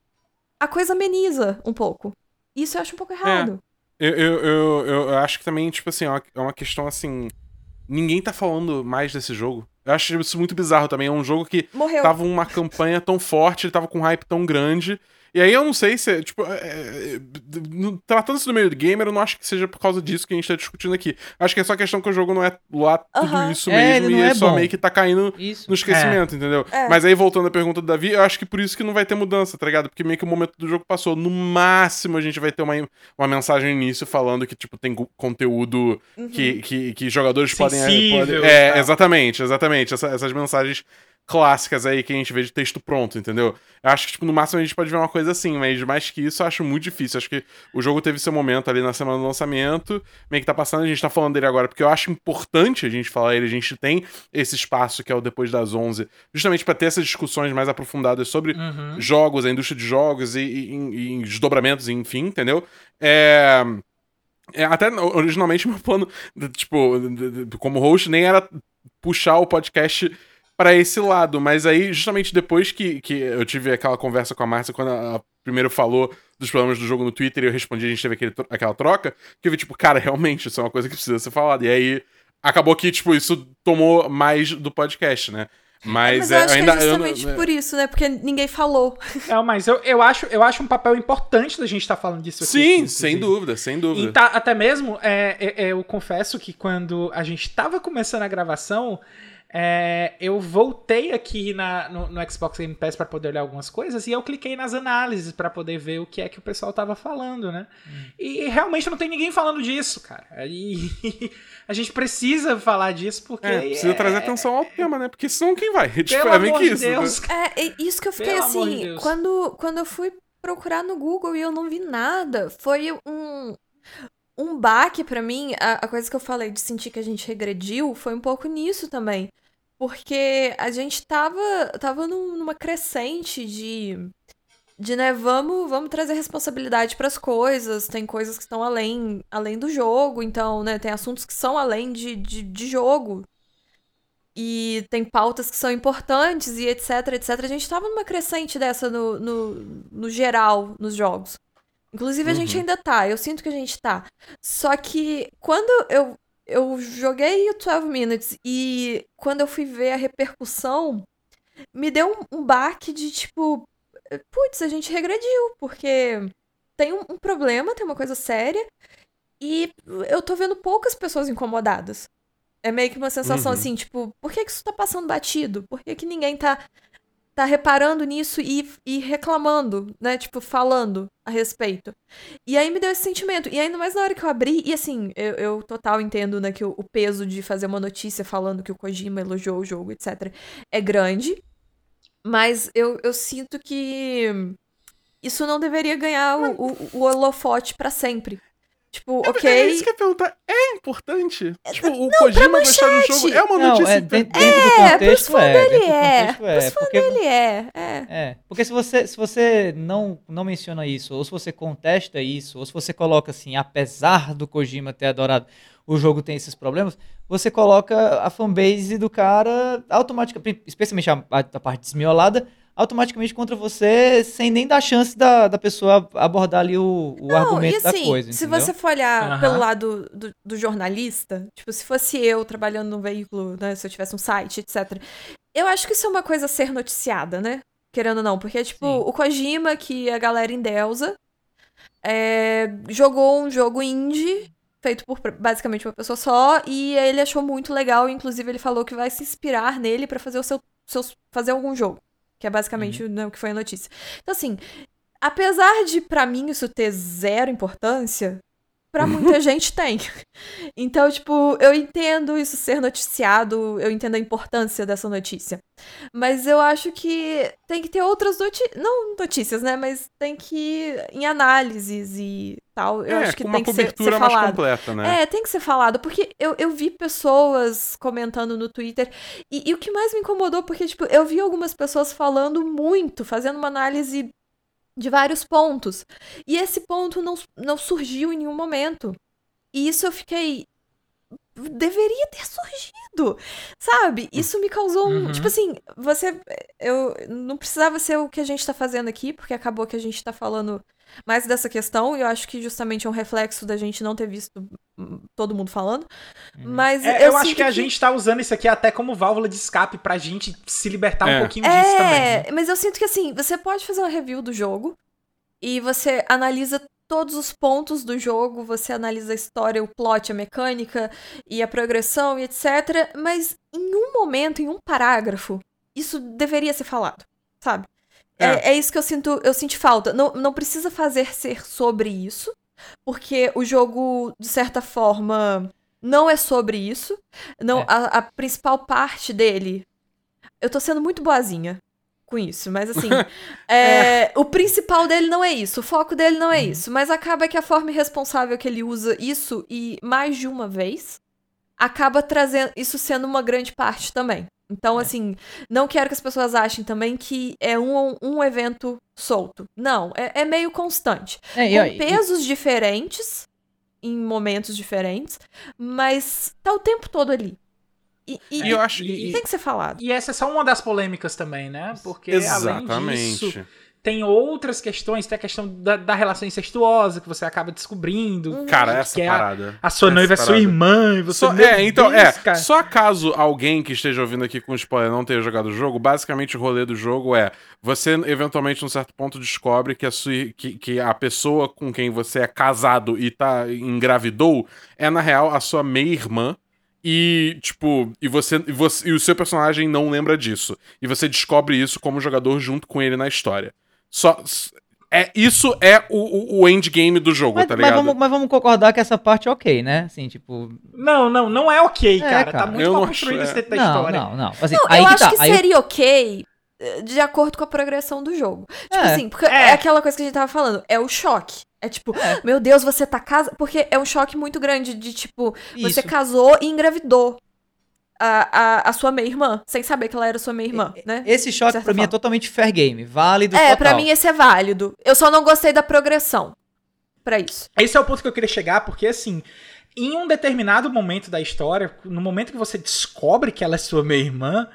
[SPEAKER 4] a coisa ameniza um pouco. Isso eu acho um pouco errado.
[SPEAKER 1] Eu, eu, eu, eu acho que também, tipo assim, é uma- é uma questão assim. Ninguém tá falando mais desse jogo. Eu acho isso muito bizarro também. É um jogo que
[SPEAKER 4] Morreu.
[SPEAKER 1] tava uma campanha tão forte, ele tava com um hype tão grande. E aí eu não sei se, é, tipo, é, é, no- tratando-se do meio do gamer, eu não acho que seja por causa disso que a gente tá discutindo aqui. Acho que é só questão que o jogo não é lá tudo isso
[SPEAKER 3] É,
[SPEAKER 1] mesmo e ele
[SPEAKER 3] é
[SPEAKER 1] só
[SPEAKER 3] bom.
[SPEAKER 1] meio que tá caindo
[SPEAKER 3] Isso.
[SPEAKER 1] no esquecimento, entendeu?
[SPEAKER 4] É.
[SPEAKER 1] Mas aí, voltando à pergunta do Davi, eu acho que por isso que não vai ter mudança, tá ligado? Porque meio que o momento do jogo passou. No máximo, a gente vai ter uma, uma mensagem no início falando que, tipo, tem conteúdo
[SPEAKER 4] Uhum.
[SPEAKER 1] que, que, que jogadores podem...
[SPEAKER 2] Sensível
[SPEAKER 1] podem
[SPEAKER 2] e
[SPEAKER 1] é, exatamente, exatamente. Essa- essas mensagens clássicas aí que a gente vê de texto pronto, entendeu? Eu acho que, tipo, no máximo a gente pode ver uma coisa assim, mas mais que isso eu acho muito difícil. Acho que o jogo teve seu momento ali na semana do lançamento, meio que tá passando, a gente tá falando dele agora, porque eu acho importante a gente falar ele, a gente tem esse espaço que é o depois das 11, justamente pra ter essas discussões mais aprofundadas sobre
[SPEAKER 2] Uhum.
[SPEAKER 1] jogos, a indústria de jogos e, e, e- desdobramentos, enfim, entendeu? É... é, até originalmente meu plano, tipo, como host, nem era puxar o podcast pra esse lado, mas aí justamente depois que, que eu tive aquela conversa com a Márcia, quando ela primeiro falou dos problemas do jogo no Twitter e eu respondi, a gente teve aquele aquela troca, que eu vi, tipo, cara, realmente, isso é uma coisa que precisa ser falada. E aí acabou que, tipo, isso tomou mais do podcast, né? Mas,
[SPEAKER 4] Mas eu
[SPEAKER 1] é,
[SPEAKER 4] acho
[SPEAKER 1] ainda.
[SPEAKER 4] que é
[SPEAKER 1] eu não-
[SPEAKER 4] justamente por isso, né? Porque ninguém falou.
[SPEAKER 2] É, mas eu, eu, acho, eu acho um papel importante da gente estar falando disso aqui.
[SPEAKER 1] Sim, sem dúvida, sem dúvida.
[SPEAKER 2] E tá- até mesmo, é, é, é, eu confesso que quando a gente tava começando a gravação, é, eu voltei aqui na, no, no Xbox Game Pass pra poder olhar algumas coisas e eu cliquei nas análises pra poder ver o que é que o pessoal tava falando, né? E realmente não tem ninguém falando disso, cara. E a gente precisa falar disso porque.
[SPEAKER 1] É, precisa
[SPEAKER 2] é-
[SPEAKER 1] trazer atenção ao tema, né? Porque senão quem vai? Tipo,
[SPEAKER 2] Pelo
[SPEAKER 1] é meio que
[SPEAKER 2] de
[SPEAKER 1] isso. né?
[SPEAKER 2] Deus,
[SPEAKER 4] É, é isso que eu fiquei
[SPEAKER 2] Pelo de
[SPEAKER 4] assim.
[SPEAKER 2] Deus.
[SPEAKER 4] quando, quando eu fui procurar no Google e eu não vi nada, foi um. Um baque pra mim. A, a coisa que eu falei de sentir que a gente regrediu foi um pouco nisso também. Porque a gente tava, tava num- numa crescente de. De, né, vamos, vamos trazer responsabilidade pras coisas. Tem coisas que estão além, além do jogo, então, né, tem assuntos que são além de, de, de jogo. E tem pautas que são importantes e etc, etc. A gente tava numa crescente dessa no, no, no geral, nos jogos. Inclusive, a gente
[SPEAKER 1] Uhum.
[SPEAKER 4] ainda tá, eu sinto que a gente tá. Só que quando eu, eu joguei o 12 Minutes e quando eu fui ver a repercussão, me deu um, um baque de tipo, putz, a gente regrediu, porque tem um, um problema, tem uma coisa séria, e eu tô vendo poucas pessoas incomodadas. É meio que uma sensação
[SPEAKER 1] Uhum.
[SPEAKER 4] assim, tipo, por que, que isso tá passando batido? Por que, que ninguém tá, tá reparando nisso e, e reclamando, né? Tipo, falando a respeito. E aí me deu esse sentimento. E ainda mais na hora que eu abri, e assim, eu, eu total entendo, né, que o, o peso de fazer uma notícia falando que o Kojima elogiou o jogo, etc., é grande. Mas eu, eu sinto que isso não deveria ganhar o, o, o holofote pra sempre. Tipo, ok.
[SPEAKER 1] É isso que eu ia perguntar. É importante? Tipo, o Kojima gostar do jogo é uma
[SPEAKER 3] Não,
[SPEAKER 1] notícia.
[SPEAKER 3] é, dentro, dentro do
[SPEAKER 4] É, pros
[SPEAKER 3] contexto
[SPEAKER 4] fãs
[SPEAKER 3] é.
[SPEAKER 4] dele
[SPEAKER 3] dentro do
[SPEAKER 4] é.
[SPEAKER 3] contexto é. Porque,
[SPEAKER 4] Ele é, é.
[SPEAKER 3] é, porque se você, se você não, não menciona isso, ou se você contesta isso, ou se você coloca assim, apesar do Kojima ter adorado, o jogo tem esses problemas, você coloca a fanbase do cara automaticamente, especialmente a, a, a parte desmiolada, automaticamente contra você, sem nem dar chance da, da pessoa abordar ali o, o
[SPEAKER 4] Não,
[SPEAKER 3] argumento
[SPEAKER 4] e assim,
[SPEAKER 3] da coisa.
[SPEAKER 4] se
[SPEAKER 3] entendeu?
[SPEAKER 4] você for olhar
[SPEAKER 2] Aham.
[SPEAKER 4] pelo lado do, do jornalista, tipo, se fosse eu trabalhando num veículo, né, se eu tivesse um site, etc. Eu acho que isso é uma coisa a ser noticiada, né? Querendo ou não, porque, tipo,
[SPEAKER 3] Sim.
[SPEAKER 4] o Kojima, que a galera endeusa, é, jogou um jogo indie, feito por basicamente uma pessoa só, e ele achou muito legal, inclusive ele falou que vai se inspirar nele pra fazer o seu, seus, fazer algum jogo. Que é basicamente né, o que foi a notícia. Então, assim, apesar de pra mim isso ter zero importância, pra muita gente tem. Então, tipo, eu entendo isso ser noticiado, eu entendo a importância dessa notícia. Mas eu acho que tem que ter outras notícias, não notícias, né, mas tem que ir em análises e tal. Eu
[SPEAKER 1] é,
[SPEAKER 4] acho que tem que ser, ser
[SPEAKER 1] cobertura mais
[SPEAKER 4] falado.
[SPEAKER 1] completa, né?
[SPEAKER 4] É, tem que ser falado, porque eu, eu vi pessoas comentando no Twitter, e, e o que mais me incomodou, porque, tipo, eu vi algumas pessoas falando muito, fazendo uma análise de vários pontos, e esse ponto não, não surgiu em nenhum momento. E isso eu fiquei. Deveria ter surgido, sabe? Isso me causou um.
[SPEAKER 2] Uhum.
[SPEAKER 4] Tipo assim, você. Eu não precisava ser o que a gente tá fazendo aqui, porque acabou que a gente tá falando mais dessa questão, e eu acho que justamente é um reflexo da gente não ter visto hum, todo mundo falando. Mas
[SPEAKER 2] É, eu,
[SPEAKER 4] eu,
[SPEAKER 2] acho
[SPEAKER 4] sinto
[SPEAKER 2] que a gente tá usando isso aqui até como válvula de escape pra gente se libertar
[SPEAKER 1] É.
[SPEAKER 2] um pouquinho disso também. né?
[SPEAKER 4] É, mas eu sinto que assim, você pode fazer uma review do jogo e você analisa todos os pontos do jogo, você analisa a história, o plot, a mecânica e a progressão e etc. Mas em um momento, em um parágrafo, isso deveria ser falado, sabe? É,
[SPEAKER 1] É.
[SPEAKER 4] é isso que eu sinto, eu senti falta. Não, não precisa fazer ser sobre isso, porque o jogo, de certa forma, não é sobre isso. Não,
[SPEAKER 3] É.
[SPEAKER 4] a, a principal parte dele. Eu tô sendo muito boazinha com isso, mas assim. é, O principal dele não é isso, o foco dele não é isso. Mas acaba que a forma irresponsável que ele usa isso, e mais de uma vez, acaba trazendo isso sendo uma grande parte também. Então, assim, não quero que as pessoas achem também que é um, um evento solto. Não, é, é meio constante.
[SPEAKER 3] É, e,
[SPEAKER 4] Com
[SPEAKER 3] e-
[SPEAKER 4] pesos diferentes, em momentos diferentes, mas tá o tempo todo ali. E, e-
[SPEAKER 1] E eu acho
[SPEAKER 2] E-
[SPEAKER 1] que.
[SPEAKER 4] tem que ser falado.
[SPEAKER 2] E essa é só uma das polêmicas também, né? Porque além
[SPEAKER 1] Exatamente.
[SPEAKER 2] disso, tem outras questões, tem a questão da, da relação incestuosa que você acaba descobrindo.
[SPEAKER 1] Cara, essa
[SPEAKER 2] que é a-
[SPEAKER 1] parada.
[SPEAKER 2] A sua
[SPEAKER 1] essa
[SPEAKER 2] noiva é sua
[SPEAKER 1] parada.
[SPEAKER 2] irmã e você.
[SPEAKER 1] Só,
[SPEAKER 2] meu
[SPEAKER 1] é, então,
[SPEAKER 2] Deus,
[SPEAKER 1] é.
[SPEAKER 2] cara.
[SPEAKER 1] Só caso alguém que esteja ouvindo aqui com spoiler não tenha jogado o jogo, basicamente o rolê do jogo é: você eventualmente, num certo ponto, descobre que a, sua, que, que a pessoa com quem você é casado e tá engravidou é, na real, a sua meia-irmã. E, tipo, e você, e você. E o seu personagem não lembra disso. E você descobre isso como jogador junto com ele na história. Só. É, isso é o, o, o endgame do jogo,
[SPEAKER 3] mas,
[SPEAKER 1] tá
[SPEAKER 3] mas
[SPEAKER 1] ligado?
[SPEAKER 3] vamos, mas vamos concordar que essa parte é ok, né? Assim, tipo.
[SPEAKER 2] Não, não, não é ok, cara. Tá
[SPEAKER 3] cara.
[SPEAKER 2] muito
[SPEAKER 1] Eu
[SPEAKER 2] mal
[SPEAKER 1] não
[SPEAKER 2] construído
[SPEAKER 1] acho-
[SPEAKER 2] esse dentro da
[SPEAKER 3] Não,
[SPEAKER 2] história.
[SPEAKER 3] não, não. Assim,
[SPEAKER 4] Não,
[SPEAKER 3] aí
[SPEAKER 4] eu
[SPEAKER 3] que
[SPEAKER 4] acho
[SPEAKER 3] tá.
[SPEAKER 4] que
[SPEAKER 3] aí eu-
[SPEAKER 4] seria ok eh, de acordo com a progressão do jogo. Tipo
[SPEAKER 3] É.
[SPEAKER 4] assim, porque
[SPEAKER 2] É.
[SPEAKER 4] é. aquela coisa que a gente tava falando, é o choque. É tipo, meu Deus, você tá casado. Porque é um choque muito grande de tipo, você
[SPEAKER 3] Isso.
[SPEAKER 4] casou e engravidou a, a, a sua meia-irmã, sem saber que ela era sua meia-irmã, né?
[SPEAKER 3] Esse choque pra mim é totalmente fair game, válido
[SPEAKER 4] É,
[SPEAKER 3] total.
[SPEAKER 4] pra mim esse é válido. Eu só não gostei da progressão pra isso.
[SPEAKER 2] Esse é o ponto que eu queria chegar, porque assim, em um determinado momento da história, no momento que você descobre que ela é sua meia-irmã,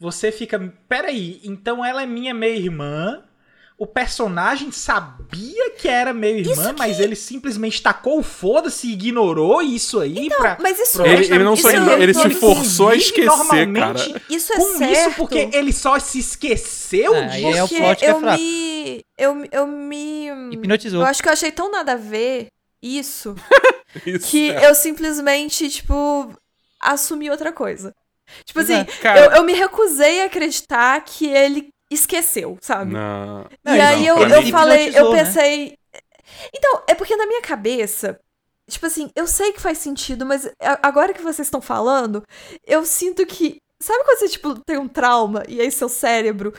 [SPEAKER 2] você fica, peraí, então ela é minha meia-irmã, o personagem sabia que era meia-irmã,
[SPEAKER 4] Isso que-
[SPEAKER 2] mas ele simplesmente tacou o foda-se e ignorou isso aí pra...
[SPEAKER 4] Mas isso é-
[SPEAKER 1] Ele, ele não
[SPEAKER 2] da
[SPEAKER 1] só ignorou, ele se forçou a esquecer,
[SPEAKER 2] normalmente
[SPEAKER 1] cara.
[SPEAKER 4] Isso é
[SPEAKER 2] Com
[SPEAKER 4] certo.
[SPEAKER 2] isso, porque ele só se esqueceu
[SPEAKER 3] É, aí
[SPEAKER 2] disso.
[SPEAKER 3] é o plot que é
[SPEAKER 4] eu
[SPEAKER 3] fraco.
[SPEAKER 4] me. Eu, eu me.
[SPEAKER 3] Hipnotizou.
[SPEAKER 4] Eu acho que eu achei tão nada a ver isso
[SPEAKER 1] Isso,
[SPEAKER 4] que
[SPEAKER 1] é.
[SPEAKER 4] eu simplesmente, tipo, assumi outra coisa. Tipo assim,
[SPEAKER 1] Cara-
[SPEAKER 4] eu, eu me recusei a acreditar que ele esqueceu, sabe?
[SPEAKER 1] Não.
[SPEAKER 4] E
[SPEAKER 3] Não,
[SPEAKER 4] aí
[SPEAKER 1] não,
[SPEAKER 4] eu, eu falei, eu
[SPEAKER 3] né?
[SPEAKER 4] pensei. Então, é porque na minha cabeça, tipo assim, eu sei que faz sentido, mas agora que vocês estão falando, eu sinto que. Sabe quando você, tipo, tem um trauma e aí seu cérebro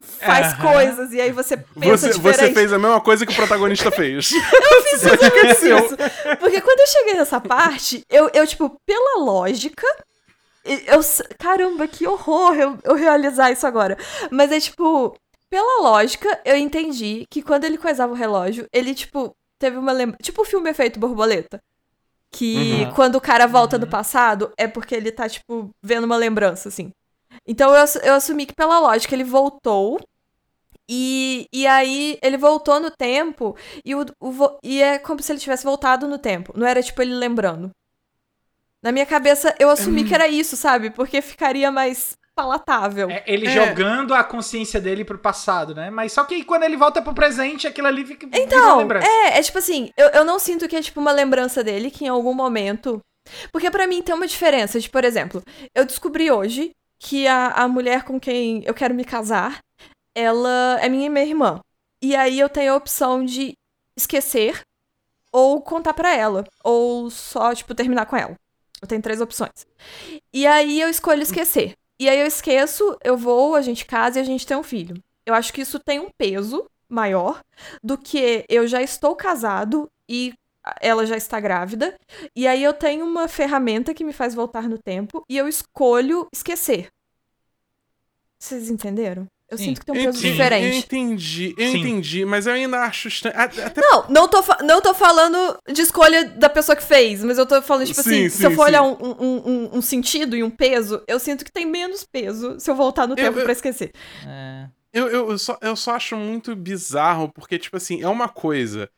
[SPEAKER 4] faz
[SPEAKER 2] Aham.
[SPEAKER 4] coisas e aí você pensa
[SPEAKER 1] Você,
[SPEAKER 4] diferente?
[SPEAKER 1] você fez a mesma coisa que o protagonista fez.
[SPEAKER 4] Eu fiz
[SPEAKER 1] esqueceu.
[SPEAKER 4] isso. Porque quando eu cheguei nessa parte, eu, eu tipo, pela lógica. Eu, caramba, que horror eu, eu realizar isso agora. Mas é tipo, pela lógica, eu entendi que quando ele coisava o relógio, ele, tipo, teve uma lembrança. Tipo o filme Efeito Borboleta. Que
[SPEAKER 3] Uhum.
[SPEAKER 4] quando o cara volta
[SPEAKER 2] Uhum.
[SPEAKER 4] do passado, é porque ele tá, tipo, vendo uma lembrança, assim. Então eu, eu assumi que pela lógica ele voltou. E, e aí ele voltou no tempo e, o, o e é como se ele tivesse voltado no tempo. Não era tipo ele lembrando. Na minha cabeça eu assumi que era isso, sabe? Porque ficaria mais palatável.
[SPEAKER 2] É ele
[SPEAKER 1] É.
[SPEAKER 2] jogando a consciência dele pro passado, né? Mas só que quando ele volta pro presente, aquilo ali fica
[SPEAKER 4] Então,
[SPEAKER 2] lembrança.
[SPEAKER 4] é, é tipo assim, eu, eu não sinto que é tipo uma lembrança dele que em algum momento. Porque pra mim tem uma diferença. De, por exemplo, eu descobri hoje que a, a mulher com quem eu quero me casar, ela é minha meia irmã. E aí eu tenho a opção de esquecer ou contar pra ela. Ou só, tipo, terminar com ela. Eu tenho três opções. E aí eu escolho esquecer. E aí eu esqueço, eu vou, a gente casa e a gente tem um filho. Eu acho que isso tem um peso maior do que eu já estou casado e ela já está grávida. E aí eu tenho uma ferramenta que me faz voltar no tempo e eu escolho esquecer. Vocês entenderam? Eu
[SPEAKER 3] Sim.
[SPEAKER 4] sinto que tem um peso
[SPEAKER 1] entendi, Eu
[SPEAKER 4] diferente.
[SPEAKER 1] entendi, eu
[SPEAKER 2] Sim.
[SPEAKER 1] entendi, mas eu ainda acho estranho. Até
[SPEAKER 4] Não, não tô, não tô falando de escolha da pessoa que fez, mas eu tô falando, tipo
[SPEAKER 1] Sim,
[SPEAKER 4] assim,
[SPEAKER 1] sim,
[SPEAKER 4] se eu for
[SPEAKER 1] sim.
[SPEAKER 4] olhar um, um- um- um sentido e um peso, eu sinto que tem menos peso se eu voltar no tempo
[SPEAKER 1] eu-
[SPEAKER 4] pra esquecer.
[SPEAKER 3] É.
[SPEAKER 1] Eu, eu, eu só, eu só acho muito bizarro, porque, tipo assim, é uma coisa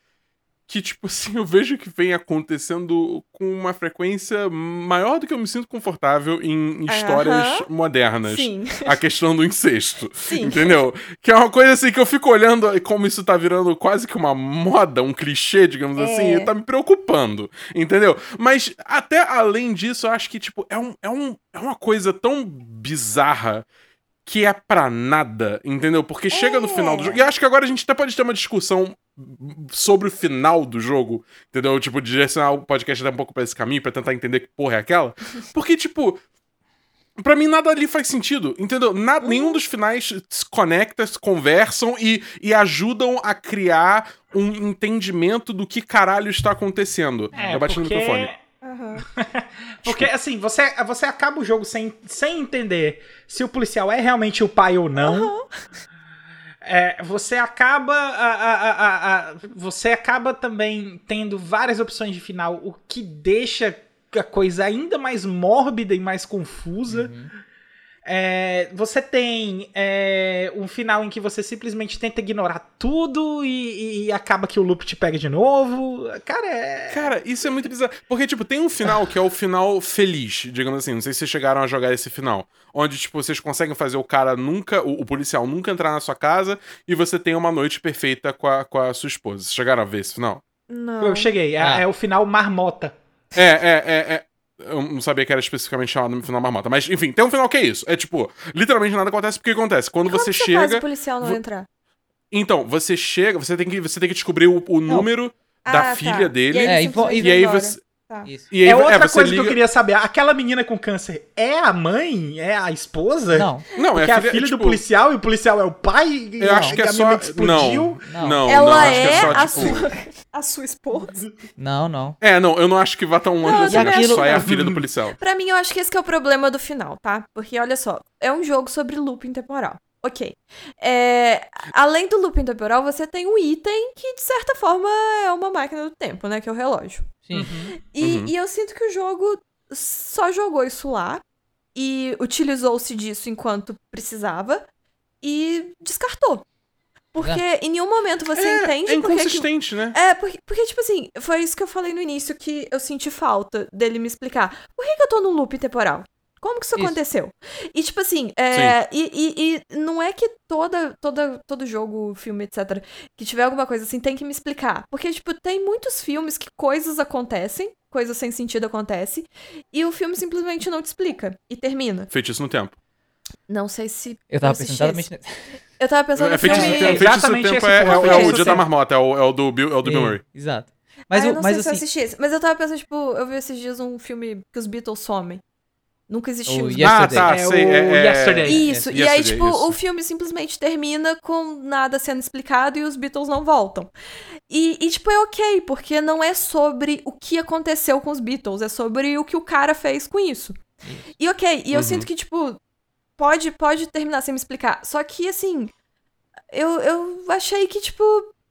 [SPEAKER 1] que, tipo assim, eu vejo que vem acontecendo com uma frequência maior do que eu me sinto confortável em histórias
[SPEAKER 4] Aham.
[SPEAKER 1] modernas.
[SPEAKER 4] Sim.
[SPEAKER 1] A questão do incesto.
[SPEAKER 4] Sim.
[SPEAKER 1] Entendeu? Que é uma coisa assim que eu fico olhando como isso tá virando quase que uma moda, um clichê, digamos assim,
[SPEAKER 4] É.
[SPEAKER 1] e tá me preocupando. Entendeu? Mas até além disso, eu acho que, tipo, é, um, é, um, é uma coisa tão bizarra que é pra nada, entendeu? Porque chega no final do jogo. E acho que agora a gente até pode ter uma discussão sobre o final do jogo, entendeu? Tipo, direcionar o podcast até um pouco pra esse caminho, pra tentar entender que porra é aquela. Porque, tipo, Pra mim, nada ali faz sentido, entendeu? Nada, Nenhum dos finais se conecta, se conversam e, e ajudam a criar um entendimento do que caralho está acontecendo.
[SPEAKER 2] É,
[SPEAKER 1] eu bati
[SPEAKER 2] porque...
[SPEAKER 1] no microfone.
[SPEAKER 4] Aham.
[SPEAKER 2] Porque, assim, você, você acaba o jogo sem, sem entender se o policial é realmente o pai ou não. É, você acaba. a- a- a- você acaba também tendo várias opções de final, o que deixa a coisa ainda mais mórbida e mais confusa. É, você tem é, um final em que você simplesmente tenta ignorar tudo e, e acaba que o loop te pega de novo. Cara, é.
[SPEAKER 1] Cara, isso é muito bizarro. Porque, tipo, tem um final que é o final feliz, digamos assim. Não sei se vocês chegaram a jogar esse final. Onde, tipo, vocês conseguem fazer o cara nunca, o, o policial nunca entrar na sua casa e você tem uma noite perfeita com a, com a sua esposa. Vocês chegaram a ver esse final?
[SPEAKER 4] Não.
[SPEAKER 2] Eu cheguei, é,
[SPEAKER 3] Ah.
[SPEAKER 2] é o final marmota.
[SPEAKER 1] É, é, é, é. Eu não sabia que era especificamente chamado no final marmota. Mas, enfim, tem um final que é isso. É tipo, literalmente nada acontece porque acontece. Quando
[SPEAKER 4] Como
[SPEAKER 1] você
[SPEAKER 4] que você faz o
[SPEAKER 1] chega.
[SPEAKER 4] policial não
[SPEAKER 1] vo-
[SPEAKER 4] entrar?
[SPEAKER 1] Então, você chega, você tem que, você tem que descobrir o, o número da
[SPEAKER 4] Ah, tá.
[SPEAKER 1] filha dele.
[SPEAKER 4] E aí,
[SPEAKER 3] É, e
[SPEAKER 1] E aí você.
[SPEAKER 4] Tá.
[SPEAKER 3] Isso.
[SPEAKER 1] E aí,
[SPEAKER 2] é outra
[SPEAKER 1] você
[SPEAKER 2] coisa
[SPEAKER 1] liga...
[SPEAKER 2] que eu queria saber. Aquela menina com câncer é a mãe? É a esposa?
[SPEAKER 3] Não,
[SPEAKER 1] Não,
[SPEAKER 2] Porque
[SPEAKER 1] é
[SPEAKER 2] é a filha
[SPEAKER 1] tipo,
[SPEAKER 2] do policial e o policial é o pai? e
[SPEAKER 1] Eu acho que é
[SPEAKER 2] a
[SPEAKER 1] só.
[SPEAKER 2] menina explodiu?
[SPEAKER 1] Não,
[SPEAKER 3] Não.
[SPEAKER 1] não, não,
[SPEAKER 4] Ela
[SPEAKER 1] que
[SPEAKER 4] é,
[SPEAKER 1] é só,
[SPEAKER 4] a,
[SPEAKER 1] tipo.
[SPEAKER 4] sua, a sua esposa?
[SPEAKER 3] não, não.
[SPEAKER 1] É, não, eu não acho que vá tão longe
[SPEAKER 4] Não,
[SPEAKER 1] assim.
[SPEAKER 4] eu
[SPEAKER 1] Eu acho que só é a filha do policial.
[SPEAKER 4] Pra mim, eu acho que esse que é o problema do final, tá? Porque, olha só, é um jogo sobre looping temporal. Ok. É, além do looping temporal, você tem um item que, de certa forma, é uma máquina do tempo, né? Que é o relógio.
[SPEAKER 3] Sim.
[SPEAKER 4] E,
[SPEAKER 1] Uhum.
[SPEAKER 4] e eu sinto que o jogo só jogou isso lá e utilizou-se disso enquanto precisava e descartou. Porque em nenhum momento você
[SPEAKER 1] é,
[SPEAKER 4] entende
[SPEAKER 1] é
[SPEAKER 4] por que que
[SPEAKER 1] inconsistente, né?
[SPEAKER 4] é, porque, porque, tipo assim, foi isso que eu falei no início que eu senti falta dele me explicar. Por que, que eu tô num loop temporal? Como que isso,
[SPEAKER 3] Isso.
[SPEAKER 4] aconteceu? E, tipo assim, é, e, e- e não é que toda, toda, todo jogo, filme, etc., que tiver alguma coisa assim, tem que me explicar. Porque, tipo, tem muitos filmes que coisas acontecem, coisas sem sentido acontecem, e o filme simplesmente não te explica. E termina.
[SPEAKER 1] Feitiço no tempo.
[SPEAKER 4] Não sei se.
[SPEAKER 3] Eu tava pensando exatamente.
[SPEAKER 4] Eu tava pensando
[SPEAKER 1] É,
[SPEAKER 4] no
[SPEAKER 1] feitiço
[SPEAKER 4] filme.
[SPEAKER 1] no tempo,
[SPEAKER 2] É,
[SPEAKER 1] feitiço
[SPEAKER 2] exatamente
[SPEAKER 1] tempo
[SPEAKER 2] esse
[SPEAKER 1] é, é, é o
[SPEAKER 4] feitiço
[SPEAKER 1] dia da marmota, é o, é o do Bill, é o do Bill
[SPEAKER 3] É,
[SPEAKER 1] Murray.
[SPEAKER 3] Exato. Mas,
[SPEAKER 4] ah, eu
[SPEAKER 3] o-
[SPEAKER 4] não
[SPEAKER 3] mas
[SPEAKER 4] sei se eu
[SPEAKER 3] assim,
[SPEAKER 4] assisti esse. Mas eu tava pensando, tipo, eu vi esses dias um filme que os Beatles somem. Nunca existiu.
[SPEAKER 3] O
[SPEAKER 4] os
[SPEAKER 3] Yes-
[SPEAKER 1] Ah,
[SPEAKER 3] Yesterday.
[SPEAKER 1] tá,
[SPEAKER 2] É
[SPEAKER 1] sei.
[SPEAKER 2] o
[SPEAKER 1] é- é-
[SPEAKER 2] Yesterday.
[SPEAKER 4] Isso, e aí,
[SPEAKER 1] Yesterday,
[SPEAKER 4] tipo,
[SPEAKER 1] isso.
[SPEAKER 4] o filme simplesmente termina com nada sendo explicado e os Beatles não voltam. E, e, tipo, é ok, porque não é sobre o que aconteceu com os Beatles, é sobre o que o cara fez com isso. E ok, e eu
[SPEAKER 1] Uhum.
[SPEAKER 4] sinto que, tipo, pode, pode terminar sem me explicar. Só que, assim, eu, eu achei que, tipo.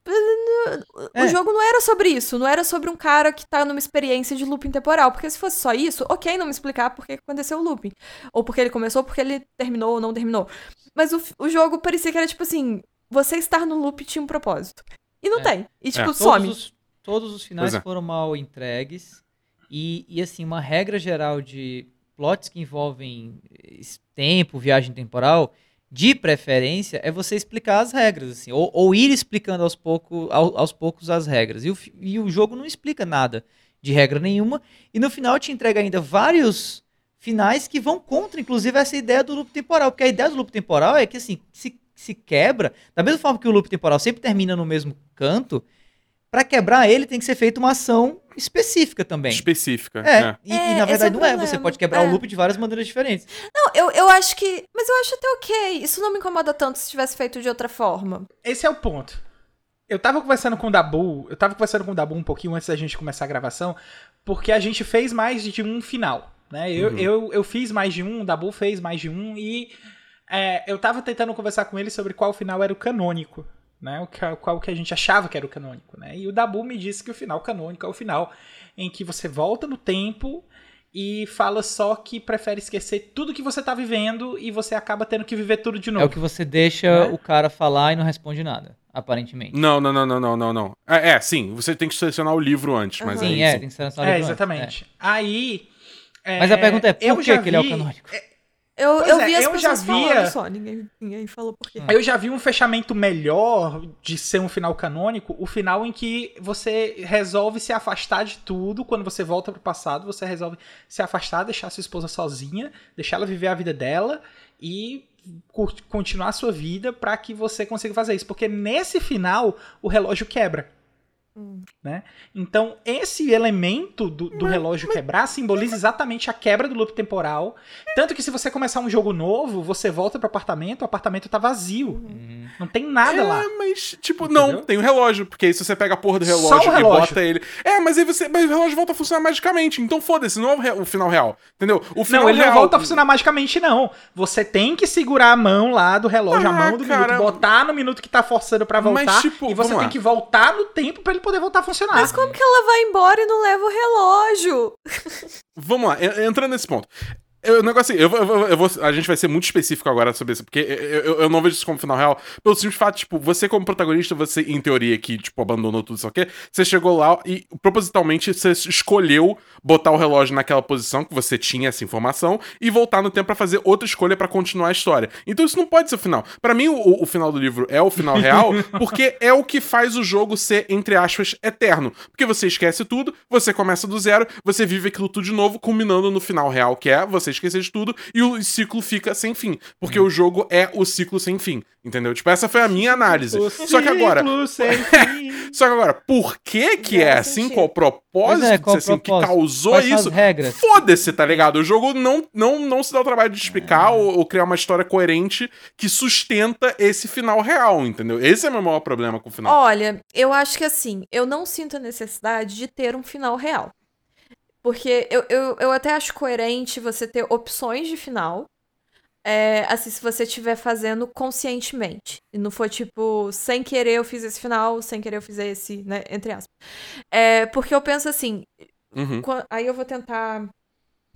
[SPEAKER 4] O
[SPEAKER 3] É.
[SPEAKER 4] jogo não era sobre isso, não era sobre um cara que tá numa experiência de looping temporal. Porque se fosse só isso, ok não me explicar por que aconteceu o looping. Ou porque ele começou, porque ele terminou ou não terminou. Mas o, o jogo parecia que era tipo assim: você estar no loop tinha um propósito. E não
[SPEAKER 3] É.
[SPEAKER 4] tem. E tipo,
[SPEAKER 1] É.
[SPEAKER 4] some.
[SPEAKER 3] Todos os, todos os finais
[SPEAKER 1] é.
[SPEAKER 3] foram mal entregues. E, e, assim, uma regra geral de plots que envolvem tempo, viagem temporal, de preferência, é você explicar as regras, assim, ou, ou ir explicando aos, pouco, ao- aos poucos as regras. E o, e o jogo não explica nada de regra nenhuma. E no final te entrega ainda vários finais que vão contra, inclusive, essa ideia do loop temporal. Porque a ideia do loop temporal é que, assim, se, se quebra, da mesma forma que o loop temporal sempre termina no mesmo canto, pra quebrar ele tem que ser feita uma ação específica também.
[SPEAKER 1] Específica.
[SPEAKER 3] É,
[SPEAKER 1] né?
[SPEAKER 3] e, e,
[SPEAKER 4] É,
[SPEAKER 3] na
[SPEAKER 4] esse
[SPEAKER 3] verdade
[SPEAKER 4] é
[SPEAKER 3] não é. Você pode quebrar
[SPEAKER 4] É.
[SPEAKER 3] o loop de várias maneiras diferentes.
[SPEAKER 4] Não, eu, eu acho que. Mas eu acho até ok. Isso não me incomoda tanto se tivesse feito de outra forma.
[SPEAKER 2] Esse é o ponto. Eu tava conversando com o Dabu, eu tava conversando com o Dabu um pouquinho antes da gente começar a gravação, porque a gente fez mais de um final, né? Eu,
[SPEAKER 1] Uhum.
[SPEAKER 2] eu, eu fiz mais de um, o Dabu fez mais de um, e é, eu tava tentando conversar com ele sobre qual final era o canônico, né? O que, qual que a gente achava que era o canônico, né? E o Dabu me disse que o final canônico é o final em que você volta no tempo e fala só que prefere esquecer tudo que você tá vivendo e você acaba tendo que viver tudo de novo.
[SPEAKER 3] É o que você deixa
[SPEAKER 2] É.
[SPEAKER 3] o cara falar e não responde nada, aparentemente.
[SPEAKER 1] Não, não, não, não, não, não, não. É, é, sim, você tem que selecionar o livro antes, mas
[SPEAKER 4] Aham.
[SPEAKER 1] aí,
[SPEAKER 3] Sim, é,
[SPEAKER 1] sim.
[SPEAKER 3] tem que ser selecionado
[SPEAKER 2] É,
[SPEAKER 3] antes,
[SPEAKER 2] exatamente. Aí. é,
[SPEAKER 3] Mas a pergunta é, por que, que ele é o
[SPEAKER 2] vi-
[SPEAKER 3] canônico?
[SPEAKER 4] Eu,
[SPEAKER 2] Pois
[SPEAKER 4] eu
[SPEAKER 2] é,
[SPEAKER 4] vi as
[SPEAKER 2] eu já
[SPEAKER 4] pessoas
[SPEAKER 2] via-
[SPEAKER 4] falando só, ninguém, ninguém falou por quê.
[SPEAKER 2] Eu já vi um fechamento melhor de ser um final canônico, o final em que você resolve se afastar de tudo, quando você volta pro passado, você resolve se afastar, deixar sua esposa sozinha, deixar ela viver a vida dela e continuar a sua vida pra que você consiga fazer isso, porque nesse final o relógio quebra.
[SPEAKER 4] Hum.
[SPEAKER 2] Né? Então, esse elemento do, do relógio quebrar simboliza exatamente a quebra do loop temporal. Tanto que se você começar um jogo novo, você volta pro apartamento, o apartamento tá vazio.
[SPEAKER 3] Uhum.
[SPEAKER 2] Não tem nada lá.
[SPEAKER 1] É, mas, tipo,
[SPEAKER 2] Entendeu?
[SPEAKER 1] não, tem o relógio. Porque aí se você pega a porra do relógio,
[SPEAKER 2] relógio.
[SPEAKER 1] e bota ele. É, mas aí você. Mas o relógio volta a funcionar magicamente. Então foda-se, não é o, re- o final real. Entendeu? O final
[SPEAKER 2] Não, ele
[SPEAKER 1] real.
[SPEAKER 2] não volta a funcionar magicamente, não. Você tem que segurar a mão lá do relógio,
[SPEAKER 1] Ah,
[SPEAKER 2] a mão do
[SPEAKER 1] cara.
[SPEAKER 2] minuto, botar no minuto que tá forçando pra
[SPEAKER 1] Mas,
[SPEAKER 2] voltar.
[SPEAKER 1] tipo,
[SPEAKER 2] e você tem
[SPEAKER 1] lá.
[SPEAKER 2] que voltar no tempo pra ele poder voltar a funcionar.
[SPEAKER 4] Mas como que ela vai embora e não leva o relógio?
[SPEAKER 1] Vamos lá, en- entrando nesse ponto. Eu, o negócio assim, eu, eu, eu vou, a gente vai ser muito específico agora sobre isso, porque eu, eu, não vejo isso como final real, pelo simples fato, tipo, você como protagonista, você, em teoria, que, tipo, abandonou tudo isso aqui, você chegou lá e, propositalmente, você escolheu botar o relógio naquela posição que você tinha essa informação e voltar no tempo pra fazer outra escolha pra continuar a história. Então isso não pode ser o final. Pra mim, o, o final do livro é o final real, porque é o que faz o jogo ser, entre aspas, eterno. Porque você esquece tudo, você começa do zero, você vive aquilo tudo de novo, culminando no final real, que é você esquecer de tudo, e o ciclo fica sem fim. Porque o jogo é o ciclo sem fim. Entendeu? Tipo, essa foi a minha análise.
[SPEAKER 2] O
[SPEAKER 1] Só que agora.
[SPEAKER 2] ciclo sem fim.
[SPEAKER 1] Só que agora, por que que
[SPEAKER 4] Não
[SPEAKER 1] é assim?
[SPEAKER 4] sentido.
[SPEAKER 1] Qual o propósito
[SPEAKER 3] Pois é,
[SPEAKER 1] de
[SPEAKER 3] qual
[SPEAKER 1] assim, que
[SPEAKER 3] propósito?
[SPEAKER 1] causou
[SPEAKER 3] Quais
[SPEAKER 1] isso? Foda-se, tá ligado? O jogo não, não, não se dá o trabalho de explicar ou, ou criar uma história coerente que sustenta esse final real, entendeu? Esse é o meu maior problema com o final.
[SPEAKER 4] Olha, eu acho que assim, eu não sinto a necessidade de ter um final real. Porque eu, eu, eu até acho coerente você ter opções de final. É, assim, se você estiver fazendo conscientemente. E não for tipo, sem querer eu fiz esse final, sem querer eu fiz esse, né? Entre aspas. É, porque eu penso assim,
[SPEAKER 1] Uhum.
[SPEAKER 4] Aí eu vou tentar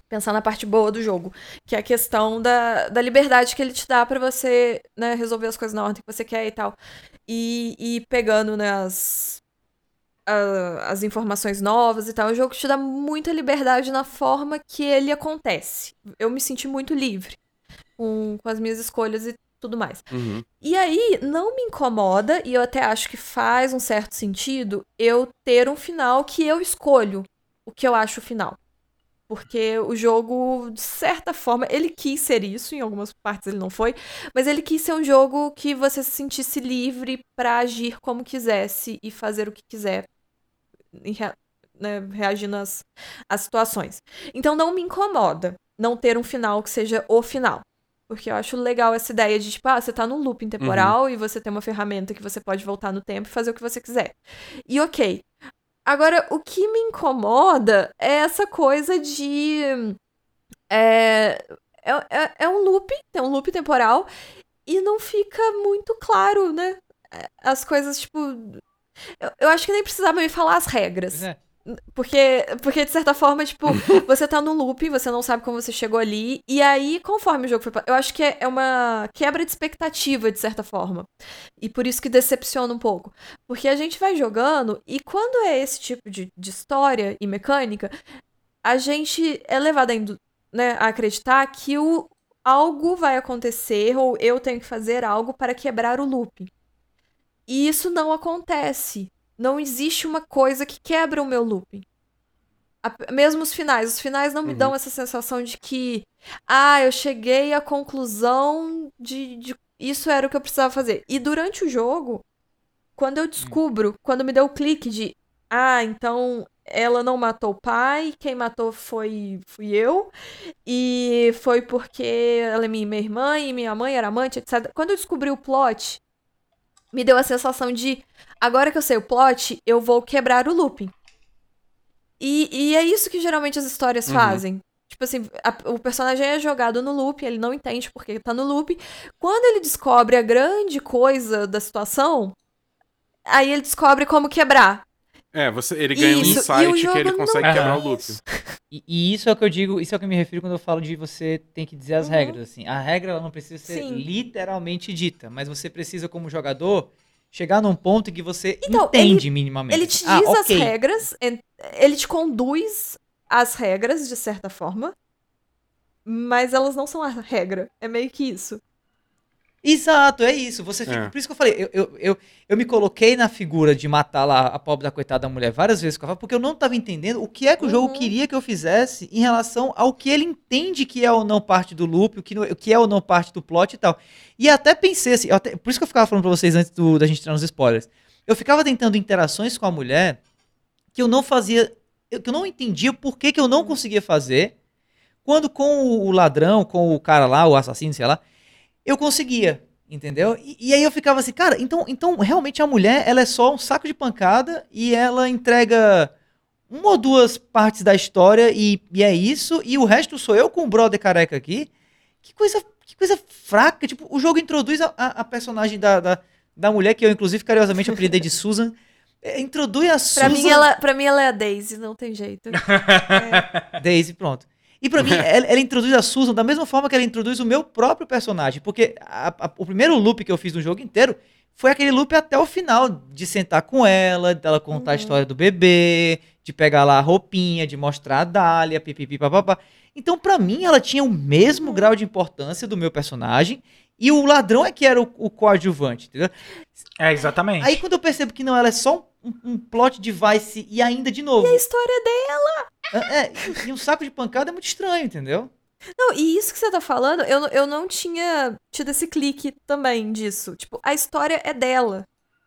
[SPEAKER 4] pensar na parte boa do jogo, que é a questão da, da liberdade que ele te dá pra você né, resolver as coisas na ordem que você quer e tal. E, e pegando né, as, a- as informações novas e tal. O jogo te dá muita liberdade na forma que ele acontece. Eu me senti muito livre com, com as minhas escolhas e tudo mais.
[SPEAKER 1] Uhum.
[SPEAKER 4] E aí, não me incomoda, e eu até acho que faz um certo sentido, eu ter um final que eu escolho o que eu acho o final. Porque o jogo, de certa forma, ele quis ser isso, em algumas partes ele não foi, mas ele quis ser um jogo que você se sentisse livre pra agir como quisesse e fazer o que quiser, rea- né, reagindo às, às situações. Então não me incomoda não ter um final que seja o final. Porque eu acho legal essa ideia de, tipo, ah, você tá num looping temporal e você tem uma ferramenta que você pode voltar no tempo e fazer o que você quiser. E ok. Agora, o que me incomoda é essa coisa de. É, é, é, é um loop, tem um loop temporal, e não fica muito claro, né? As coisas, tipo. Eu, eu acho que nem precisava me falar as regras.
[SPEAKER 3] É.
[SPEAKER 4] Porque, porque, de certa forma, tipo, você tá no loop, você não sabe como você chegou ali. E aí, conforme o jogo foi. Eu acho que é é uma quebra de expectativa, de certa forma. E por isso que decepciona um pouco. Porque a gente vai jogando, e quando é esse tipo de, de história e mecânica, a gente é levado a, né, a acreditar que o, algo vai acontecer, ou eu tenho que fazer algo para quebrar o loop. E isso não acontece. Não existe uma coisa que quebra o meu looping. A- Mesmo os finais. Os finais não me
[SPEAKER 1] Uhum.
[SPEAKER 4] dão essa sensação de que, ah, eu cheguei à conclusão de, de isso era o que eu precisava fazer. E durante o jogo, quando eu descubro, quando me deu o clique de, ah, então ela não matou o pai, quem matou foi fui eu, e foi porque ela é minha, minha irmã e minha mãe era amante, etc. Quando eu descobri o plot, me deu a sensação de, agora que eu sei o plot, eu vou quebrar o looping. E, e é isso que geralmente as histórias
[SPEAKER 1] Uhum.
[SPEAKER 4] fazem. Tipo assim, a- o personagem é jogado no loop, ele não entende porque tá no loop. Quando ele descobre a grande coisa da situação, aí ele descobre como quebrar.
[SPEAKER 1] É, você, ele ganha
[SPEAKER 4] Isso,
[SPEAKER 1] um
[SPEAKER 4] o
[SPEAKER 1] insight que ele
[SPEAKER 4] não
[SPEAKER 1] consegue
[SPEAKER 2] é
[SPEAKER 1] quebrar o loop.
[SPEAKER 3] E, e isso é o que eu digo, isso é o que eu me refiro quando eu falo de você tem que dizer as
[SPEAKER 4] Uhum.
[SPEAKER 3] regras. Assim. A regra ela não precisa ser
[SPEAKER 4] Sim.
[SPEAKER 3] literalmente dita, mas você precisa, como jogador, chegar num ponto em que você
[SPEAKER 4] Então,
[SPEAKER 3] entende minimamente.
[SPEAKER 4] Ele te diz
[SPEAKER 3] Ah,
[SPEAKER 4] as regras, ele te conduz às regras, de certa forma. Mas elas não são a regra. É meio que isso.
[SPEAKER 3] Exato, é isso. Você fica-
[SPEAKER 1] É.
[SPEAKER 3] Por isso que eu falei, eu, eu, eu, eu me coloquei na figura de matar lá a pobre da coitada da mulher várias vezes, com a faca, porque eu não tava entendendo o que é que o jogo
[SPEAKER 4] Uhum.
[SPEAKER 3] queria que eu fizesse em relação ao que ele entende que é ou não parte do loop, o que, não- o que é ou não parte do plot e tal. E até pensei assim, até- por isso que eu ficava falando pra vocês antes do- da gente entrar nos spoilers. Eu ficava tentando interações com a mulher que eu não fazia, que eu não entendia por que, que eu não conseguia fazer, quando com o, o ladrão, com o cara lá, o assassino, sei lá, eu conseguia, entendeu? E, e aí eu ficava assim, cara, então, então realmente a mulher, ela é só um saco de pancada e ela entrega uma ou duas partes da história e, e é isso, e o resto sou eu com o brother careca aqui. Que coisa, que coisa fraca, tipo, o jogo introduz a, a- a personagem da, da, da mulher, que eu inclusive carinhosamente apelidei de Susan, é, introduz a
[SPEAKER 4] Pra
[SPEAKER 3] Susan...
[SPEAKER 4] mim, ela, pra mim, ela é a Daisy, não tem jeito. É.
[SPEAKER 3] Daisy, pronto. E pra mim, ela, ela introduz a Susan da mesma forma que ela introduz o meu próprio personagem. Porque a- a- o primeiro loop que eu fiz no jogo inteiro foi aquele loop até o final. De sentar com ela, dela contar a
[SPEAKER 4] Uhum.
[SPEAKER 3] história do bebê, de pegar lá a roupinha, de mostrar a Dália, pipipi, papapá. Então, pra mim, ela tinha o mesmo
[SPEAKER 4] Uhum.
[SPEAKER 3] grau de importância do meu personagem. E o ladrão é que era o, o coadjuvante, entendeu?
[SPEAKER 2] É, exatamente.
[SPEAKER 3] Aí quando eu percebo que não, ela é só um, um plot device e ainda de novo.
[SPEAKER 4] A história dela.
[SPEAKER 3] É, e um saco de pancada é muito estranho, entendeu?
[SPEAKER 4] Não, e isso que você tá falando, eu, não- eu não tinha tido esse clique também disso. Tipo, a história é dela.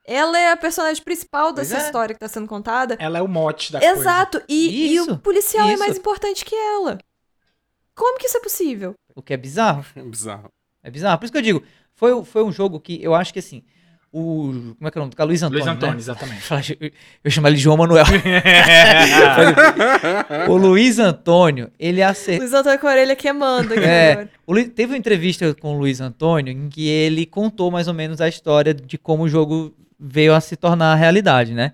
[SPEAKER 4] Ela é a personagem principal
[SPEAKER 3] Pois
[SPEAKER 4] dessa
[SPEAKER 3] é.
[SPEAKER 4] história que tá sendo contada.
[SPEAKER 2] Ela é o mote da coisa.
[SPEAKER 4] Exato. E, e o
[SPEAKER 3] Isso,
[SPEAKER 4] policial é
[SPEAKER 3] isso.
[SPEAKER 4] mais importante que ela. Como que isso é possível?
[SPEAKER 3] O que é bizarro.
[SPEAKER 1] É bizarro.
[SPEAKER 3] É bizarro. Por isso que eu digo, foi, foi um jogo que eu acho que assim. O. Como é que é o nome? Luiz Antônio.
[SPEAKER 2] Luiz Antônio,
[SPEAKER 3] né?
[SPEAKER 2] exatamente.
[SPEAKER 3] Eu, eu chamo ele de João Manuel. o Luiz Antônio, ele acertou.
[SPEAKER 4] Luiz Antônio com a orelha queimando aqui
[SPEAKER 3] É. Luiz- teve uma entrevista com o Luiz Antônio em que ele contou mais ou menos a história de como o jogo veio a se tornar realidade, né?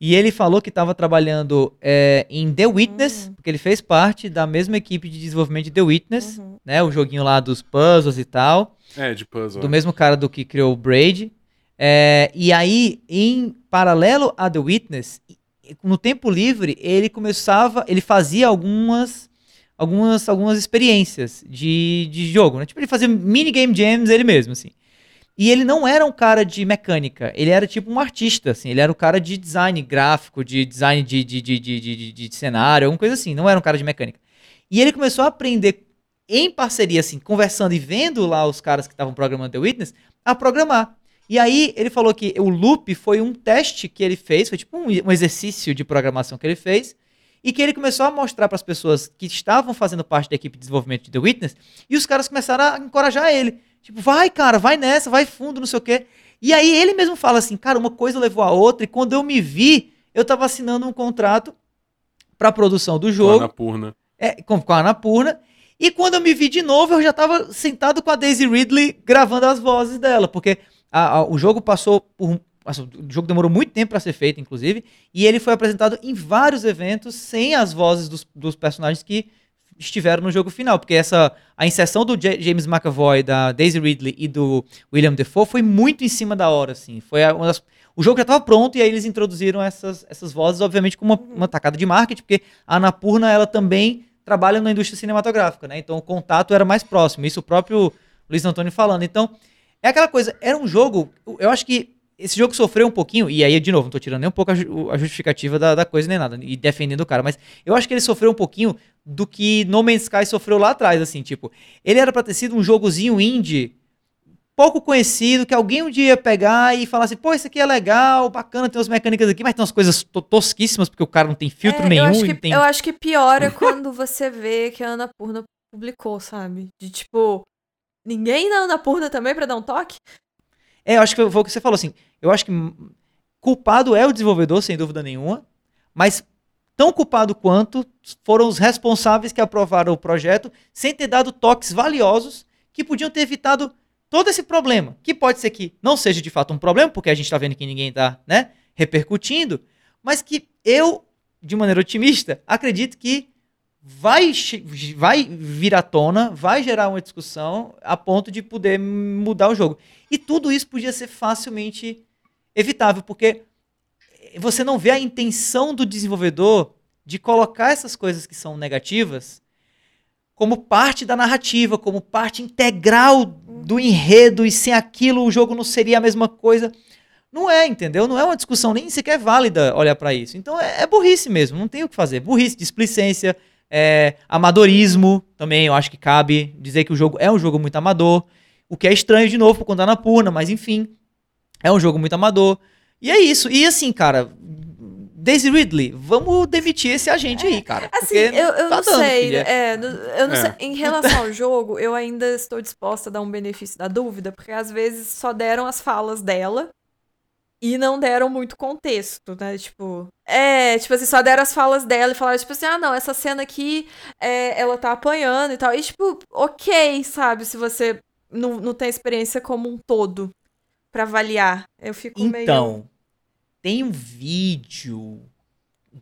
[SPEAKER 3] E ele falou que estava trabalhando é, em The Witness, porque ele fez parte da mesma equipe de desenvolvimento de The Witness,
[SPEAKER 4] Uhum.
[SPEAKER 3] né? O joguinho lá dos puzzles e tal.
[SPEAKER 1] É, de puzzle.
[SPEAKER 3] do mesmo cara do que criou o Braid. É, e aí, em paralelo a The Witness, no tempo livre, ele começava, ele fazia algumas algumas, algumas experiências de, de jogo, né? Tipo, ele fazia minigame jams ele mesmo, assim. E ele não era um cara de mecânica, ele era tipo um artista, assim, ele era um cara de design gráfico, de design de, de, de, de, de, de- de cenário, alguma coisa assim, não era um cara de mecânica. E ele começou a aprender em parceria, assim, conversando e vendo lá os caras que estavam programando The Witness, a programar. E aí ele falou que o loop foi um teste que ele fez, foi tipo um, um exercício de programação que ele fez, e que ele começou a mostrar para as pessoas que estavam fazendo parte da equipe de desenvolvimento de The Witness, e os caras começaram a encorajar ele. Tipo, vai, cara, vai nessa, vai fundo, não sei o quê. E aí ele mesmo fala assim, cara, uma coisa levou a outra, e quando eu me vi, eu tava assinando um contrato para produção do jogo.
[SPEAKER 1] Annapurna.
[SPEAKER 3] É, com, com a Anapurna. E quando eu me vi de novo, eu já tava sentado com a Daisy Ridley gravando as vozes dela, porque a- a- o jogo passou por. O jogo demorou muito tempo para ser feito, inclusive, e ele foi apresentado em vários eventos sem as vozes dos, dos personagens que estiveram no jogo final, porque essa a inserção do J- James McAvoy, da Daisy Ridley e do William Defoe foi muito em cima da hora, assim. Foi das- o jogo já estava pronto e aí eles introduziram essas, essas vozes, obviamente, com uma, uma tacada de marketing, porque a Anapurna, ela também trabalha na indústria cinematográfica, né? Então o contato era mais próximo. Isso o próprio Luiz Antônio falando. Então, é aquela coisa, era um jogo, eu acho que esse jogo sofreu um pouquinho, e aí, de novo, não tô tirando nem um pouco a, ju- a justificativa da, da coisa nem nada, e defendendo o cara, mas eu acho que ele sofreu um pouquinho do que No Man's Sky sofreu lá atrás, assim, tipo, ele era pra ter sido um jogozinho indie pouco conhecido, que alguém um dia ia pegar e falar assim, pô, isso aqui é legal, bacana, tem umas mecânicas aqui, mas tem umas coisas to- tosquíssimas, porque o cara não tem filtro
[SPEAKER 4] É, eu
[SPEAKER 3] nenhum,
[SPEAKER 4] acho
[SPEAKER 3] e
[SPEAKER 4] que,
[SPEAKER 3] tem...
[SPEAKER 4] Eu acho que piora quando você vê que a Ana Purna publicou, sabe? De tipo, ninguém na Ana Purna também pra dar um toque?
[SPEAKER 3] É, eu acho que foi o que você falou, assim, eu acho que culpado é o desenvolvedor, sem dúvida nenhuma, mas tão culpado quanto foram os responsáveis que aprovaram o projeto sem ter dado toques valiosos que podiam ter evitado todo esse problema, que pode ser que não seja de fato um problema, porque a gente tá vendo que ninguém tá, né, repercutindo, mas que eu, de maneira otimista, acredito que vai, vai vir à tona, vai gerar uma discussão a ponto de poder mudar o jogo. E tudo isso podia ser facilmente evitável, porque você não vê a intenção do desenvolvedor de colocar essas coisas que são negativas como parte da narrativa, como parte integral do enredo, e sem aquilo o jogo não seria a mesma coisa. Não é, entendeu? Não é uma discussão nem sequer válida olhar pra isso. Então é, é burrice mesmo, não tem o que fazer. Burrice, displicência, é, amadorismo também, eu acho que cabe dizer que o jogo é um jogo muito amador. O que é estranho de novo por conta da Anapurna, mas enfim. É um jogo muito amador. E é isso. E assim, cara, Daisy Ridley, vamos demitir esse agente aí, cara.
[SPEAKER 4] Assim,
[SPEAKER 3] porque
[SPEAKER 4] eu, eu
[SPEAKER 3] tá
[SPEAKER 4] não
[SPEAKER 3] dando,
[SPEAKER 4] sei. É, no- eu não
[SPEAKER 1] É.
[SPEAKER 4] sei. Em relação ao jogo, eu ainda estou disposta a dar um benefício da dúvida, porque às vezes só deram as falas dela e não deram muito contexto, né? Tipo. É, tipo assim, só deram as falas dela e falaram, tipo assim, ah, não, essa cena aqui, é, ela tá apanhando e tal. E, tipo, ok, sabe, se você não, não tem experiência como um todo pra avaliar. Eu fico meio.
[SPEAKER 3] Então, tem um vídeo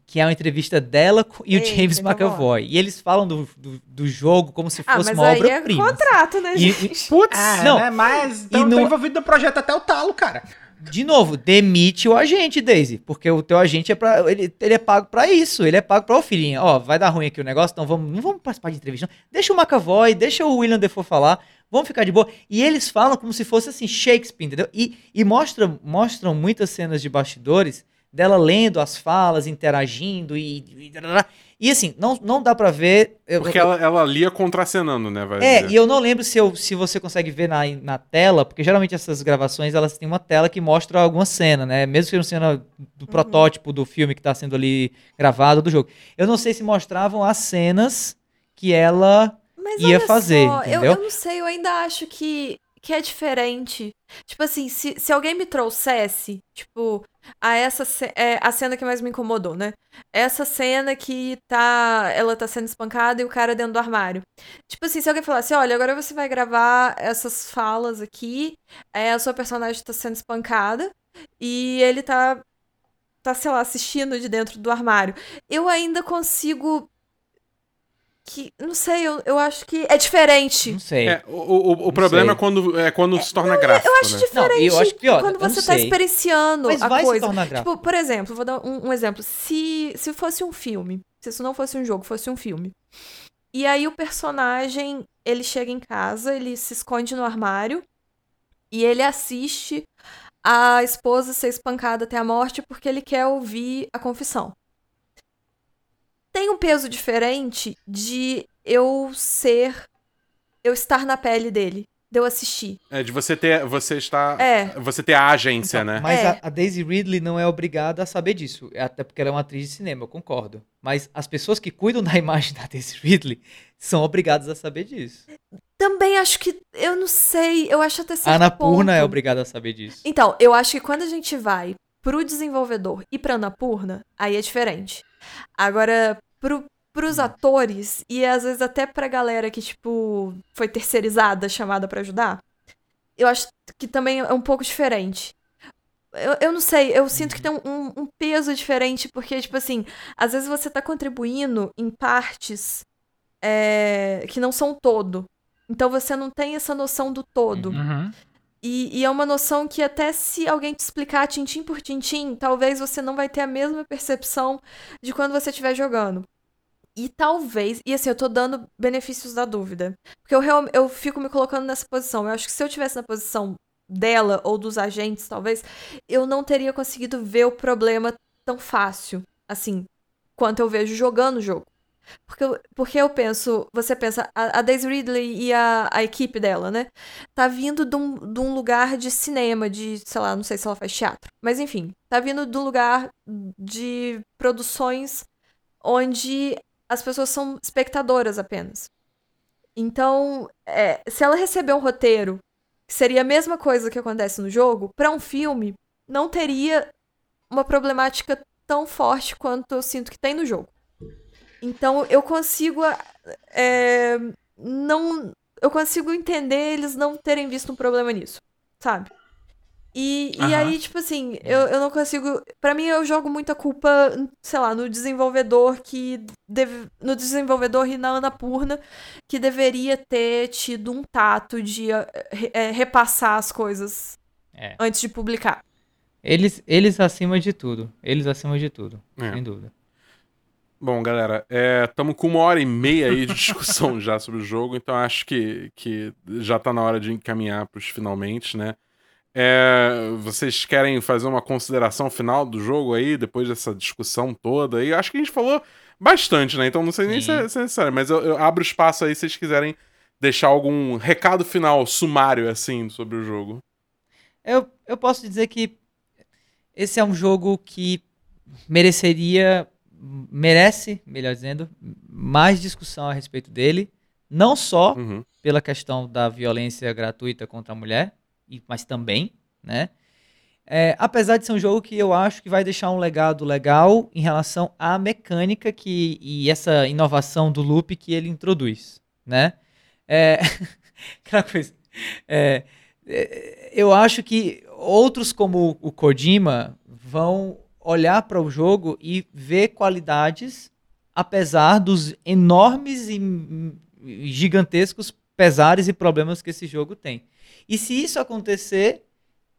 [SPEAKER 3] que é uma entrevista dela e o
[SPEAKER 4] Eita,
[SPEAKER 3] James
[SPEAKER 4] então.
[SPEAKER 3] McAvoy. E eles falam do, do, do jogo como se
[SPEAKER 4] Ah,
[SPEAKER 3] fosse
[SPEAKER 4] mas
[SPEAKER 3] uma
[SPEAKER 4] é
[SPEAKER 3] obra-prima.
[SPEAKER 4] contrato, né,
[SPEAKER 3] E-
[SPEAKER 4] gente?
[SPEAKER 2] Putz,
[SPEAKER 3] Ah,
[SPEAKER 2] não, né? Mas
[SPEAKER 3] E
[SPEAKER 2] então,
[SPEAKER 3] no-
[SPEAKER 2] tô envolvido no projeto até o talo, cara.
[SPEAKER 3] De novo, demite o agente, Daisy. Porque o teu agente é para ele, ele é pago pra isso. Ele é pago pra, ô filhinha, ó, vai dar ruim aqui o negócio, então vamos, não vamos participar de entrevista. Não. Deixa o McAvoy, deixa o William Defoe falar, vamos ficar de boa. E eles falam como se fosse assim, Shakespeare, entendeu? E, e mostram, mostram muitas cenas de bastidores dela lendo as falas, interagindo e. E, e assim, não, não dá pra ver. eu-
[SPEAKER 1] Porque
[SPEAKER 3] eu-
[SPEAKER 1] ela, ela lia contracenando, né? Vai
[SPEAKER 3] é,
[SPEAKER 1] dizer.
[SPEAKER 3] e eu não lembro se, eu, se você consegue ver na, na tela, porque geralmente essas gravações elas têm uma tela que mostra alguma cena, né? Mesmo que não cena do protótipo do filme que tá sendo ali gravado do jogo. Eu não sei se mostravam as cenas que ela.
[SPEAKER 4] Mas
[SPEAKER 3] ia
[SPEAKER 4] olha
[SPEAKER 3] fazer,
[SPEAKER 4] só, eu,
[SPEAKER 3] entendeu?
[SPEAKER 4] eu não sei, eu ainda acho que, que é diferente. Tipo assim, se, se alguém me trouxesse, tipo, a essa é, a cena que mais me incomodou, né? Essa cena que tá. Ela tá sendo espancada e o cara dentro do armário. Tipo assim, se alguém falasse, olha, agora você vai gravar essas falas aqui, é, a sua personagem tá sendo espancada e ele tá. Tá, sei lá, assistindo de dentro do armário. Eu ainda consigo. Que. Não sei, eu, eu acho que é diferente.
[SPEAKER 3] Não sei.
[SPEAKER 1] É, o, o, o
[SPEAKER 3] Não
[SPEAKER 1] problema
[SPEAKER 3] sei.
[SPEAKER 1] é quando, é quando se torna gráfico,
[SPEAKER 4] Eu acho
[SPEAKER 1] né?
[SPEAKER 4] diferente
[SPEAKER 3] Não, eu acho pior,
[SPEAKER 4] quando
[SPEAKER 3] não
[SPEAKER 4] você tá
[SPEAKER 3] sei.
[SPEAKER 4] experienciando
[SPEAKER 3] Mas
[SPEAKER 4] a
[SPEAKER 3] vai se
[SPEAKER 4] coisa.
[SPEAKER 3] tornar gráfico.
[SPEAKER 4] Tipo, por exemplo, vou dar um, um exemplo. Se, se fosse um filme, se isso não fosse um jogo, fosse um filme. E aí o personagem, ele chega em casa, ele se esconde no armário e ele assiste a esposa ser espancada até a morte porque ele quer ouvir a confissão. Tem um peso diferente de eu ser eu estar na pele dele, de eu assistir.
[SPEAKER 1] É de você ter. Você está.
[SPEAKER 4] É.
[SPEAKER 1] Você ter a agência,
[SPEAKER 3] Então,
[SPEAKER 1] né?
[SPEAKER 3] Mas
[SPEAKER 4] É.
[SPEAKER 3] a, a Daisy Ridley não é obrigada a saber disso. Até porque ela é uma atriz de cinema, eu concordo. Mas as pessoas que cuidam da imagem da Daisy Ridley são obrigadas a saber disso.
[SPEAKER 4] Também acho que. Eu não sei. Eu acho até certo
[SPEAKER 3] A Anapurna
[SPEAKER 4] ponto.
[SPEAKER 3] é obrigada a saber disso.
[SPEAKER 4] Então, eu acho que quando a gente vai pro desenvolvedor e pra Anapurna, aí é diferente. Agora, pro, pros
[SPEAKER 3] Hum.
[SPEAKER 4] atores e às vezes até pra galera que, tipo, foi terceirizada, chamada pra ajudar, eu acho que também é um pouco diferente. Eu, eu não sei, eu sinto que tem um, um- peso diferente, porque, tipo assim, às vezes você tá contribuindo em partes é, que não são todo. Então você não tem essa noção do todo.
[SPEAKER 2] Uhum.
[SPEAKER 4] E, e é uma noção que até se alguém te explicar tintim por tintim, talvez você não vai ter a mesma percepção de quando você estiver jogando. E talvez, e assim, eu tô dando benefícios da dúvida. Porque eu, eu fico me colocando nessa posição. Eu acho que se eu tivesse na posição dela ou dos agentes, talvez, eu não teria conseguido ver o problema tão fácil, assim, quanto eu vejo jogando o jogo. Porque, eu- porque eu penso, você pensa, a, a Daisy Ridley e a, a equipe dela, né? Tá vindo de um, de um lugar de cinema, de, sei lá, não sei se ela faz teatro. Mas enfim, tá vindo de um lugar de produções onde as pessoas são espectadoras apenas. Então, é, se ela receber um roteiro que seria a mesma coisa que acontece no jogo, pra um filme, não teria uma problemática tão forte quanto eu sinto que tem no jogo. Então eu consigo é, não eu consigo entender eles não terem visto um problema nisso, sabe? E, e aí, tipo assim, eu, eu não consigo. Pra mim, eu jogo muita culpa, sei lá, no desenvolvedor que. Deve, no desenvolvedor e na Anapurna, que deveria ter tido um tato de eh, repassar as coisas
[SPEAKER 3] É.
[SPEAKER 4] antes de publicar.
[SPEAKER 3] Eles, eles acima de tudo. Eles acima de tudo,
[SPEAKER 1] É.
[SPEAKER 3] sem dúvida.
[SPEAKER 1] Bom, galera, estamos com uma hora e meia aí de discussão já sobre o jogo, então acho que, que já tá na hora de encaminhar pros finalmente, né? É, vocês querem fazer uma consideração final do jogo aí, depois dessa discussão toda aí? Acho que a gente falou bastante, né? Então não sei nem se é, se é necessário, mas eu, eu abro espaço aí se vocês quiserem deixar algum recado final, sumário, assim, sobre o jogo.
[SPEAKER 3] Eu, eu posso dizer que esse é um jogo que mereceria, merece, melhor dizendo, mais discussão a respeito dele. Não só
[SPEAKER 1] Uhum.
[SPEAKER 3] pela questão da violência gratuita contra a mulher, mas também, né? É, apesar de ser um jogo que eu acho que vai deixar um legado legal em relação à mecânica que, e essa inovação do loop que ele introduz, né? É, aquela coisa. é, é, eu acho que outros como o Kojima vão olhar para o jogo e ver qualidades apesar dos enormes e gigantescos pesares e problemas que esse jogo tem. E se isso acontecer,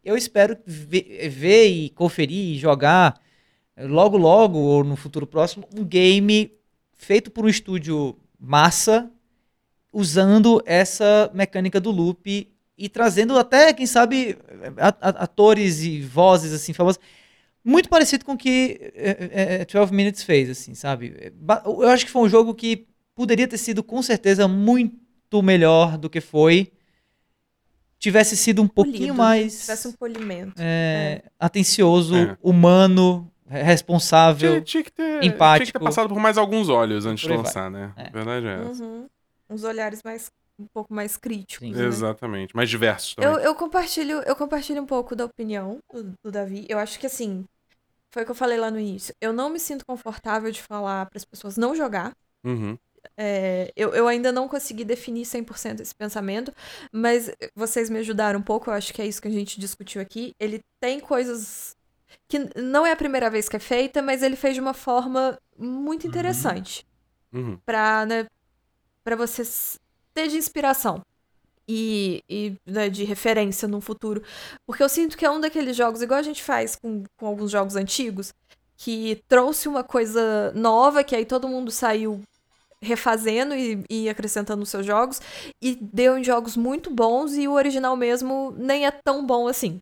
[SPEAKER 3] eu espero ver, ver e conferir e jogar eh, logo logo ou no futuro próximo um game feito por um estúdio massa usando essa mecânica do loop e trazendo até, quem sabe, atores e vozes assim famosas muito parecido com o que é, é, 12 Minutes fez, assim, sabe? Eu acho que foi um jogo que poderia ter sido, com certeza, muito melhor do que foi. Tivesse sido um pouquinho
[SPEAKER 4] Polido, né?
[SPEAKER 3] mais
[SPEAKER 4] Tivesse um polimento.
[SPEAKER 3] é, atencioso,
[SPEAKER 1] É.
[SPEAKER 3] humano, responsável.
[SPEAKER 1] Tinha, tinha que ter, tinha que ter
[SPEAKER 3] empático.
[SPEAKER 1] passado por mais alguns olhos antes
[SPEAKER 3] Por
[SPEAKER 1] de
[SPEAKER 3] aí vai.
[SPEAKER 1] lançar, né?
[SPEAKER 3] É.
[SPEAKER 1] Verdade é essa.
[SPEAKER 4] Uhum. Uns olhares mais um pouco mais críticos. Né?
[SPEAKER 1] Exatamente. Mais diversos também.
[SPEAKER 4] Eu, eu compartilho, eu compartilho um pouco da opinião do, do Davi. Eu acho que assim, foi o que eu falei lá no início. Eu não me sinto confortável de falar para as pessoas não jogar.
[SPEAKER 1] Uhum.
[SPEAKER 4] É, eu, eu ainda não consegui definir 100% esse pensamento, mas vocês me ajudaram um pouco, eu acho que é isso que a gente discutiu aqui. Ele tem coisas que não é a primeira vez que é feita, mas ele fez de uma forma muito interessante
[SPEAKER 1] Uhum.
[SPEAKER 4] pra, né, pra você ter de inspiração e, e né, de referência no futuro. Porque eu sinto que é um daqueles jogos, igual a gente faz com, com alguns jogos antigos, que trouxe uma coisa nova, que aí todo mundo saiu refazendo e, e acrescentando nos seus jogos, e deu em jogos muito bons, e o original mesmo nem é tão bom assim.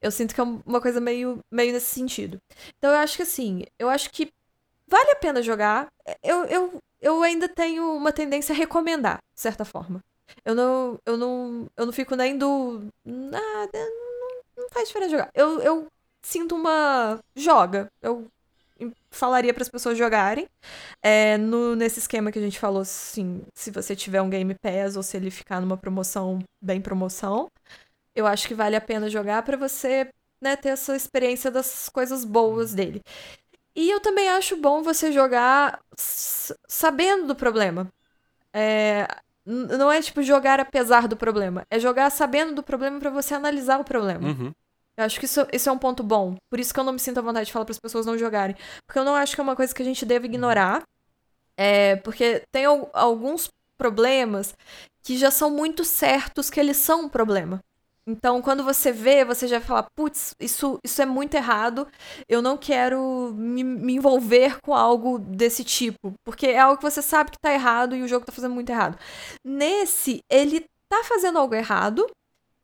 [SPEAKER 4] Eu sinto que é uma coisa meio, meio nesse sentido. Então eu acho que assim, eu acho que vale a pena jogar. Eu, eu, eu ainda tenho uma tendência a recomendar, de certa forma. Eu não, eu não, eu não fico nem do. Nada, não, não faz diferença jogar. Eu, eu sinto uma. Joga. Eu falaria para as pessoas jogarem. É, no, nesse esquema que a gente falou, assim, se você tiver um Game Pass ou se ele ficar numa promoção, bem promoção, eu acho que vale a pena jogar para você né, ter essa experiência das coisas boas dele. E eu também acho bom você jogar sabendo do problema. É, não é tipo jogar apesar do problema, é jogar sabendo do problema para você analisar o problema.
[SPEAKER 1] Uhum.
[SPEAKER 4] Eu acho que isso, isso é um ponto bom. Por isso que eu não me sinto à vontade de falar para as pessoas não jogarem. Porque eu não acho que é uma coisa que a gente deve ignorar. É, porque tem al- alguns problemas que já são muito certos que eles são um problema. Então, quando você vê, você já fala, putz, isso, isso é muito errado, eu não quero me, me envolver com algo desse tipo. Porque é algo que você sabe que tá errado e o jogo tá fazendo muito errado. Nesse, ele tá fazendo algo errado,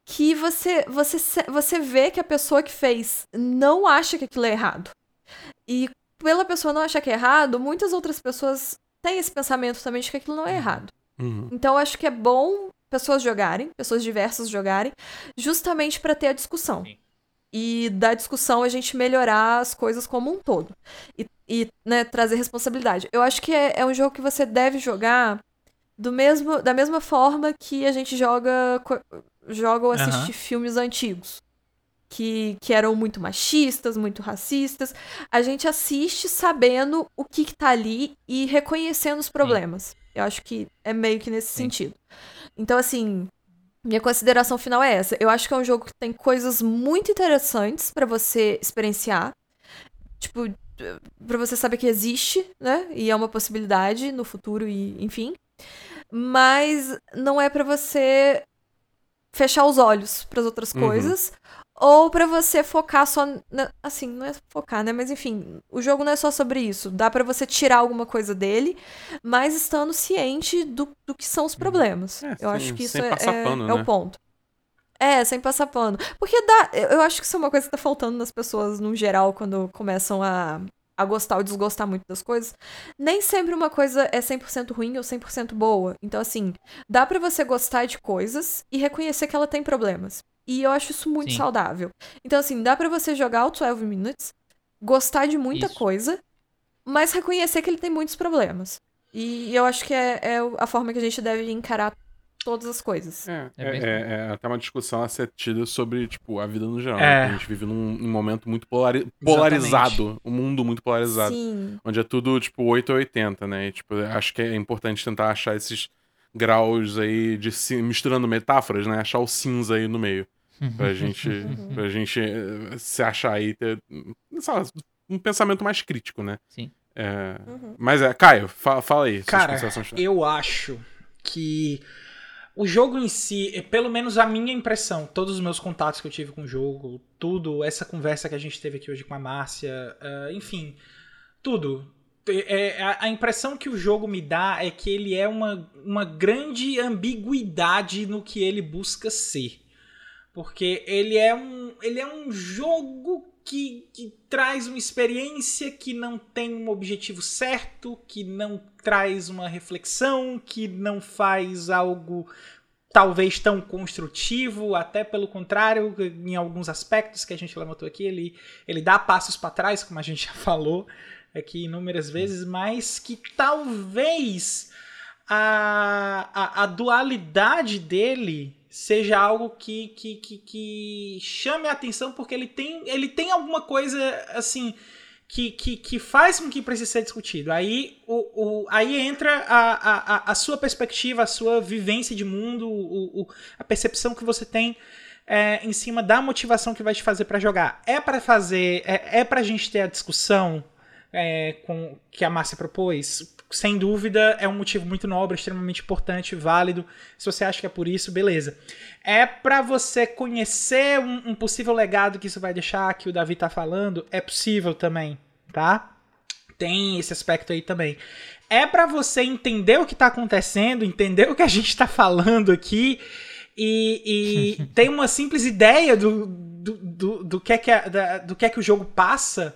[SPEAKER 4] que você, você, você vê que a pessoa que fez não acha que aquilo é errado. E pela pessoa não achar que é errado, muitas outras pessoas tem esse pensamento também de que aquilo não é errado.
[SPEAKER 1] Uhum.
[SPEAKER 4] Então eu acho que é bom pessoas jogarem, pessoas diversas jogarem, justamente para ter a discussão.
[SPEAKER 3] Sim.
[SPEAKER 4] E da discussão a gente melhorar as coisas como um todo. E, e, né, trazer responsabilidade. Eu acho que é, é um jogo que você deve jogar do mesmo, da mesma forma que a gente joga, joga ou assiste
[SPEAKER 2] Aham.
[SPEAKER 4] filmes antigos. Que, que eram muito machistas, muito racistas. A gente assiste sabendo o que, que tá ali e reconhecendo os problemas. Eu acho que é meio que nesse
[SPEAKER 3] Sim.
[SPEAKER 4] sentido. Então, assim, minha consideração final é essa. Eu acho que é um jogo que tem coisas muito interessantes pra você experienciar. Tipo, pra você saber que existe, né? E é uma possibilidade no futuro e, enfim. Mas não é pra você fechar os olhos pras outras
[SPEAKER 1] Uhum.
[SPEAKER 4] coisas ou pra você focar só na, assim, não é focar, né? Mas enfim, o jogo não é só sobre isso. Dá pra você tirar alguma coisa dele, mas estando ciente do, do que são os problemas.
[SPEAKER 1] É,
[SPEAKER 4] eu
[SPEAKER 1] sem-
[SPEAKER 4] acho que isso é, é-
[SPEAKER 1] pano,
[SPEAKER 4] é
[SPEAKER 1] né?
[SPEAKER 4] o ponto. É, sem passar pano. Porque dá. Eu acho que isso é uma coisa que tá faltando nas pessoas no geral quando começam a, a gostar ou desgostar muito das coisas. Nem sempre uma coisa é 100% ruim ou 100% boa. Então, assim, dá pra você gostar de coisas e reconhecer que ela tem problemas. E eu acho isso muito
[SPEAKER 3] Sim.
[SPEAKER 4] saudável. Então, assim, dá pra você jogar o 12 Minutes, gostar de muita
[SPEAKER 3] Isso.
[SPEAKER 4] coisa, mas reconhecer que ele tem muitos problemas. E eu acho que é, é a forma que a gente deve encarar todas as coisas.
[SPEAKER 1] É,
[SPEAKER 3] É
[SPEAKER 1] é, é- é até uma discussão a ser tida sobre, tipo, a vida no geral.
[SPEAKER 2] É.
[SPEAKER 1] né? A gente vive num, num momento muito polari- polarizado. Um mundo muito polarizado.
[SPEAKER 4] Sim.
[SPEAKER 1] Onde é tudo, tipo, 8 ou 80, né? E, tipo, acho que é importante tentar achar esses graus aí de misturando metáforas, né? Achar o cinza aí no meio. Pra gente, pra gente eh, se achar aí, ter, sei lá, um pensamento mais crítico, né?
[SPEAKER 3] Sim.
[SPEAKER 1] É,
[SPEAKER 4] Uhum.
[SPEAKER 1] Mas é, Caio, fa- fala aí.
[SPEAKER 2] Cara, eu acho que o jogo em si, é pelo menos a minha impressão, todos os meus contatos que eu tive com o jogo, tudo, essa conversa que a gente teve aqui hoje com a Márcia, ah, enfim, tudo. É, a, a impressão que o jogo me dá é que ele é uma, uma grande ambiguidade no que ele busca ser. Porque ele é um, ele é um jogo que, que traz uma experiência que não tem um objetivo certo, que não traz uma reflexão, que não faz algo talvez tão construtivo, até pelo contrário, em alguns aspectos que a gente levantou aqui, ele, ele dá passos para trás, como a gente já falou aqui inúmeras vezes, mas que talvez a, a, a dualidade dele seja algo que, que, que, que chame a atenção, porque ele tem, ele tem alguma coisa assim que, que, que faz com que precise ser discutido. Aí, o, o, aí entra a, a, a sua perspectiva, a sua vivência de mundo, o, o, a percepção que você tem é, em cima da motivação que vai te fazer para jogar. É para fazer, é, é pra gente ter a discussão é, com, que a Márcia propôs? Sem dúvida, é um motivo muito nobre, extremamente importante, válido. Se você acha que é por isso, beleza. É para você conhecer um, um, possível legado que isso vai deixar, que o Davi tá falando, é possível também, tá? Tem esse aspecto aí também. É para você entender o que tá acontecendo, entender o que a gente tá falando aqui e, e ter uma simples ideia do, do, do, do, que, é que, da, do que é que o jogo passa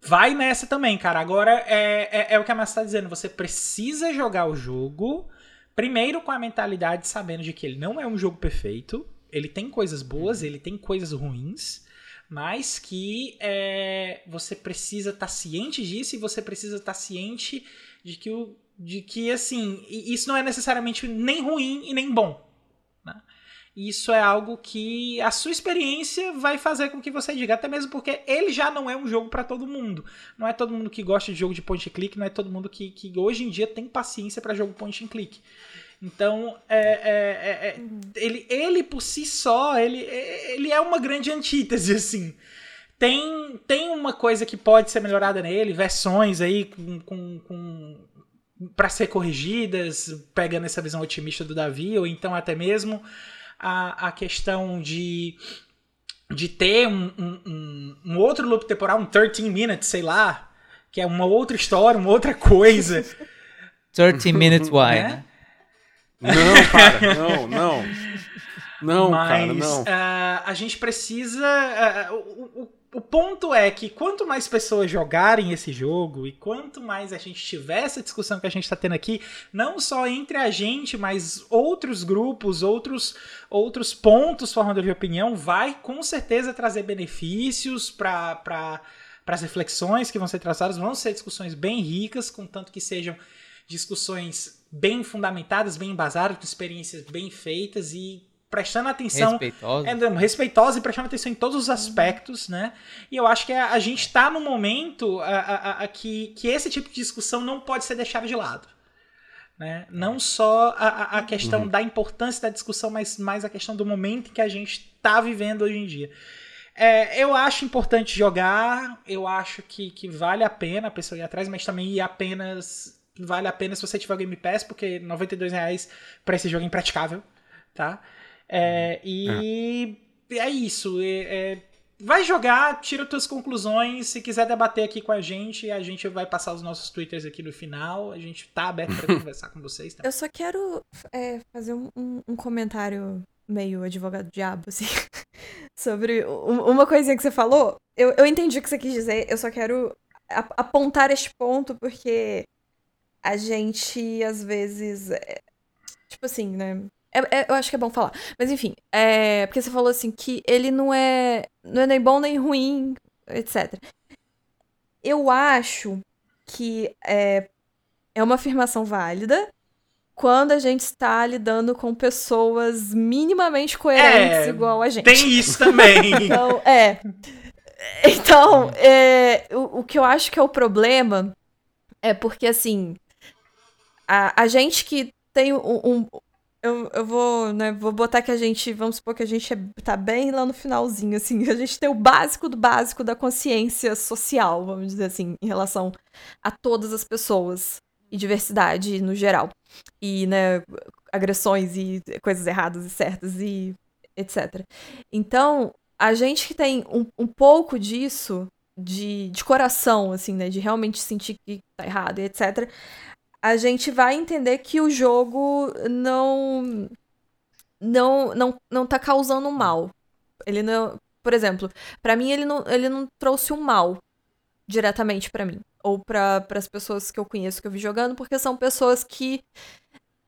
[SPEAKER 2] vai nessa também, cara. Agora é, é, é o que a Márcia tá dizendo. Você precisa jogar o jogo, primeiro com a mentalidade sabendo de que ele não é um jogo perfeito. Ele tem coisas boas, ele tem coisas ruins, mas que é, você precisa estar tá ciente disso e você precisa estar tá ciente de que, o, de que, assim, isso não é necessariamente nem ruim e nem bom. Isso é algo que a sua experiência vai fazer com que você diga, até mesmo porque ele já não é um jogo para todo mundo. Não é todo mundo que gosta de jogo de point and click, não é todo mundo que, que hoje em dia tem paciência para jogo point and click. Então, é, é, é, ele, ele por si só, ele, ele é uma grande antítese, assim. Tem, tem uma coisa que pode ser melhorada nele, versões aí com, com, com para ser corrigidas, pegando essa visão otimista do Davi, ou então até mesmo a, a questão de, de ter um, um, um, outro loop temporal, um 13 minutes, sei lá, que é uma outra história, uma outra coisa.
[SPEAKER 3] 30 minutes why, né?
[SPEAKER 1] Não, para, não, não. Não,
[SPEAKER 2] Mas
[SPEAKER 1] cara, não.
[SPEAKER 2] uh, a gente precisa. Uh, o, o, o ponto é que quanto mais pessoas jogarem esse jogo e quanto mais a gente tiver essa discussão que a gente está tendo aqui, não só entre a gente, mas outros grupos, outros, outros pontos formando de opinião, vai com certeza trazer benefícios para para as reflexões que vão ser traçadas. Vão ser discussões bem ricas, contanto que sejam discussões bem fundamentadas, bem embasadas, com experiências bem feitas e prestando atenção.
[SPEAKER 3] Respeitosa.
[SPEAKER 2] É, respeitosa e prestando atenção em todos os aspectos, né? E eu acho que a, a gente está no momento a, a, a, que, que esse tipo de discussão não pode ser deixado de lado. Né? Não só a, a questão
[SPEAKER 1] Uhum.
[SPEAKER 2] da importância da discussão, mas mais a questão do momento em que a gente está vivendo hoje em dia. É, eu acho importante jogar, eu acho que, que vale a pena a pessoa ir atrás, mas também ir apenas. Vale a pena se você tiver o Game Pass, porque 92 reais para esse jogo é impraticável, tá? É, e é, isso. é- é, vai jogar, tira tuas conclusões. Se quiser debater aqui com a gente, a gente vai passar os nossos twitters aqui no final. A gente tá aberto para conversar com vocês. Tá?
[SPEAKER 4] Eu só quero é, fazer um, um- um comentário meio advogado-diabo, assim, sobre uma coisinha que você falou. Eu, eu entendi o que você quis dizer, eu só quero apontar este ponto, porque a gente, às vezes, é, tipo assim, né? É- é- eu acho que é bom falar. Mas enfim, é, porque você falou assim que ele não é, não é nem bom nem ruim, etc. Eu acho que é, é uma afirmação válida quando a gente está lidando com pessoas minimamente coerentes
[SPEAKER 2] É,
[SPEAKER 4] igual a gente.
[SPEAKER 2] Tem isso também.
[SPEAKER 4] Então, é. Então, é, o, o que eu acho que é o problema é porque, assim, a, a gente que tem um. um- eu, eu vou, né, vou botar que a gente, vamos supor que a gente é, tá bem lá no finalzinho, assim, a gente tem o básico do básico da consciência social, vamos dizer assim, em relação a todas as pessoas e diversidade no geral. E, né, agressões e coisas erradas e certas e etc. Então, a gente que tem um, um pouco disso, de, de coração, assim, né? De realmente sentir que tá errado e etc. A gente vai entender que o jogo não. Não, não, não tá causando mal. Ele não. Por exemplo, pra mim ele não, ele não trouxe um mal diretamente pra mim. Ou para as pessoas que eu conheço que eu vi jogando, porque são pessoas que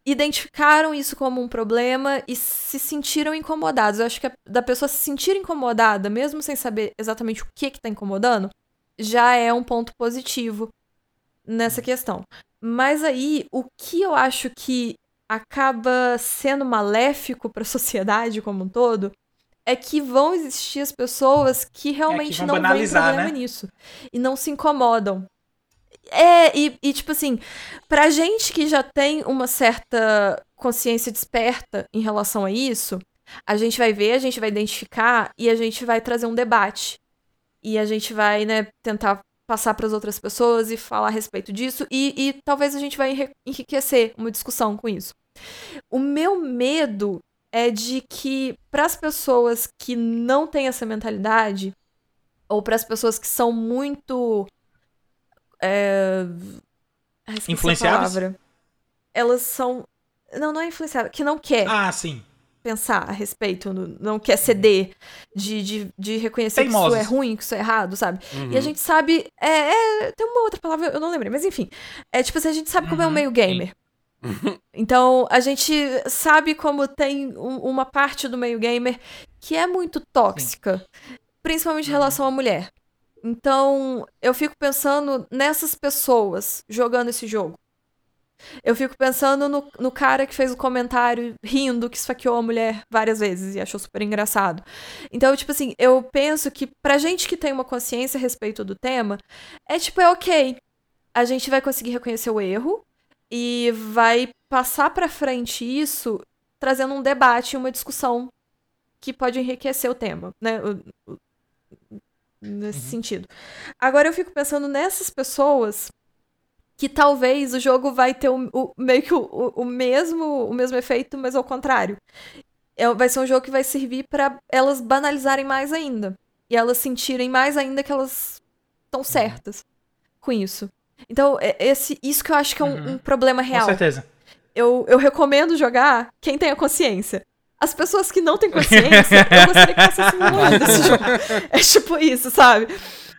[SPEAKER 4] identificaram isso como um problema e se sentiram incomodados. Eu acho que a- da pessoa se sentir incomodada, mesmo sem saber exatamente o que que tá incomodando, já é um ponto positivo nessa questão. Mas aí, o que eu acho que acaba sendo maléfico para a sociedade como um todo é que vão existir as pessoas que realmente
[SPEAKER 2] vão
[SPEAKER 4] não veem
[SPEAKER 2] banalizar,
[SPEAKER 4] problema
[SPEAKER 2] né?
[SPEAKER 4] nisso e não se incomodam. É, e, e tipo assim, pra gente que já tem uma certa consciência desperta em relação a isso, a gente vai ver, a gente vai identificar e a gente vai trazer um debate. E a gente vai, né, tentar passar para as outras pessoas e falar a respeito disso e, e talvez a gente vai enri- enriquecer uma discussão com isso. O meu medo é de que para as pessoas que não têm essa mentalidade ou para as pessoas que são muito é...
[SPEAKER 2] Influenciáveis?
[SPEAKER 4] palavra. Elas são não, não é influenciável, que não quer
[SPEAKER 2] Ah, sim.
[SPEAKER 4] Pensar a respeito, não quer ceder de, de, de reconhecer que
[SPEAKER 2] Teimosos.
[SPEAKER 4] isso é ruim, que isso é errado, sabe?
[SPEAKER 1] Uhum.
[SPEAKER 4] E a gente sabe. É, é, tem uma outra palavra, eu não lembrei, mas enfim. É tipo assim, a gente sabe como é o
[SPEAKER 2] Uhum,
[SPEAKER 4] meio gamer. Então, a gente sabe como tem um- uma parte do meio gamer que é muito tóxica, principalmente em relação à mulher. Então, eu fico pensando nessas pessoas jogando esse jogo. Eu fico pensando no, no cara que fez o comentário rindo que esfaqueou a mulher várias vezes e achou super engraçado. Então, tipo assim, eu penso que pra gente que tem uma consciência a respeito do tema, é tipo, é ok. A gente vai conseguir reconhecer o erro e vai passar pra frente isso trazendo um debate, uma discussão que pode enriquecer o tema, né? Nesse sentido. Agora eu fico pensando nessas pessoas que talvez o jogo vai ter o, o- meio que o, o- mesmo o mesmo efeito, mas ao contrário. É- vai ser um jogo que vai servir pra elas banalizarem mais ainda e elas sentirem mais ainda que elas estão certas com isso. Então, é- esse, isso que eu acho que é um,
[SPEAKER 2] Uhum.
[SPEAKER 4] um problema
[SPEAKER 2] Com
[SPEAKER 4] real.
[SPEAKER 2] certeza.
[SPEAKER 4] Eu, eu recomendo jogar quem tem a consciência. as pessoas que não têm consciência, eu gostaria que longe desse jogo. É tipo isso, sabe?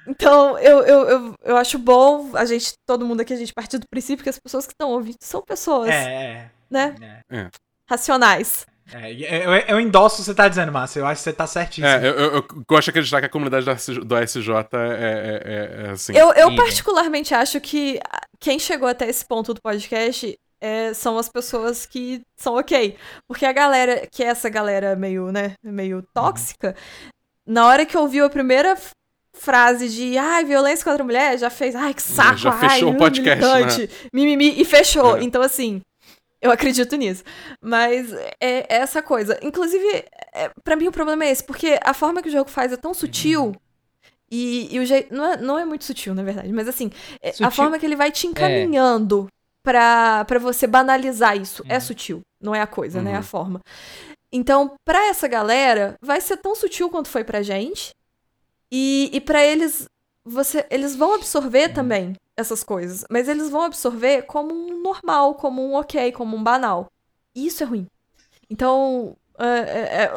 [SPEAKER 4] Então, eu, eu, eu, eu acho bom a gente, todo mundo aqui, a gente partir do princípio que as pessoas que estão ouvindo são pessoas,
[SPEAKER 2] É,
[SPEAKER 4] né?
[SPEAKER 2] é.
[SPEAKER 1] É.
[SPEAKER 4] Racionais.
[SPEAKER 2] É, eu, eu endosso o que você tá dizendo, Márcio. Eu acho que você tá certíssimo.
[SPEAKER 1] É, eu, eu, eu gosto de acreditar que a comunidade do ASJ é, é, é, é assim.
[SPEAKER 4] Eu, eu particularmente acho que quem chegou até esse ponto do podcast é, são as pessoas que são ok. Porque a galera, que é essa galera meio, né, meio tóxica, na hora que ouviu a primeira frase de ai, violência contra a mulher, já fez, ai, que saco,
[SPEAKER 1] já
[SPEAKER 4] ai,
[SPEAKER 1] fechou o
[SPEAKER 4] uh,
[SPEAKER 1] podcast, né?
[SPEAKER 4] mimimi, e fechou.
[SPEAKER 1] É.
[SPEAKER 4] Então, assim, eu acredito nisso. Mas é, é essa coisa. Inclusive, é, para mim o problema é esse, porque a forma que o jogo faz é tão sutil. E, e o jeito. Não é, não é muito sutil, na verdade, mas assim, é, a
[SPEAKER 3] Sutil.
[SPEAKER 4] forma que ele vai te encaminhando pra, pra você banalizar isso é sutil. Não é a coisa, né? É a
[SPEAKER 1] Uhum.
[SPEAKER 4] forma. Então, pra essa galera, vai ser tão sutil quanto foi pra gente. E, e para eles, você, eles vão absorver também essas coisas. Mas eles vão absorver como um normal, como um ok, como um banal. E isso é ruim. Então, é, é, é,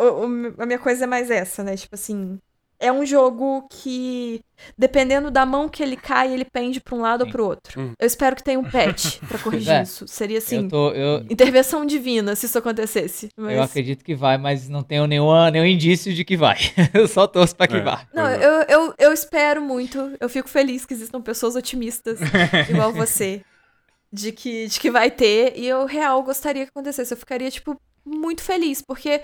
[SPEAKER 4] a minha coisa é mais essa, né? Tipo assim. É um jogo que, dependendo da mão que ele cai, ele pende pra um lado ou
[SPEAKER 3] Sim.
[SPEAKER 4] pro outro.
[SPEAKER 1] Hum.
[SPEAKER 4] Eu espero que tenha um patch pra corrigir
[SPEAKER 3] É.
[SPEAKER 4] isso. Seria assim.
[SPEAKER 3] Eu, tô, eu,
[SPEAKER 4] Intervenção divina, se isso acontecesse. Mas...
[SPEAKER 3] eu acredito que vai, mas não tenho nenhuma, nenhum indício de que vai. eu só torço pra que
[SPEAKER 1] É.
[SPEAKER 3] vá.
[SPEAKER 4] Não, eu, eu, eu espero muito. Eu fico feliz que existam pessoas otimistas, igual você, de que, de que vai ter. E eu, real, gostaria que acontecesse. Eu ficaria, tipo, muito feliz, porque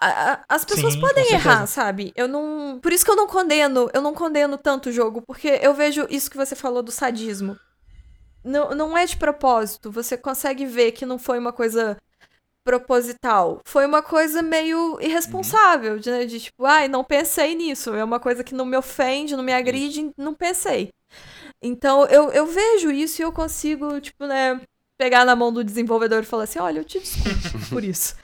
[SPEAKER 4] a- a- as pessoas
[SPEAKER 2] Sim,
[SPEAKER 4] podem errar, sabe? Eu não. Por isso que eu não condeno, eu não condeno tanto o jogo, porque eu vejo isso que você falou do sadismo. Não, não é de propósito. Você consegue ver que não foi uma coisa proposital. Foi uma coisa meio irresponsável, de, né, de tipo, ai, não pensei nisso. É uma coisa que não me ofende, não me agride, não pensei. Então, eu, eu vejo isso e eu consigo, tipo, né, pegar na mão do desenvolvedor e falar assim, olha, eu te desculpo por isso.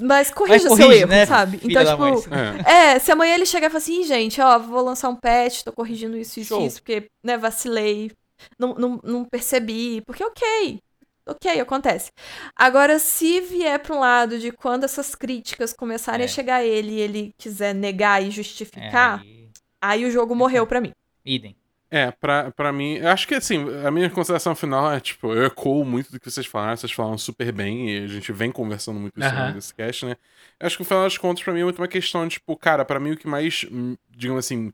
[SPEAKER 4] Mas corrija seu
[SPEAKER 3] corrige,
[SPEAKER 4] erro,
[SPEAKER 3] né,
[SPEAKER 4] sabe?
[SPEAKER 3] filha
[SPEAKER 4] Então,
[SPEAKER 3] da
[SPEAKER 4] tipo,
[SPEAKER 3] mãe?
[SPEAKER 1] É.
[SPEAKER 4] é, se amanhã ele chegar e falar assim, "Ih, gente, ó, vou lançar um patch, tô corrigindo isso, isso,
[SPEAKER 3] Show.
[SPEAKER 4] isso, porque, né, vacilei, não, não, não percebi, porque ok, ok, acontece. Agora, se vier pra um lado de quando essas críticas começarem
[SPEAKER 3] É.
[SPEAKER 4] a chegar a ele e ele quiser negar e
[SPEAKER 3] É,
[SPEAKER 4] justificar,
[SPEAKER 3] aí-
[SPEAKER 4] aí o jogo morreu pra mim.
[SPEAKER 3] idem.
[SPEAKER 1] É, pra, pra mim, eu acho que assim, a minha consideração final é, tipo, eu ecoo muito do que vocês falaram, vocês falaram super bem e a gente vem conversando muito isso
[SPEAKER 2] Aham.
[SPEAKER 1] nesse cast, né? Acho que no final das contas, pra mim, é muito uma questão, tipo, cara, pra mim o que mais, hum, digamos assim,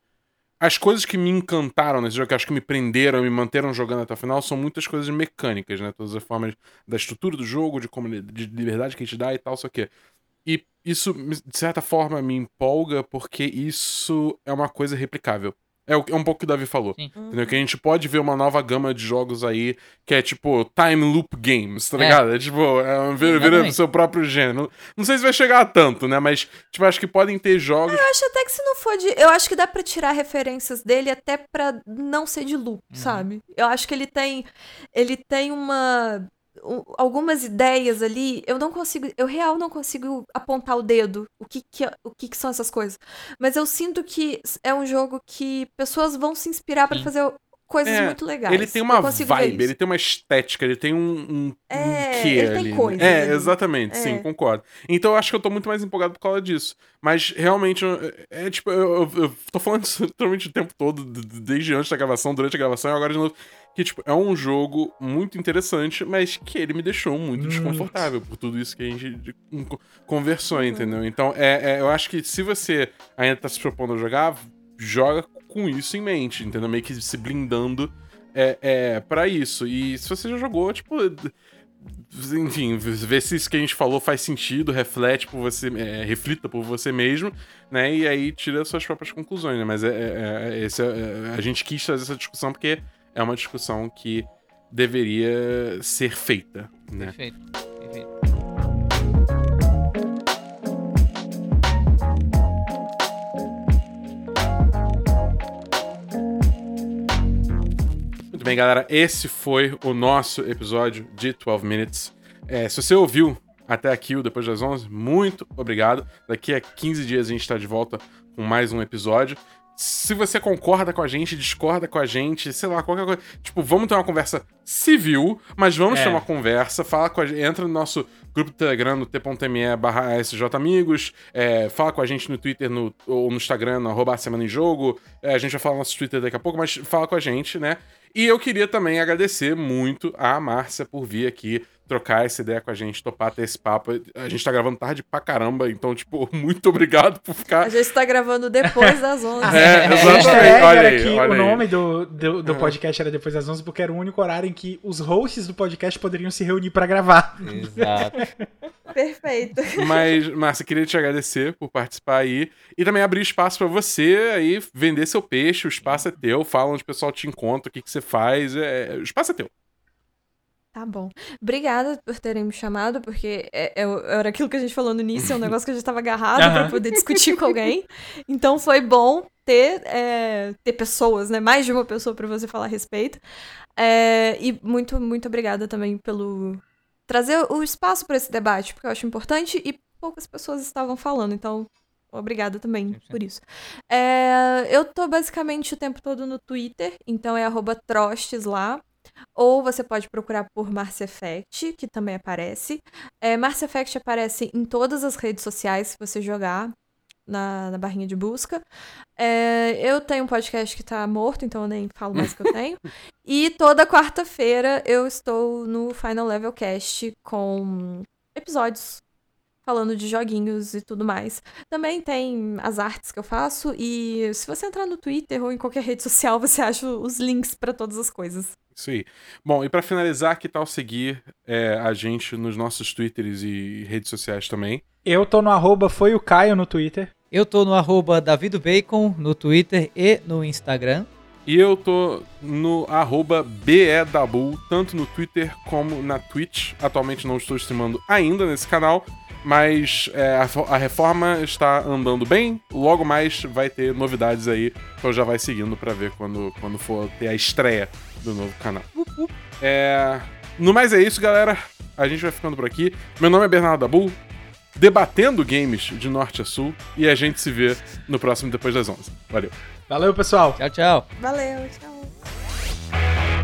[SPEAKER 1] as coisas que me encantaram nesse jogo, que acho que me prenderam e me manteram jogando até o final, são muitas coisas mecânicas, né? Todas as formas da estrutura do jogo, de, como, de liberdade que a gente dá e tal, só que. E isso, de certa forma, me empolga porque isso é uma coisa replicável. É, o- é um pouco o que o Davi falou.
[SPEAKER 3] Sim.
[SPEAKER 1] Entendeu? Que a gente pode ver uma nova gama de jogos aí que é tipo time loop games, tá
[SPEAKER 3] É.
[SPEAKER 1] ligado? É tipo, é, um- vira, vira seu próprio gênero. Não sei se vai chegar a tanto, né? Mas, tipo, acho que podem ter jogos.
[SPEAKER 4] Eu acho até que se não for de. Eu acho que dá pra tirar referências dele até pra não ser de loop, sabe? Eu acho que ele tem. Ele tem uma. Um- algumas ideias ali. Eu não consigo. Eu real não consigo apontar o dedo. O que, que, o que, que são essas coisas. Mas eu sinto que é um jogo que pessoas vão se inspirar pra
[SPEAKER 3] Sim.
[SPEAKER 4] fazer coisas
[SPEAKER 1] É,
[SPEAKER 4] muito legais.
[SPEAKER 1] Ele tem uma vibe, ele tem uma estética, ele tem um, um, um
[SPEAKER 4] É,
[SPEAKER 1] quê
[SPEAKER 4] ele tem
[SPEAKER 1] ali, né?
[SPEAKER 4] coisas
[SPEAKER 1] É,
[SPEAKER 4] ali.
[SPEAKER 1] exatamente, sim,
[SPEAKER 4] É.
[SPEAKER 1] concordo. Então eu acho que eu tô muito mais empolgado por causa disso. Mas realmente, eu- é tipo, eu, eu, eu tô falando isso literalmente o tempo todo, desde antes da gravação, durante a gravação e agora de novo. Que, tipo, é um jogo muito interessante, mas que ele me deixou muito desconfortável por tudo isso que a gente conversou,
[SPEAKER 4] Uhum.
[SPEAKER 1] entendeu? Então, é, é, eu acho que se você ainda tá se propondo a jogar, joga com isso em mente, entendeu? Meio que se blindando é, é para isso. E se você já jogou, tipo. Enfim, ver se isso que a gente falou faz sentido, reflete por você, é, reflita por você mesmo, né? E aí tira suas próprias conclusões, né? Mas é, é- é- esse é- é- a gente quis fazer essa discussão porque é uma discussão que deveria ser feita, né?
[SPEAKER 3] Perfeito. Perfeito.
[SPEAKER 1] Bem, galera. Esse foi o nosso episódio de 12 Minutes. É, se você ouviu até aqui o Depois das 11, muito obrigado. Daqui a 15 dias a gente está de volta com mais um episódio. se você concorda com a gente, discorda com a gente, sei lá, qualquer coisa. Tipo, vamos ter uma conversa civil, mas vamos
[SPEAKER 2] É.
[SPEAKER 1] ter uma conversa, fala com a gente, entra no nosso grupo do Telegram, no t.me barra sjamigos, é, fala com a gente no Twitter no, ou no Instagram, no arroba Semana em Jogo, é, a gente vai falar no nosso Twitter daqui a pouco, mas fala com a gente, né? E eu queria também agradecer muito a Márcia por vir aqui trocar essa ideia com a gente, topar ter esse papo. A gente tá gravando tarde pra caramba, então, tipo, muito obrigado por ficar
[SPEAKER 4] A gente tá gravando depois das 11.
[SPEAKER 1] É,
[SPEAKER 2] O
[SPEAKER 1] exatamente. Olha aí,
[SPEAKER 2] que
[SPEAKER 1] olha
[SPEAKER 2] o
[SPEAKER 1] aí.
[SPEAKER 2] nome do, do, do podcast era depois das 11, porque era o único horário em que os hosts do podcast poderiam se reunir pra gravar.
[SPEAKER 3] Exato.
[SPEAKER 4] Perfeito.
[SPEAKER 1] Mas, Márcia, queria te agradecer por participar aí e também abrir espaço pra você aí vender seu peixe. O espaço é teu. Fala onde o pessoal te encontra, o que, que você faz. É, o espaço é teu.
[SPEAKER 4] Tá bom. Obrigada por terem me chamado, porque é, é- era aquilo que a gente falou no início, é um negócio que a gente tava agarrado pra
[SPEAKER 2] Aham.
[SPEAKER 4] poder discutir com alguém. Então foi bom ter, é, ter pessoas, né? Mais de uma pessoa pra você falar a respeito. É, e muito, muito obrigada também pelo trazer o espaço pra esse debate, porque eu acho importante e poucas pessoas estavam falando, então obrigada também
[SPEAKER 3] 100%.
[SPEAKER 4] por isso. É, eu tô basicamente o tempo todo no Twitter, então é arroba trostes lá. Ou você pode procurar por Mars Effect, que também aparece. É, Mars Effect aparece em todas as redes sociais, se você jogar na, na barrinha de busca. É, eu tenho um podcast que tá morto, então eu nem falo mais o que eu tenho. E toda quarta-feira eu estou no Final Level Cast com episódios falando de joguinhos e tudo mais. Também tem as artes que eu faço e se você entrar no Twitter ou em qualquer rede social, você acha os links pra todas as coisas.
[SPEAKER 1] Isso aí. Bom, e pra finalizar, que tal seguir é, a gente nos nossos Twitters e redes sociais também?
[SPEAKER 2] Eu tô no arroba foi o Caio no Twitter.
[SPEAKER 3] Eu tô no arroba davidobacon no Twitter e no Instagram.
[SPEAKER 1] E eu tô no arroba BEDabu, tanto no Twitter como na Twitch. Atualmente não estou streamando ainda nesse canal, mas é, a, a reforma está andando bem. Logo mais vai ter novidades aí, então já vai seguindo pra ver quando, quando for ter a estreia do novo canal. É, no mais é isso, galera. A gente vai ficando por aqui. Meu nome é Bernardo Dabu, debatendo games de norte a sul, e a gente se vê no próximo Depois das 11. Valeu!
[SPEAKER 2] Valeu, pessoal!
[SPEAKER 3] Tchau, tchau.
[SPEAKER 4] Valeu, tchau.